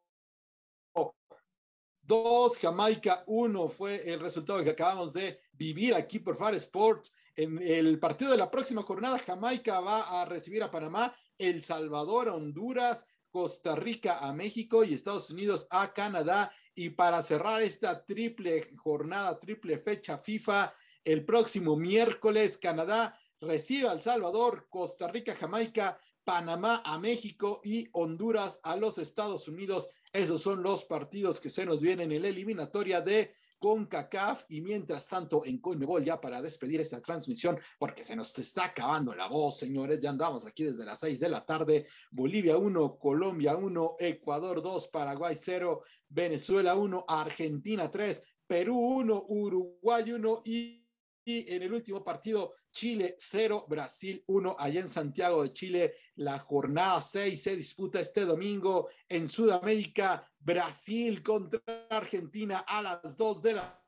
2, Jamaica 1 fue el resultado que acabamos de vivir aquí por Far Sports. En el partido de la próxima jornada, Jamaica va a recibir a Panamá, El Salvador a Honduras, Costa Rica a México y Estados Unidos a Canadá. Y para cerrar esta triple jornada, triple fecha FIFA, el próximo miércoles, Canadá recibe a El Salvador, Costa Rica, Jamaica, Panamá a México y Honduras a los Estados Unidos. Esos son los partidos que se nos vienen en la eliminatoria de CONCACAF y mientras tanto en CONMEBOL ya para despedir esta transmisión porque se nos está acabando la voz, señores, ya andamos aquí desde las seis de la tarde, Bolivia 1, Colombia 1, Ecuador 2, Paraguay 0, Venezuela 1, Argentina 3, Perú 1, Uruguay 1 y y en el último partido, Chile 0, Brasil 1, allá en Santiago de Chile. La jornada 6 se disputa este domingo en Sudamérica. Brasil contra Argentina a las 2 de la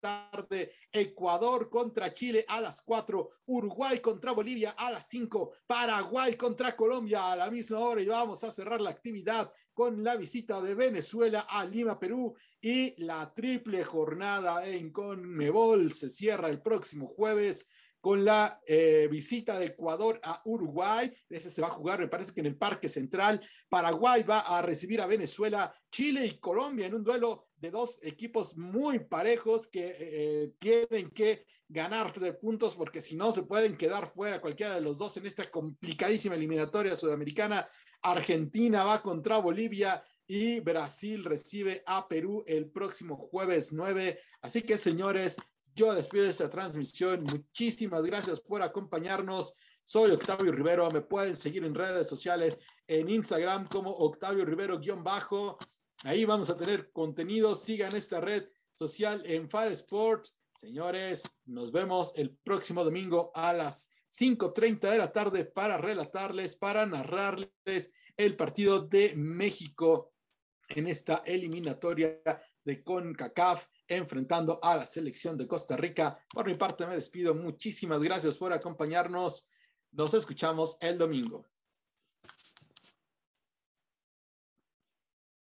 tarde, Ecuador contra Chile a las 4, Uruguay contra Bolivia a las 5, Paraguay contra Colombia a la misma hora. Y vamos a cerrar la actividad con la visita de Venezuela a Lima, Perú. Y la triple jornada en Conmebol se cierra el próximo jueves con la eh, visita de Ecuador a Uruguay. Ese se va a jugar, me parece que en el Parque Central. Paraguay va a recibir a Venezuela, Chile y Colombia en un duelo de dos equipos muy parejos que eh, tienen que ganar de puntos porque si no se pueden quedar fuera cualquiera de los dos en esta complicadísima eliminatoria sudamericana. Argentina va contra Bolivia y Brasil recibe a Perú el próximo jueves 9. Así que señores, yo despido esta transmisión. Muchísimas gracias por acompañarnos. Soy Octavio Rivero. Me pueden seguir en redes sociales, en Instagram como Octavio Rivero-bajo. Ahí vamos a tener contenido. Sigan esta red social en Far Sports. Señores, nos vemos el próximo domingo a las 5.30 de la tarde para relatarles, para narrarles el partido de México en esta eliminatoria de CONCACAF enfrentando a la selección de Costa Rica. Por mi parte me despido. Muchísimas gracias por acompañarnos. Nos escuchamos el domingo.